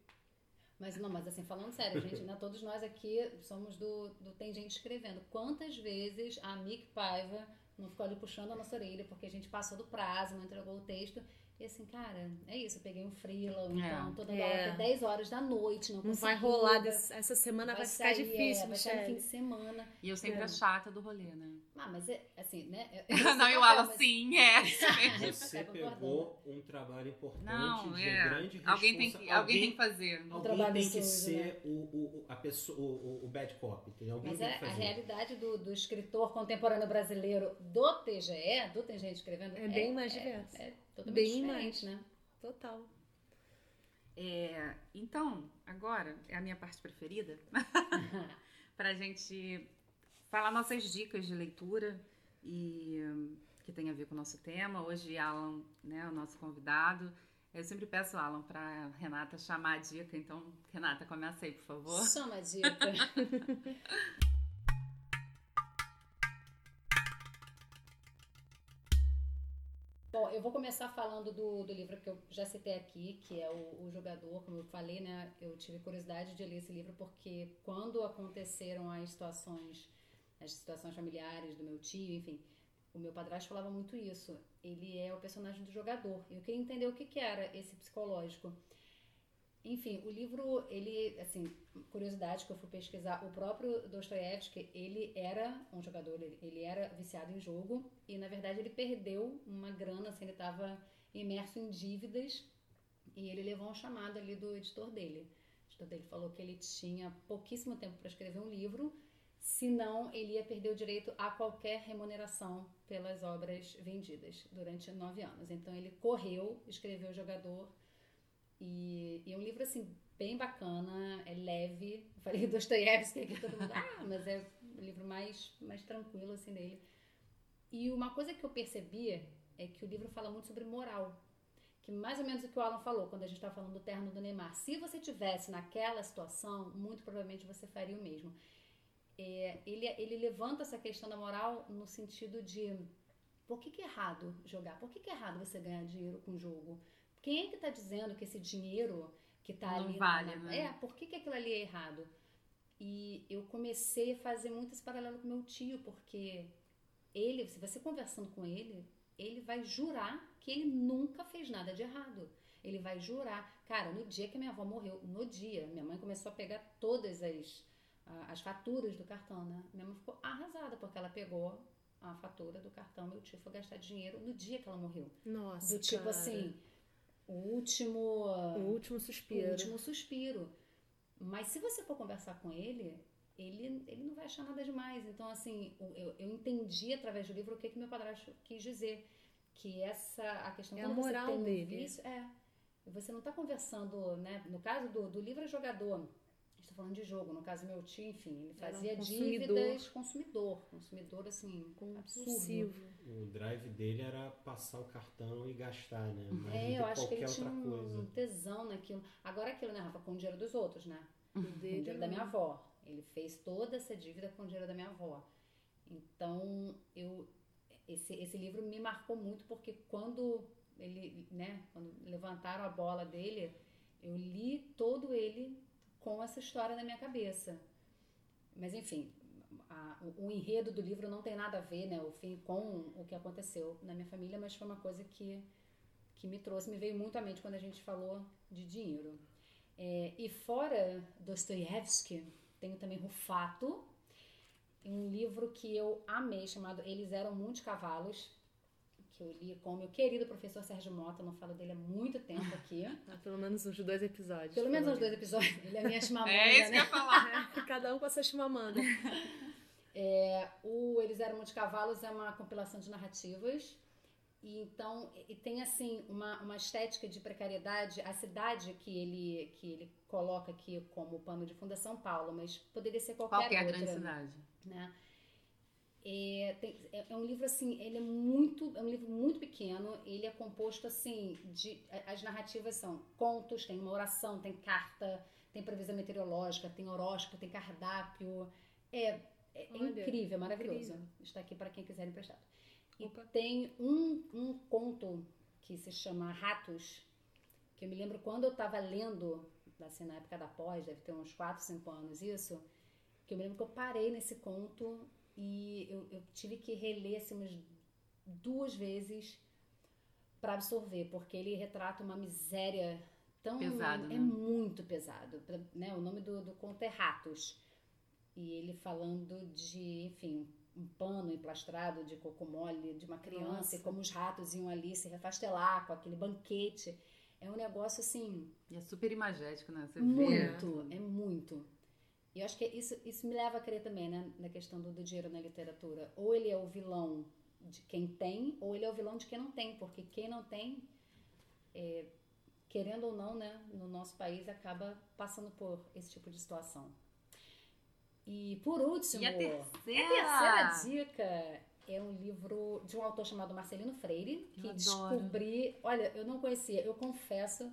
Mas não, mas assim, falando sério, gente, né, todos nós aqui somos do, do Tem Gente Escrevendo. Quantas vezes a Mick Paiva não ficou ali puxando a nossa orelha porque a gente passou do prazo, não entregou o texto. E assim, cara, é isso, eu peguei um freela, ou então É. toda É. hora até 10 horas da noite, não Não vai rolar. vai- desse- essa semana vai, ficar sair, difícil, é, vai sair no fim de semana. E eu sempre É. a chata do rolê, né? Ah, mas é assim, né? não, eu falo sim, é. Você Tá pegou um trabalho importante Não, de é. grande Alguém tem, que, alguém tem que fazer. Um Alguém trabalho tem que sujo, ser o, o, o- a pessoa, o, o- bad cop, entendeu? Alguém Mas tem é, que a fazer. realidade do, do escritor contemporâneo brasileiro do TGE, do Tem Gente Escrevendo, É bem mais diversa. Totalmente Bem diferente, mais. né? Total. É, então, agora é a minha parte preferida para a gente falar nossas dicas de leitura e que tem a ver com o nosso tema. Hoje, Alan, né, o nosso convidado. Eu sempre peço, Alan, para Renata chamar a dica. Então, Renata, começa aí, por favor. Só uma dica. eu vou começar falando do, do livro que eu já citei aqui, que é o, o Jogador, como eu falei, né? Eu tive curiosidade de ler esse livro porque quando aconteceram as situações, as situações familiares do meu tio, enfim, o meu padrasto falava muito isso. Ele é o personagem do jogador. Eu queria entender o que, que era esse psicológico. Enfim, o livro, ele, assim, curiosidade que eu fui pesquisar, o próprio Dostoiévski, ele era um jogador, ele, era viciado em jogo e, na verdade, ele perdeu uma grana, assim, ele estava imerso em dívidas e ele levou um chamado ali do editor dele. O editor dele falou que ele tinha pouquíssimo tempo para escrever um livro, senão ele ia perder o direito a qualquer remuneração pelas obras vendidas durante nove anos. Então ele correu, escreveu o jogador e, e é um livro assim bem bacana, é leve. Eu falei Dostoiévski aqui todo mundo, ah, mas é um livro mais mais tranquilo assim dele. E uma coisa que eu percebi é que o livro fala muito sobre moral que mais ou menos o que o Alan falou quando a gente estava falando do terno do Neymar. Se você tivesse naquela situação, muito provavelmente você faria o mesmo. É, ele, ele levanta essa questão da moral no sentido de por que, que é errado jogar? Por que, que é errado você ganhar dinheiro com jogo? Quem é que está dizendo que esse dinheiro que está ali. Vale, na, né? É, por que, que aquilo ali é errado? E eu comecei a fazer muito esse paralelo com meu tio, porque ele, se você conversando com ele, ele vai jurar que ele nunca fez nada de errado. Ele vai jurar. Cara, no dia que minha avó morreu, no dia, minha mãe começou a pegar todas as, as faturas do cartão, né? Minha mãe ficou arrasada porque ela pegou a fatura do cartão, meu tio foi gastar dinheiro no dia que ela morreu. Nossa. Do tipo cara. assim, o último. O último suspiro. O último suspiro. Mas se você for conversar com ele, ele, ele não vai achar nada demais. Então, assim, eu, eu entendi através do livro o que, que meu padrasto quis dizer. Que essa, a questão É a você moral tem um dele. vício, é. Você não está conversando, né? No caso do, do livro é jogador. Estou falando de jogo. No caso, meu tio, enfim, ele Era um fazia consumidor. dívidas consumidor. Consumidor, assim, absurdo. Compulsivo. O drive dele era passar o cartão e gastar, né? Mais É, eu acho que qualquer ele tinha outra um coisa. tesão naquilo. Agora aquilo, né, Rafa? Com o dinheiro dos outros, né? O Com o dele dinheiro da não. minha avó. Ele fez toda essa dívida com o dinheiro da minha avó. Então, eu esse, esse livro me marcou muito porque quando ele, né, quando levantaram a bola dele, eu li todo ele com essa história na minha cabeça. Mas enfim, a- o, o enredo do livro não tem nada a ver, né, o fim com o que aconteceu na minha família, mas foi uma coisa que que me trouxe, me veio muito à mente quando a gente falou de dinheiro. É, e fora Dostoiévski, tenho também Rufato, um livro que eu amei, chamado Eles Eram Muitos Cavalos, que eu li com o meu querido professor Sérgio Mota, não falo dele há muito tempo aqui. Ah, pelo menos uns dois episódios. Pelo menos uns dois episódios. Ele é minha chimamanda, É isso que né? eu ia falar. Cada um com a sua chimamanda. É, o Eles Eram Muitos Cavalos é uma compilação de narrativas. E então, e tem assim uma, uma estética de precariedade. A cidade que ele, que ele coloca aqui como pano de fundo é São Paulo, mas poderia ser qualquer, Qualquer outra. grande cidade. né? É, tem- é- é um livro assim, ele é muito, é um livro muito pequeno. Ele é composto assim de, as narrativas são contos, tem uma oração, tem carta, tem previsão meteorológica, tem horóscopo, tem cardápio. É, é incrível, é maravilhoso. incrível. Está aqui para quem quiser emprestado. E Opa. tem um, um conto que se chama Ratos, que eu me lembro quando eu estava lendo, assim, na época da pós, deve ter uns 4, 5 anos isso, que eu me lembro que eu parei nesse conto e eu, eu tive que reler assim, umas duas vezes para absorver, porque ele retrata uma miséria tão Pesado, é né? muito pesado, né? O nome do, do conto é Ratos. E ele falando de, enfim, um pano emplastrado de coco mole de uma criança Nossa. e como os ratos iam ali se refastelar com aquele banquete. É um negócio assim, E é super imagético, né? Você vê. muito, é muito. E eu acho que isso, isso me leva a crer também, né, na questão do, do dinheiro na literatura. Ou ele é o vilão de quem tem, ou ele é o vilão de quem não tem, porque quem não tem, é, querendo ou não, né, no nosso país, acaba passando por esse tipo de situação. E por último, E a a terceira? terceira dica é um livro de um autor chamado Marcelino Freire, que descobri. Olha, eu não conhecia, eu confesso,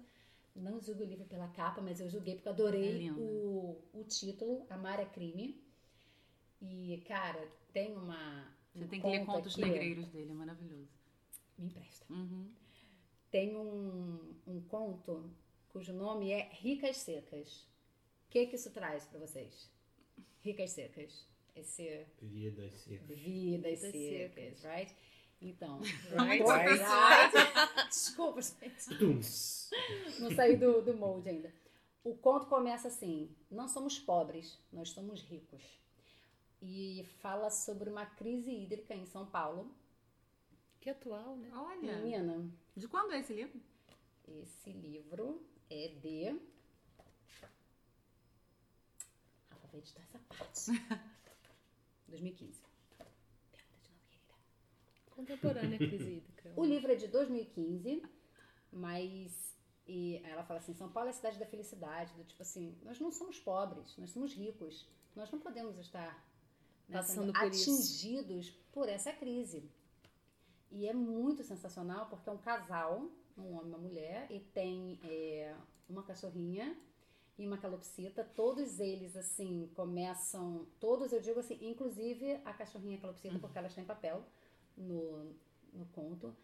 não julgo o livro pela capa, mas eu julguei porque eu adorei É o, o título, Amar é Crime. E, cara, tem uma. Você um tem que ler conto contos aqui. negreiros dele, é maravilhoso. Me empresta. Uhum. Tem um, um conto cujo nome é Ricas Secas. O que, que isso traz para vocês? Ricas Secas. Esse Vidas secas. Vidas Vidas secas, right? Então, Right. Right. Right. Desculpa, gente. Não saí do, do molde ainda. O conto começa assim: não somos pobres, nós somos ricos. E fala sobre uma crise hídrica em São Paulo. Que atual, né? Olha, Menina, de quando é esse livro? esse livro é de. Rafa vai editar essa parte. 2015. Pergunta de novo, querida. Contemporânea crise hídrica. O livro é de 2015, mas e ela fala assim, São Paulo é a cidade da felicidade, do tipo assim, nós não somos pobres, nós somos ricos, nós não podemos estar né, Passando por isso. atingidos por essa crise. E é muito sensacional porque é um casal, um homem e uma mulher, e tem é, uma cachorrinha e uma calopsita. Todos eles, assim, começam. Todos, eu digo assim, inclusive a cachorrinha e a calopsita, porque ela está em papel no, no conto.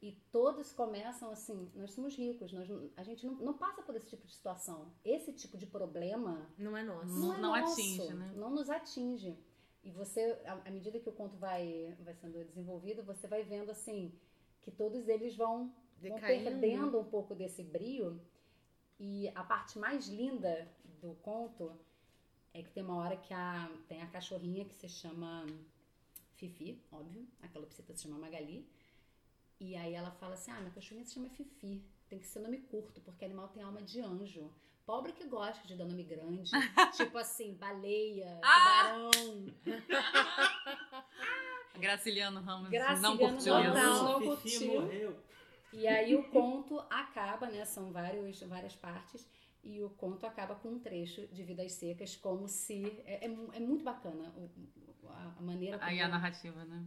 E todos começam assim: nós somos ricos, nós, a gente não, não passa por esse tipo de situação. Esse tipo de problema Não é nosso. Não- é não nosso, atinge, né? Não nos atinge. E você, à medida que o conto vai, vai sendo desenvolvido, você vai vendo assim que todos eles vão, vão perdendo um pouco desse brio. E a parte mais linda do conto é que tem uma hora que a, tem a cachorrinha que se chama Fifi, óbvio, a calopsita se chama Magali. E aí ela fala assim: ah, minha cachorrinha se chama Fifi. Tem que ser nome curto, porque animal tem alma de anjo. Pobre que gosta de dar nome grande. tipo assim, baleia, Ah! tubarão. Graciliano Ramos não Graciliano curtiu isso. Não, não Fifi curtiu. morreu. E aí o conto acaba, né? São vários, várias partes. E o conto acaba com um trecho de Vidas Secas, como se. É, é, é muito bacana o- a, a maneira como Aí a narrativa, né?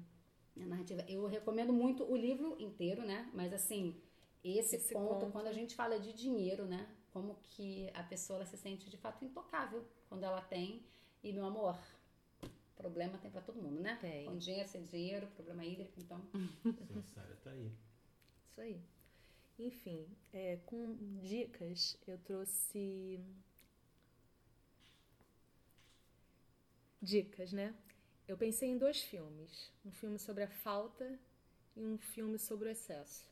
a narrativa. Eu recomendo muito o livro inteiro, né? Mas assim, esse, Esse conto, conto. quando a gente fala de dinheiro, né? Como que a pessoa ela se sente de fato intocável quando ela tem. E, meu amor, problema tem pra todo mundo, né? Tem. Com dinheiro, sem dinheiro, problema hídrico, então. Sara tá aí. Isso aí. Enfim, é, com dicas, eu trouxe. Dicas, né? Eu pensei em dois filmes: um filme sobre a falta e um filme sobre o excesso.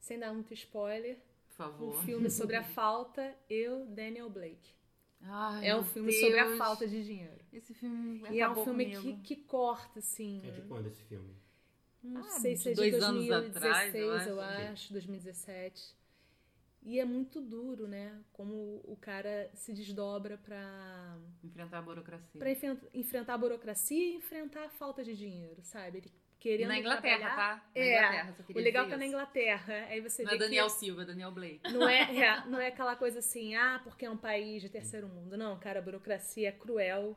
Sem dar muito spoiler, Por um favor. filme sobre a falta, eu, Daniel Blake. Ai, É um filme sobre a Deus. falta de dinheiro. Esse filme E é um filme que, comigo. que corta, assim. É de quando esse filme? Não Ah, sei se é de dois anos 2016, atrás, eu eu acho. acho, 2017. E é muito duro, né? Como o cara se desdobra pra, Enfrentar a burocracia. pra enfen- enfrentar a burocracia e enfrentar a falta de dinheiro, sabe? Ele querendo Na Inglaterra, trabalhar. tá? Na É, Inglaterra, O legal é que é na. Inglaterra. Aí você Não vê é Daniel que Silva, Daniel Blake. não é, é, não é aquela coisa assim, ah, porque é um país de terceiro mundo. Não, cara, a burocracia é cruel.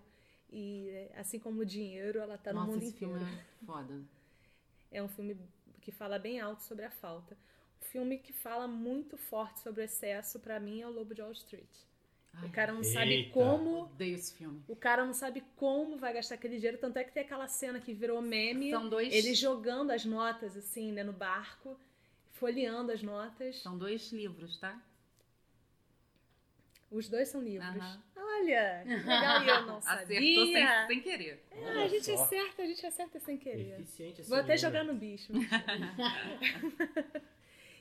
E assim como o dinheiro, ela tá no Nossa, mundo esse inteiro. filme é foda. É um filme que fala bem alto sobre a falta. Filme que fala muito forte sobre o excesso, pra mim, é o Lobo de Wall Street. Ai, o cara não sabe Eita. como. Odeio esse filme. O cara não sabe como vai gastar aquele dinheiro. Tanto é que tem aquela cena que virou meme. São dois, Ele jogando as notas, assim, né, no barco, folheando as notas. são dois livros, tá? Os dois são livros. Aham. Olha, que legal, eu não Acertou sabia. sem, sem querer. Ah, a gente só. acerta, a gente acerta sem querer. Eficiente Vou até livro. jogar no bicho.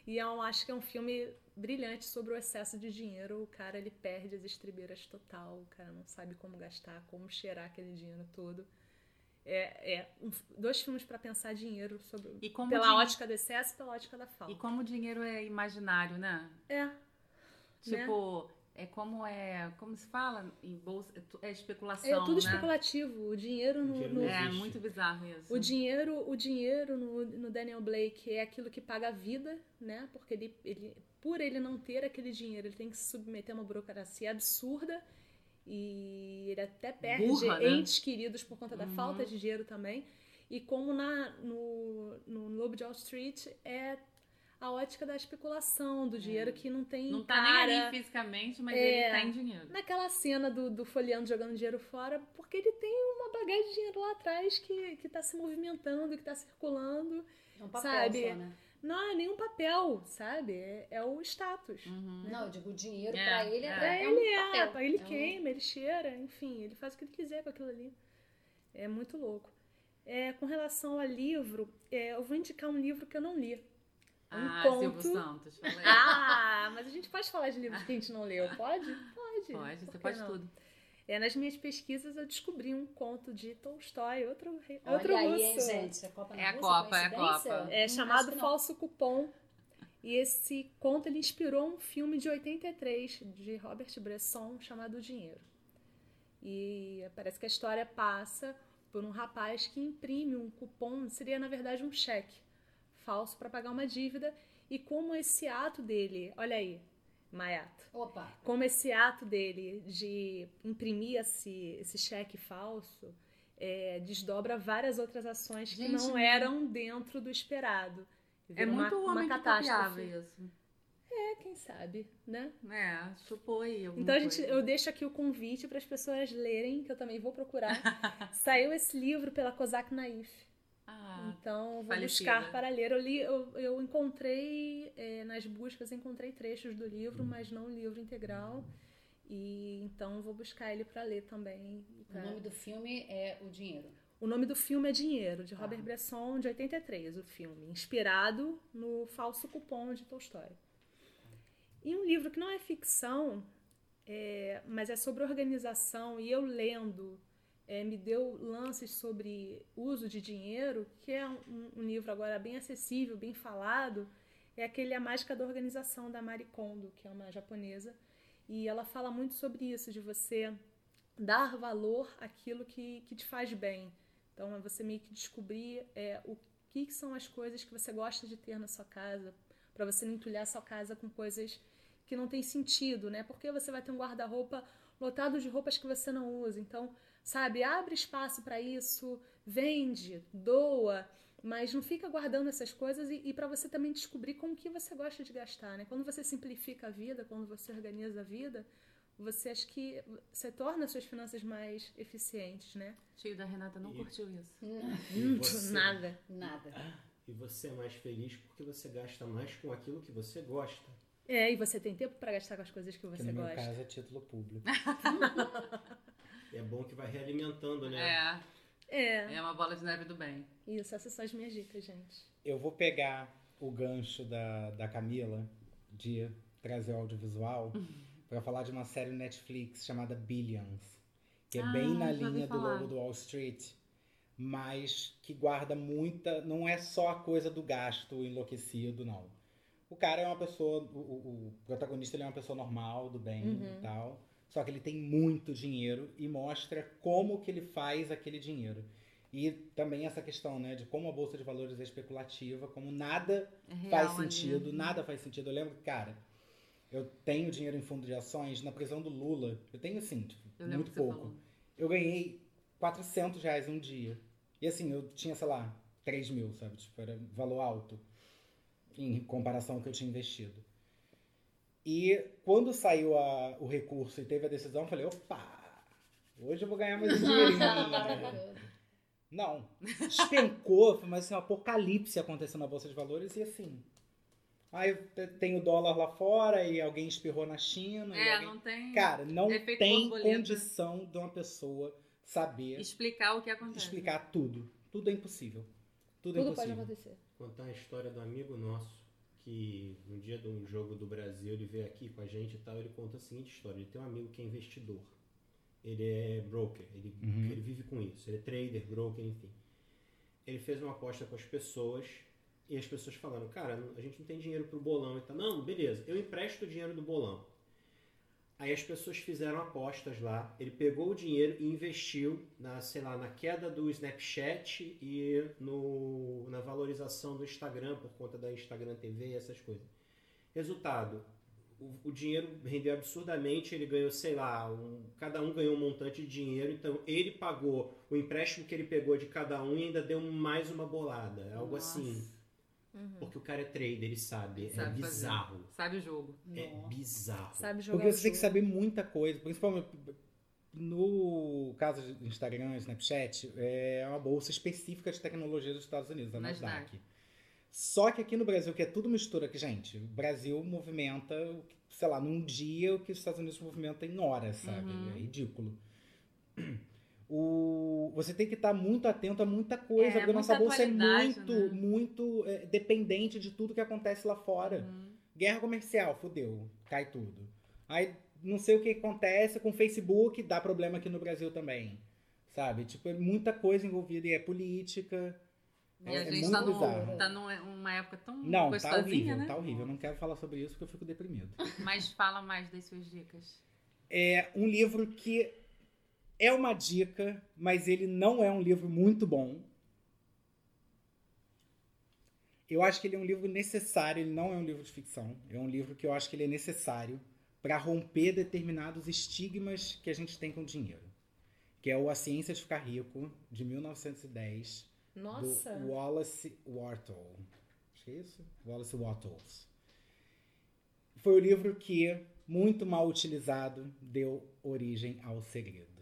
e eu acho que é um filme brilhante sobre o excesso de dinheiro. O cara ele perde as estribeiras total. O cara não sabe como gastar, como cheirar aquele dinheiro todo. É, é um- dois filmes para pensar dinheiro sobre E como, pela din- ótica do excesso e pela ótica da falta. e como o dinheiro é imaginário, né? É, Tipo, é como é. Como se fala em bolsa? É É especulação. é tudo né? especulativo. O dinheiro no, dinheiro no- É muito bizarro isso. O dinheiro, o dinheiro no, no Daniel Blake é aquilo que paga a vida, né? Porque ele, ele, por ele não ter aquele dinheiro, ele tem que se submeter a uma burocracia absurda e ele até perde Burra, né? entes queridos por conta da Uhum. falta de dinheiro também. E como na, no, no Lobo de Wall Street é a ótica da especulação, do dinheiro que não tem É. Não tá cara. nem ali fisicamente, mas É. ele tem dinheiro. Naquela cena do, do folheando jogando dinheiro fora, porque ele tem uma bagagem de dinheiro lá atrás que, que tá se movimentando, que tá circulando. É um papel Sabe? só, né? Não é nenhum papel, sabe? É, é o status. Uhum. Não, eu digo, o dinheiro É, pra ele é, é. Pra é ele um é, papel. ele É um- queima, ele cheira, enfim, ele faz o que ele quiser com aquilo ali. É muito louco. É, com relação ao livro, é, eu vou indicar um livro que eu não li. Um ah, conto. Silvio Santos. Falei. Ah, mas a gente pode falar de livros que a gente não leu, pode? Pode. Pode, você pode não? tudo. É, nas minhas pesquisas eu descobri um conto de Tolstói, outro, Olha outro aí, russo. hein, gente. A Copa É a Copa, é a? Copa. É chamado. Falso Cupom. E esse conto ele inspirou um filme de 83 de Robert Bresson chamado O Dinheiro. E parece que a história passa por um rapaz que imprime um cupom, seria na verdade um cheque falso para pagar uma dívida. E como esse ato dele, olha aí, Maiato, Opa. como esse ato dele de imprimir esse, esse cheque falso é, desdobra várias outras ações que Gente, não eram dentro do esperado. É Vira muito uma, homem uma que catástrofe. isso. É, quem sabe, né? É, alguma Então a gente, coisa. eu deixo aqui o convite para as pessoas lerem, que eu também vou procurar. Saiu esse livro pela Kozak Naif. Ah, Então, vou falecida. buscar para ler. Eu li, eu, eu encontrei é, nas buscas, encontrei trechos do livro, mas não o livro integral. E então vou buscar ele para ler também. O nome do filme é O Dinheiro. O nome do filme é Dinheiro, de Tá. Robert Bresson, de 83, o filme, inspirado no Falso Cupom de Tolstói. E um livro que não é ficção, é, mas é sobre organização, e eu lendo é, me deu lances sobre uso de dinheiro, que é um, um livro agora bem acessível, bem falado, é aquele A Mágica da Organização, da Marie Kondo, que é uma japonesa, e ela fala muito sobre isso, de você dar valor àquilo que, que te faz bem. Então, é você meio que descobrir é, o que, que são as coisas que você gosta de ter na sua casa, para você não entulhar sua casa com coisas que não tem sentido, né? Porque você vai ter um guarda-roupa lotado de roupas que você não usa. Então, sabe, abre espaço para isso, vende, doa, mas não fica guardando essas coisas e, e para você também descobrir com o que você gosta de gastar, né? Quando você simplifica a vida, quando você organiza a vida, você acha que você torna as suas finanças mais eficientes, né? tio da Renata não E- curtiu isso. Hum, você? nada. Nada. E você é mais feliz porque você gasta mais com aquilo que você gosta. É, e você tem tempo para gastar com as coisas que Que você no meu gosta. caso é título público. É bom que vai realimentando, né? É, É, é uma bola de neve do bem. isso, essas são as minhas dicas, gente. Eu vou pegar o gancho da, da Camila de trazer o audiovisual para falar de uma série Netflix chamada Billions, que é Ah, bem na linha do logo do Wall Street, mas que guarda muita. Não é só a coisa do gasto enlouquecido, não. O cara é uma pessoa. O, o- o protagonista ele é uma pessoa normal, do bem Uhum. e tal. Só que ele tem muito dinheiro e mostra como que ele faz aquele dinheiro. E também essa questão, né, de como a bolsa de valores é especulativa, como nada É real faz sentido, nada faz sentido. Eu lembro que, cara, eu tenho dinheiro em fundo de ações, na prisão do Lula, eu tenho assim, tipo, Eu muito pouco. Eu ganhei 400 reais um dia. E assim, eu tinha, sei lá, 3 mil, sabe? Tipo, era valor alto em comparação ao que eu tinha investido. E quando saiu a- o recurso e teve a decisão, eu falei, opa, hoje eu vou ganhar mais um dinheirinho. Não. Despencou, foi mas assim, um apocalipse acontecendo na Bolsa de Valores e assim. Aí tem o dólar lá fora e alguém espirrou na China. É, alguém- não tem. Cara, não tem borboleta. condição de uma pessoa saber Explicar o que acontece. explicar tudo. Tudo é impossível. Tudo, é Tudo pode impossível. acontecer. Contar a história do amigo nosso que no dia de um jogo do Brasil ele veio aqui com a gente e tal. Ele conta a seguinte história: ele tem um amigo que é investidor, ele é broker, ele, Uhum. ele vive com isso, ele é trader, broker, enfim. Ele fez uma aposta com as pessoas e as pessoas falaram: Cara, a gente não tem dinheiro pro bolão e tal. Não, beleza, eu empresto o dinheiro do bolão. Aí as pessoas fizeram apostas lá. Ele pegou o dinheiro e investiu na, sei lá, na queda do Snapchat e no, na valorização do Instagram por conta da Instagram TV e essas coisas. Resultado, o, o dinheiro rendeu absurdamente, ele ganhou, sei lá, um- cada um ganhou um montante de dinheiro, então ele pagou o empréstimo que ele pegou de cada um e ainda deu mais uma bolada, algo Nossa. assim. Porque o cara é trader, ele sabe, é sabe fazer. bizarro. Sabe o jogo. É Nossa. bizarro. Sabe jogar Porque você tem que jogo. saber muita coisa. Principalmente no caso de Instagram, Snapchat, é uma bolsa específica de tecnologia dos Estados Unidos, a Nasdaq. Nasdaq. Só que aqui no Brasil, que é tudo mistura, que, gente, o Brasil movimenta, sei lá, num dia o que os Estados Unidos movimentam em horas, sabe? Uhum. É ridículo. O, você tem que estar muito atento a muita coisa, É, porque a nossa bolsa é muito, né? muito é, dependente de tudo que acontece lá fora. Uhum. Guerra comercial, fudeu, cai tudo. Aí não sei o que acontece com o Facebook, dá problema aqui no Brasil também. Sabe? Tipo, é muita coisa envolvida e é política. E É- a é gente muito tá, bizarro. tá numa uma época tão Não, tá horrível, né? tá horrível. Eu não quero falar sobre isso porque eu fico deprimido. Mas fala mais das suas dicas. É um livro que é uma dica, mas ele não é um livro muito bom. Eu acho que ele é um livro necessário, ele não é um livro de ficção. É um livro que eu acho que ele é necessário para romper determinados estigmas que a gente tem com o dinheiro. Que é o A Ciência de Ficar Rico, de 1910, Nossa. do Wallace Wartle. Acho que é isso? Wallace Wattles. Foi o livro que, muito mal utilizado, deu origem ao segredo.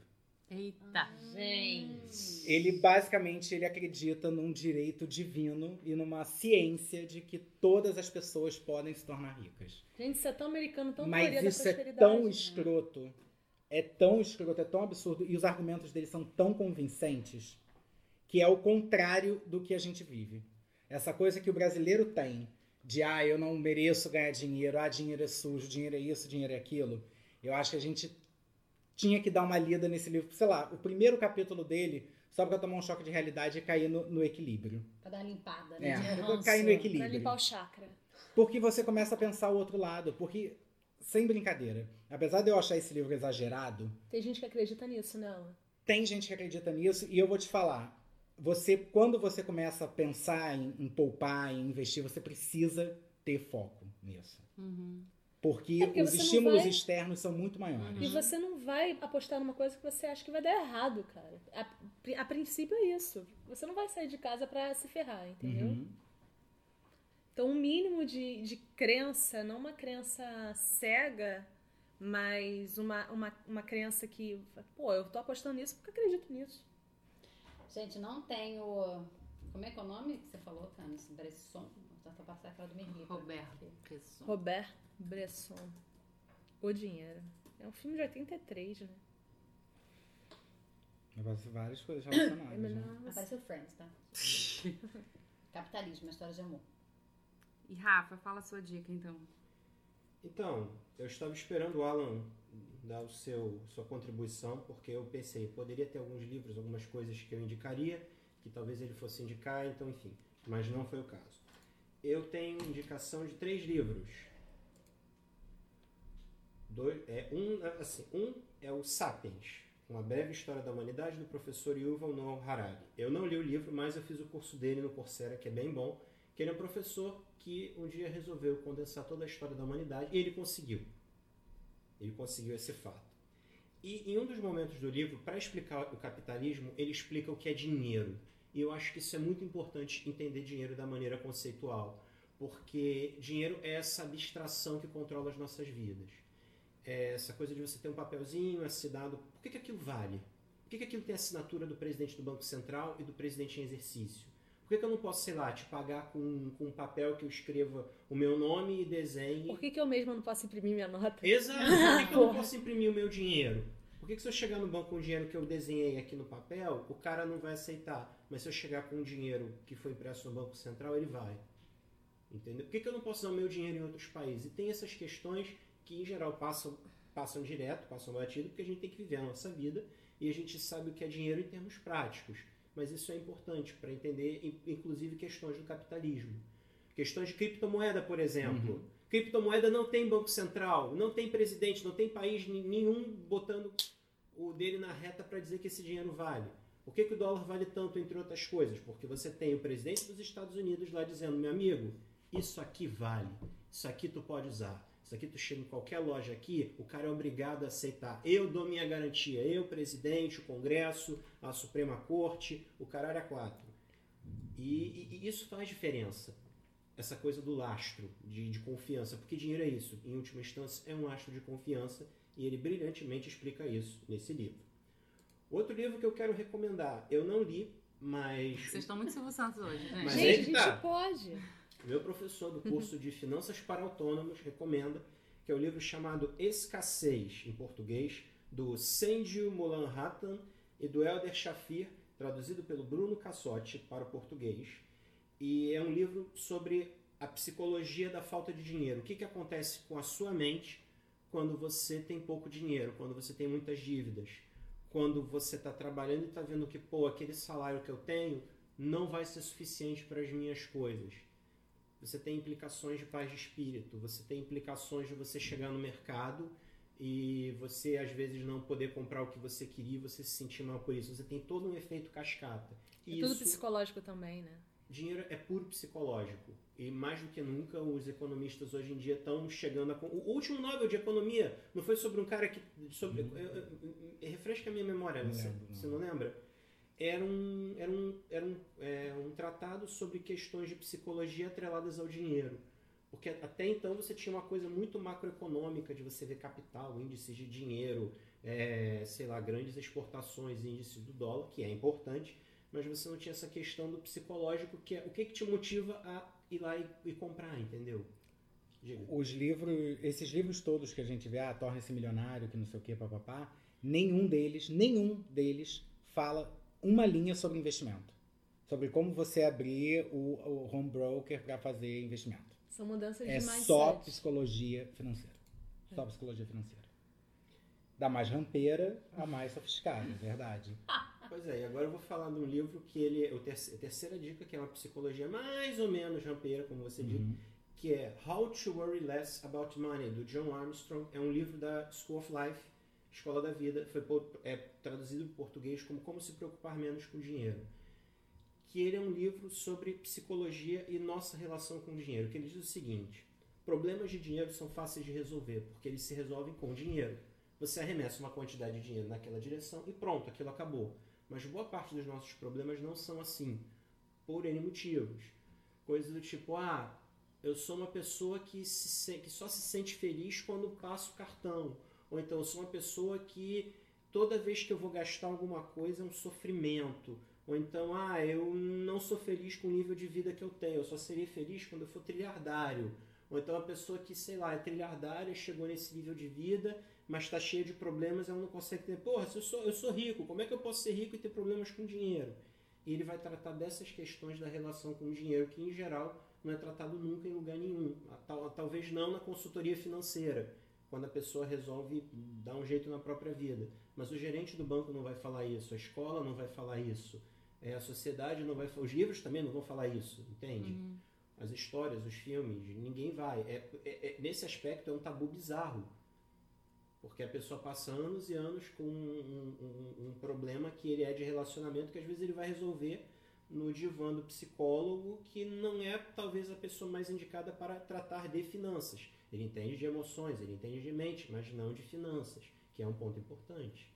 Eita. Gente. Ele basicamente ele acredita num direito divino e numa ciência de que todas as pessoas podem se tornar ricas. Gente, isso é tão americano, tão Mas isso é tão escroto, é tão escroto, é tão absurdo e os argumentos dele são tão convincentes que é o contrário do que a gente vive. Essa coisa que o brasileiro tem de ah, eu não mereço ganhar dinheiro, ah, dinheiro é sujo, dinheiro é isso, dinheiro é aquilo. Eu acho que a gente tinha que dar uma lida nesse livro, sei lá, o primeiro capítulo dele, só pra tomar um choque de realidade e cair no, no equilíbrio. Pra dar uma limpada, né? É, De ranço. cair no Pra equilíbrio. limpar o chakra. Porque você começa a pensar o outro lado. Porque, sem brincadeira, apesar de eu achar esse livro exagerado, Tem gente que acredita nisso? Alan? tem gente que acredita nisso e eu vou te falar. Você, quando você começa a pensar em, em poupar, em investir, você precisa ter foco nisso. Uhum. Porque, É porque os estímulos vai- externos são muito maiores. E você não vai apostar numa coisa que você acha que vai dar errado, cara. A, a princípio é isso. Você não vai sair de casa pra se ferrar, entendeu? Uhum. Então, um mínimo de, de crença, não uma crença cega, mas uma, uma, uma crença que, pô, eu tô apostando nisso porque acredito nisso. Gente, não tenho. Como é que é o nome que você falou, Camis? Bresson? Já tá passando aquela do Merli. Roberto Pessoa. Robert Bresson. O Dinheiro. É um filme de 83, né? Aparece várias coisas relacionadas. É né? você- Apareceu Friends, tá? Capitalismo, história de amor. E Rafa, fala a sua dica então. Então, eu estava esperando o Alan dar o seu sua contribuição, porque eu pensei, poderia ter alguns livros, algumas coisas que eu indicaria, que talvez ele fosse indicar, então enfim, mas não foi o caso. Eu tenho indicação de três livros. Dois, é, um, assim, um é o Sapiens, uma breve história da humanidade do professor Yuval Noah Harari. Eu não li o livro, mas eu fiz o curso dele no Coursera, que é bem bom, que ele é um professor que um dia resolveu condensar toda a história da humanidade e ele conseguiu. Ele conseguiu esse fato. E em um dos momentos do livro, para explicar o capitalismo, ele explica o que é dinheiro. E eu acho que isso é muito importante entender dinheiro da maneira conceitual, porque dinheiro é essa abstração que controla as nossas vidas. É essa coisa de você ter um papelzinho assinado. Por que, que aquilo vale? Por que, que aquilo tem a assinatura do presidente do Banco Central e do presidente em exercício? Por que, que eu não posso, sei lá, te pagar com, com um papel que eu escreva o meu nome e desenhe? Por que, que eu mesma não posso imprimir minha nota? Exato. Por que, que eu não posso imprimir o meu dinheiro? Por que, que se eu chegar no banco com o dinheiro que eu desenhei aqui no papel, o cara não vai aceitar? Mas se eu chegar com o dinheiro que foi impresso no Banco Central, ele vai. Entendeu? Por que, que eu não posso usar o meu dinheiro em outros países? E tem essas questões que, em geral, passam, passam direto, passam batido, porque a gente tem que viver a nossa vida e a gente sabe o que é dinheiro em termos práticos. Mas isso é importante para entender, in- inclusive, questões do capitalismo. Questões de criptomoeda, por exemplo. Criptomoeda não tem banco central, não tem presidente, não tem país nenhum botando o dele na reta para dizer que esse dinheiro vale. Por que, que o dólar vale tanto, entre outras coisas? Porque você tem o presidente dos Estados Unidos lá dizendo, meu amigo, isso aqui vale, isso aqui tu pode usar. Isso aqui tu chega em qualquer loja aqui, o cara é obrigado a aceitar. Eu dou minha garantia, eu, presidente, o Congresso, a Suprema Corte, o caralho a quatro. E, e- e isso faz diferença. Essa coisa do lastro de, de confiança, porque dinheiro é isso. Em última instância, é um lastro de confiança e ele brilhantemente explica isso nesse livro. Outro livro que eu quero recomendar, eu não li, mas Vocês estão muito Silvio Santos hoje, gente. Mas Gente, a que gente tá. pode. meu professor do curso de Finanças para Autônomos recomenda, que é o livro chamado Escassez, em português, do Senju Molanratan e do Helder Shafir, traduzido pelo Bruno Cassotti para o português. E é um livro sobre a psicologia da falta de dinheiro. O que, que acontece com a sua mente quando você tem pouco dinheiro, quando você tem muitas dívidas, quando você está trabalhando e está vendo que, pô, aquele salário que eu tenho não vai ser suficiente para as minhas coisas. Você tem implicações de paz de espírito, você tem implicações de você chegar no mercado e você às vezes não poder comprar o que você queria, você se sentir mal por isso. Você tem todo um efeito cascata. É tudo psicológico também, né? Dinheiro é puro psicológico. E mais do que nunca, os economistas hoje em dia estão chegando a. O último Nobel de Economia não foi sobre um cara que. Sobre, uhum. refresca a minha memória, não você, lembro, não. você não lembra? Era um, era, um, era um, é, um tratado sobre questões de psicologia atreladas ao dinheiro. Porque até então você tinha uma coisa muito macroeconômica de você ver capital, índices de dinheiro, é, sei lá, grandes exportações, índices do dólar, que é importante, mas você não tinha essa questão do psicológico, que é o que, que te motiva a ir lá e, e comprar, entendeu? Diga. Os livros, esses livros todos que a gente vê, ah, torne-se milionário, que não sei o que, papapá, nenhum deles, nenhum deles fala uma linha sobre investimento. Sobre como você abrir o, o home broker para fazer investimento. São mudanças é de mindset. É só psicologia financeira. É. Só psicologia financeira. Da mais rampeira a mais sofisticada, é verdade. Pois é, e agora eu vou falar de um livro que ele é a terceira dica, que é uma psicologia mais ou menos rampeira, como você uhum. disse, que é How to Worry Less About Money, do John Armstrong. É um livro da School of Life, Escola da Vida. Foi é, traduzido para português como Como se preocupar menos com dinheiro. Que ele é um livro sobre psicologia e nossa relação com o dinheiro. Que ele diz o seguinte: problemas de dinheiro são fáceis de resolver, porque eles se resolvem com dinheiro. Você arremessa uma quantidade de dinheiro naquela direção e pronto, aquilo acabou. Mas boa parte dos nossos problemas não são assim, por N motivos. Coisas do tipo, ah, eu sou uma pessoa que, se, que só se sente feliz quando passo cartão. Ou então eu sou uma pessoa que toda vez que eu vou gastar alguma coisa é um sofrimento. Ou então, ah, eu não sou feliz com o nível de vida que eu tenho, eu só seria feliz quando eu for trilhardário. Ou então a pessoa que, sei lá, é trilhardária, chegou nesse nível de vida mas está cheia de problemas, ela não consegue ter. Porra, se eu sou, eu sou rico, como é que eu posso ser rico e ter problemas com dinheiro? E ele vai tratar dessas questões da relação com o dinheiro, que em geral não é tratado nunca em lugar nenhum. Talvez não na consultoria financeira, quando a pessoa resolve dar um jeito na própria vida. Mas o gerente do banco não vai falar isso, a escola não vai falar isso, é, a sociedade não vai os livros também não vão falar isso, entende? Uhum. As histórias, os filmes, ninguém vai. É, é, é, nesse aspecto é um tabu bizarro porque a pessoa passa anos e anos com um, um, um, problema que ele é de relacionamento, que às vezes ele vai resolver no divã do psicólogo, que não é talvez a pessoa mais indicada para tratar de finanças. Ele entende de emoções, ele entende de mente, mas não de finanças, que é um ponto importante.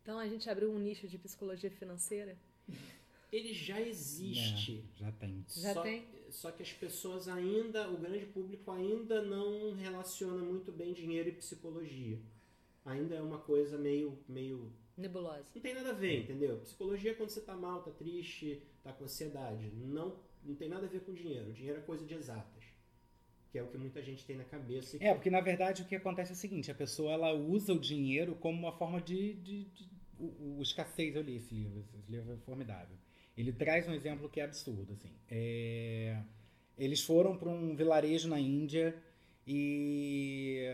Então a gente abriu um nicho de psicologia financeira? Ele já existe. É, já tem. Já só, tem. Só que as pessoas ainda, o grande público ainda não relaciona muito bem dinheiro e psicologia ainda é uma coisa meio, meio nebulosa. Não tem nada a ver, entendeu? Psicologia é quando você tá mal, tá triste, tá com ansiedade. Não, não tem nada a ver com dinheiro. O dinheiro é coisa de exatas. Que é o que muita gente tem na cabeça. É, porque na verdade o que acontece é o seguinte: a pessoa ela usa o dinheiro como uma forma de. de, de o, o, Escassez, eu li esse livro, esse livro é formidável. Ele traz um exemplo que é absurdo. Assim. É, eles foram para um vilarejo na Índia e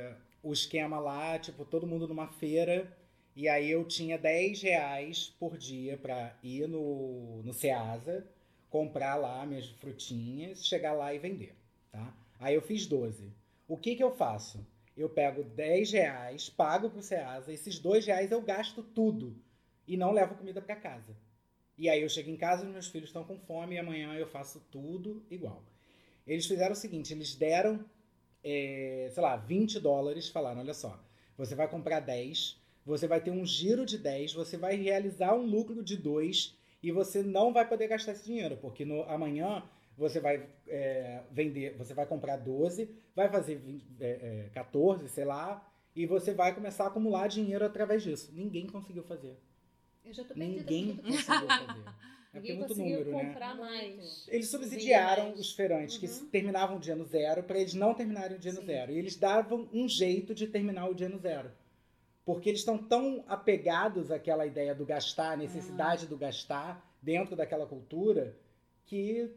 o esquema lá, tipo, todo mundo numa feira. E aí eu tinha 10 reais por dia para ir no, no Ceasa, comprar lá minhas frutinhas, chegar lá e vender, tá? Aí eu fiz 12. O que que eu faço? Eu pego 10 reais, pago pro Ceasa, esses 2 reais eu gasto tudo e não levo comida para casa. E aí eu chego em casa, meus filhos estão com fome e amanhã eu faço tudo igual. Eles fizeram o seguinte, eles deram é, sei lá, 20 dólares, falaram: olha só, você vai comprar 10, você vai ter um giro de 10, você vai realizar um lucro de 2 e você não vai poder gastar esse dinheiro, porque no, amanhã você vai é, vender, você vai comprar 12, vai fazer 20, é, 14, é, sei lá, e você vai começar a acumular dinheiro através disso. Ninguém conseguiu fazer. Eu já tô Ninguém conseguiu fazer. É porque é muito número, né? comprar né? mais. Eles subsidiaram os feirantes uhum. que terminavam o dia no zero para eles não terminarem o dia no zero. E eles davam um jeito de terminar o dia no zero. Porque eles estão tão apegados àquela ideia do gastar, a necessidade do gastar dentro daquela cultura, que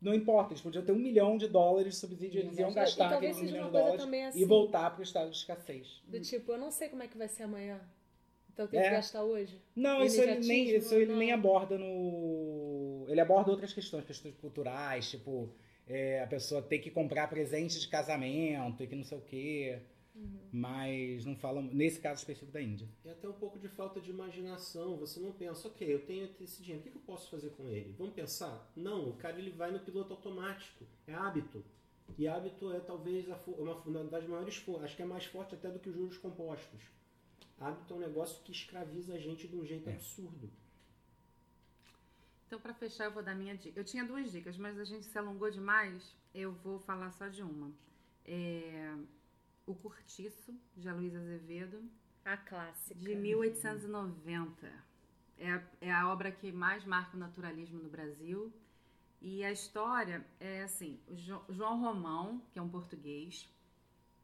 não importa, eles podiam ter um milhão de dólares de subsídio, eles iam gastar aquele um milhão de dólares assim. e voltar para o estado de escassez. Do tipo, eu não sei como é que vai ser amanhã. Então eu tenho É. que gastar hoje. Não, isso ele, nem, isso ele nem aborda no. Ele aborda outras questões, questões culturais, tipo, é, a pessoa ter que comprar presente de casamento e que não sei o quê. Uhum. Mas não fala, nesse caso específico da Índia. E até um pouco de falta de imaginação. Você não pensa, ok, eu tenho esse dinheiro, o que que eu posso fazer com ele? Vamos pensar? Não, o cara ele vai no piloto automático. É hábito. E hábito é talvez a, fo- uma uma das maiores forças. Acho que é mais forte até do que os juros compostos. Hábito é um negócio que escraviza a gente de um jeito É. absurdo. Então, para fechar, eu vou dar minha dica. Eu tinha duas dicas, mas a gente se alongou demais. Eu vou falar só de uma. É, o Curtiço, de Aloysio Azevedo, A clássica. de 1890. É a, é a obra que mais marca o naturalismo no Brasil. E a história é assim: o Jo- João Romão, que é um português,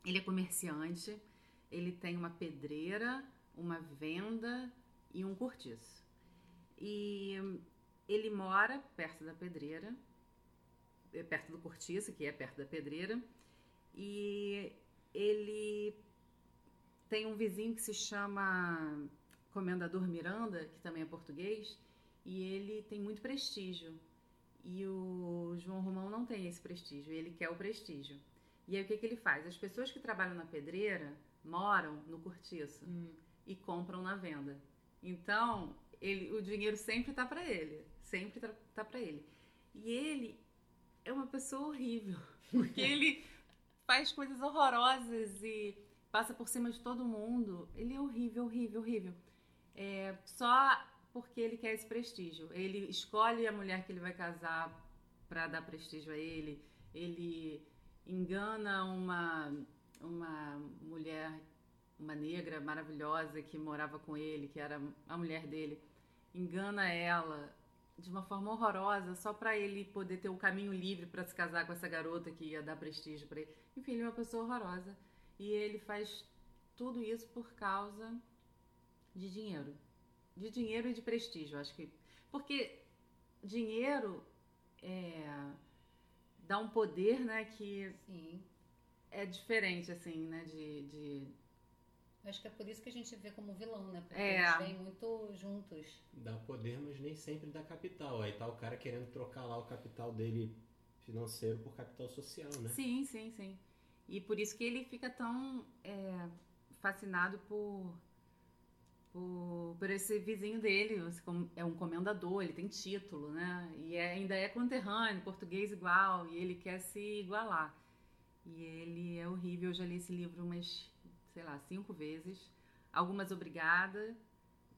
ele é comerciante, ele tem uma pedreira, uma venda e um cortiço. E ele mora perto da pedreira, é, perto do cortiço, que é perto da pedreira, e ele tem um vizinho que se chama Comendador Miranda, que também é português, e ele tem muito prestígio. E o João Romão não tem esse prestígio, ele quer o prestígio. E aí o que, que ele faz? As pessoas que trabalham na pedreira moram no cortiço e compram na venda. Então, ele, o dinheiro sempre tá para ele, sempre tá, tá para ele. E ele é uma pessoa horrível, porque ele faz coisas horrorosas e passa por cima de todo mundo. Ele é horrível, horrível, horrível. É, só porque ele quer esse prestígio. Ele escolhe a mulher que ele vai casar para dar prestígio a ele. Ele engana uma uma mulher, uma negra maravilhosa que morava com ele, que era a mulher dele. Engana ela de uma forma horrorosa só para ele poder ter o caminho livre para se casar com essa garota que ia dar prestígio para ele. Enfim, ele é uma pessoa horrorosa e ele faz tudo isso por causa de dinheiro. De dinheiro e de prestígio, acho que. Porque dinheiro é, dá um poder, né, que Sim. É diferente, assim, né, de. de... Acho que é por isso que a gente vê como vilão, né? Porque É. eles vêm muito juntos. Dá poder, mas nem sempre dá capital. Aí tá o cara querendo trocar lá o capital dele financeiro por capital social, né? Sim, sim, sim. E por isso que ele fica tão é, fascinado por, por, por esse vizinho dele. É um comendador, ele tem título, né? E é- ainda é conterrâneo, português igual, e ele quer se igualar. E ele é horrível. Eu já li esse livro umas, sei lá, cinco vezes. Algumas obrigada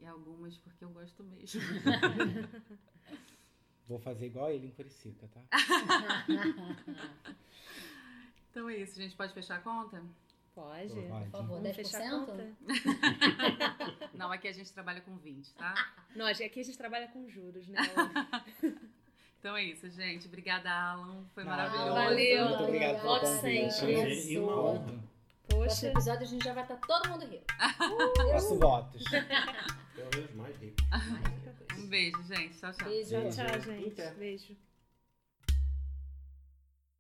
e algumas porque eu gosto mesmo. Vou fazer igual ele em Curicica, tá? Então é isso, gente. Pode fechar a conta? Pode. Pode. Por favor, Vamos fechar a 10%? conta? Não, aqui a gente trabalha com 20, tá? Nós, aqui a gente trabalha com juros, né? Então é isso, gente. Obrigada, Alan. Foi Ah, maravilhoso. valeu. Muito obrigado pelo convite. sempre. E uma honra. No Poxa. próximo episódio a gente já vai estar todo mundo rico. Faço votos. Pelo menos mais rico. Um beijo, gente. Tchau, tchau. Beijo. Tchau, tchau, gente. Beijo.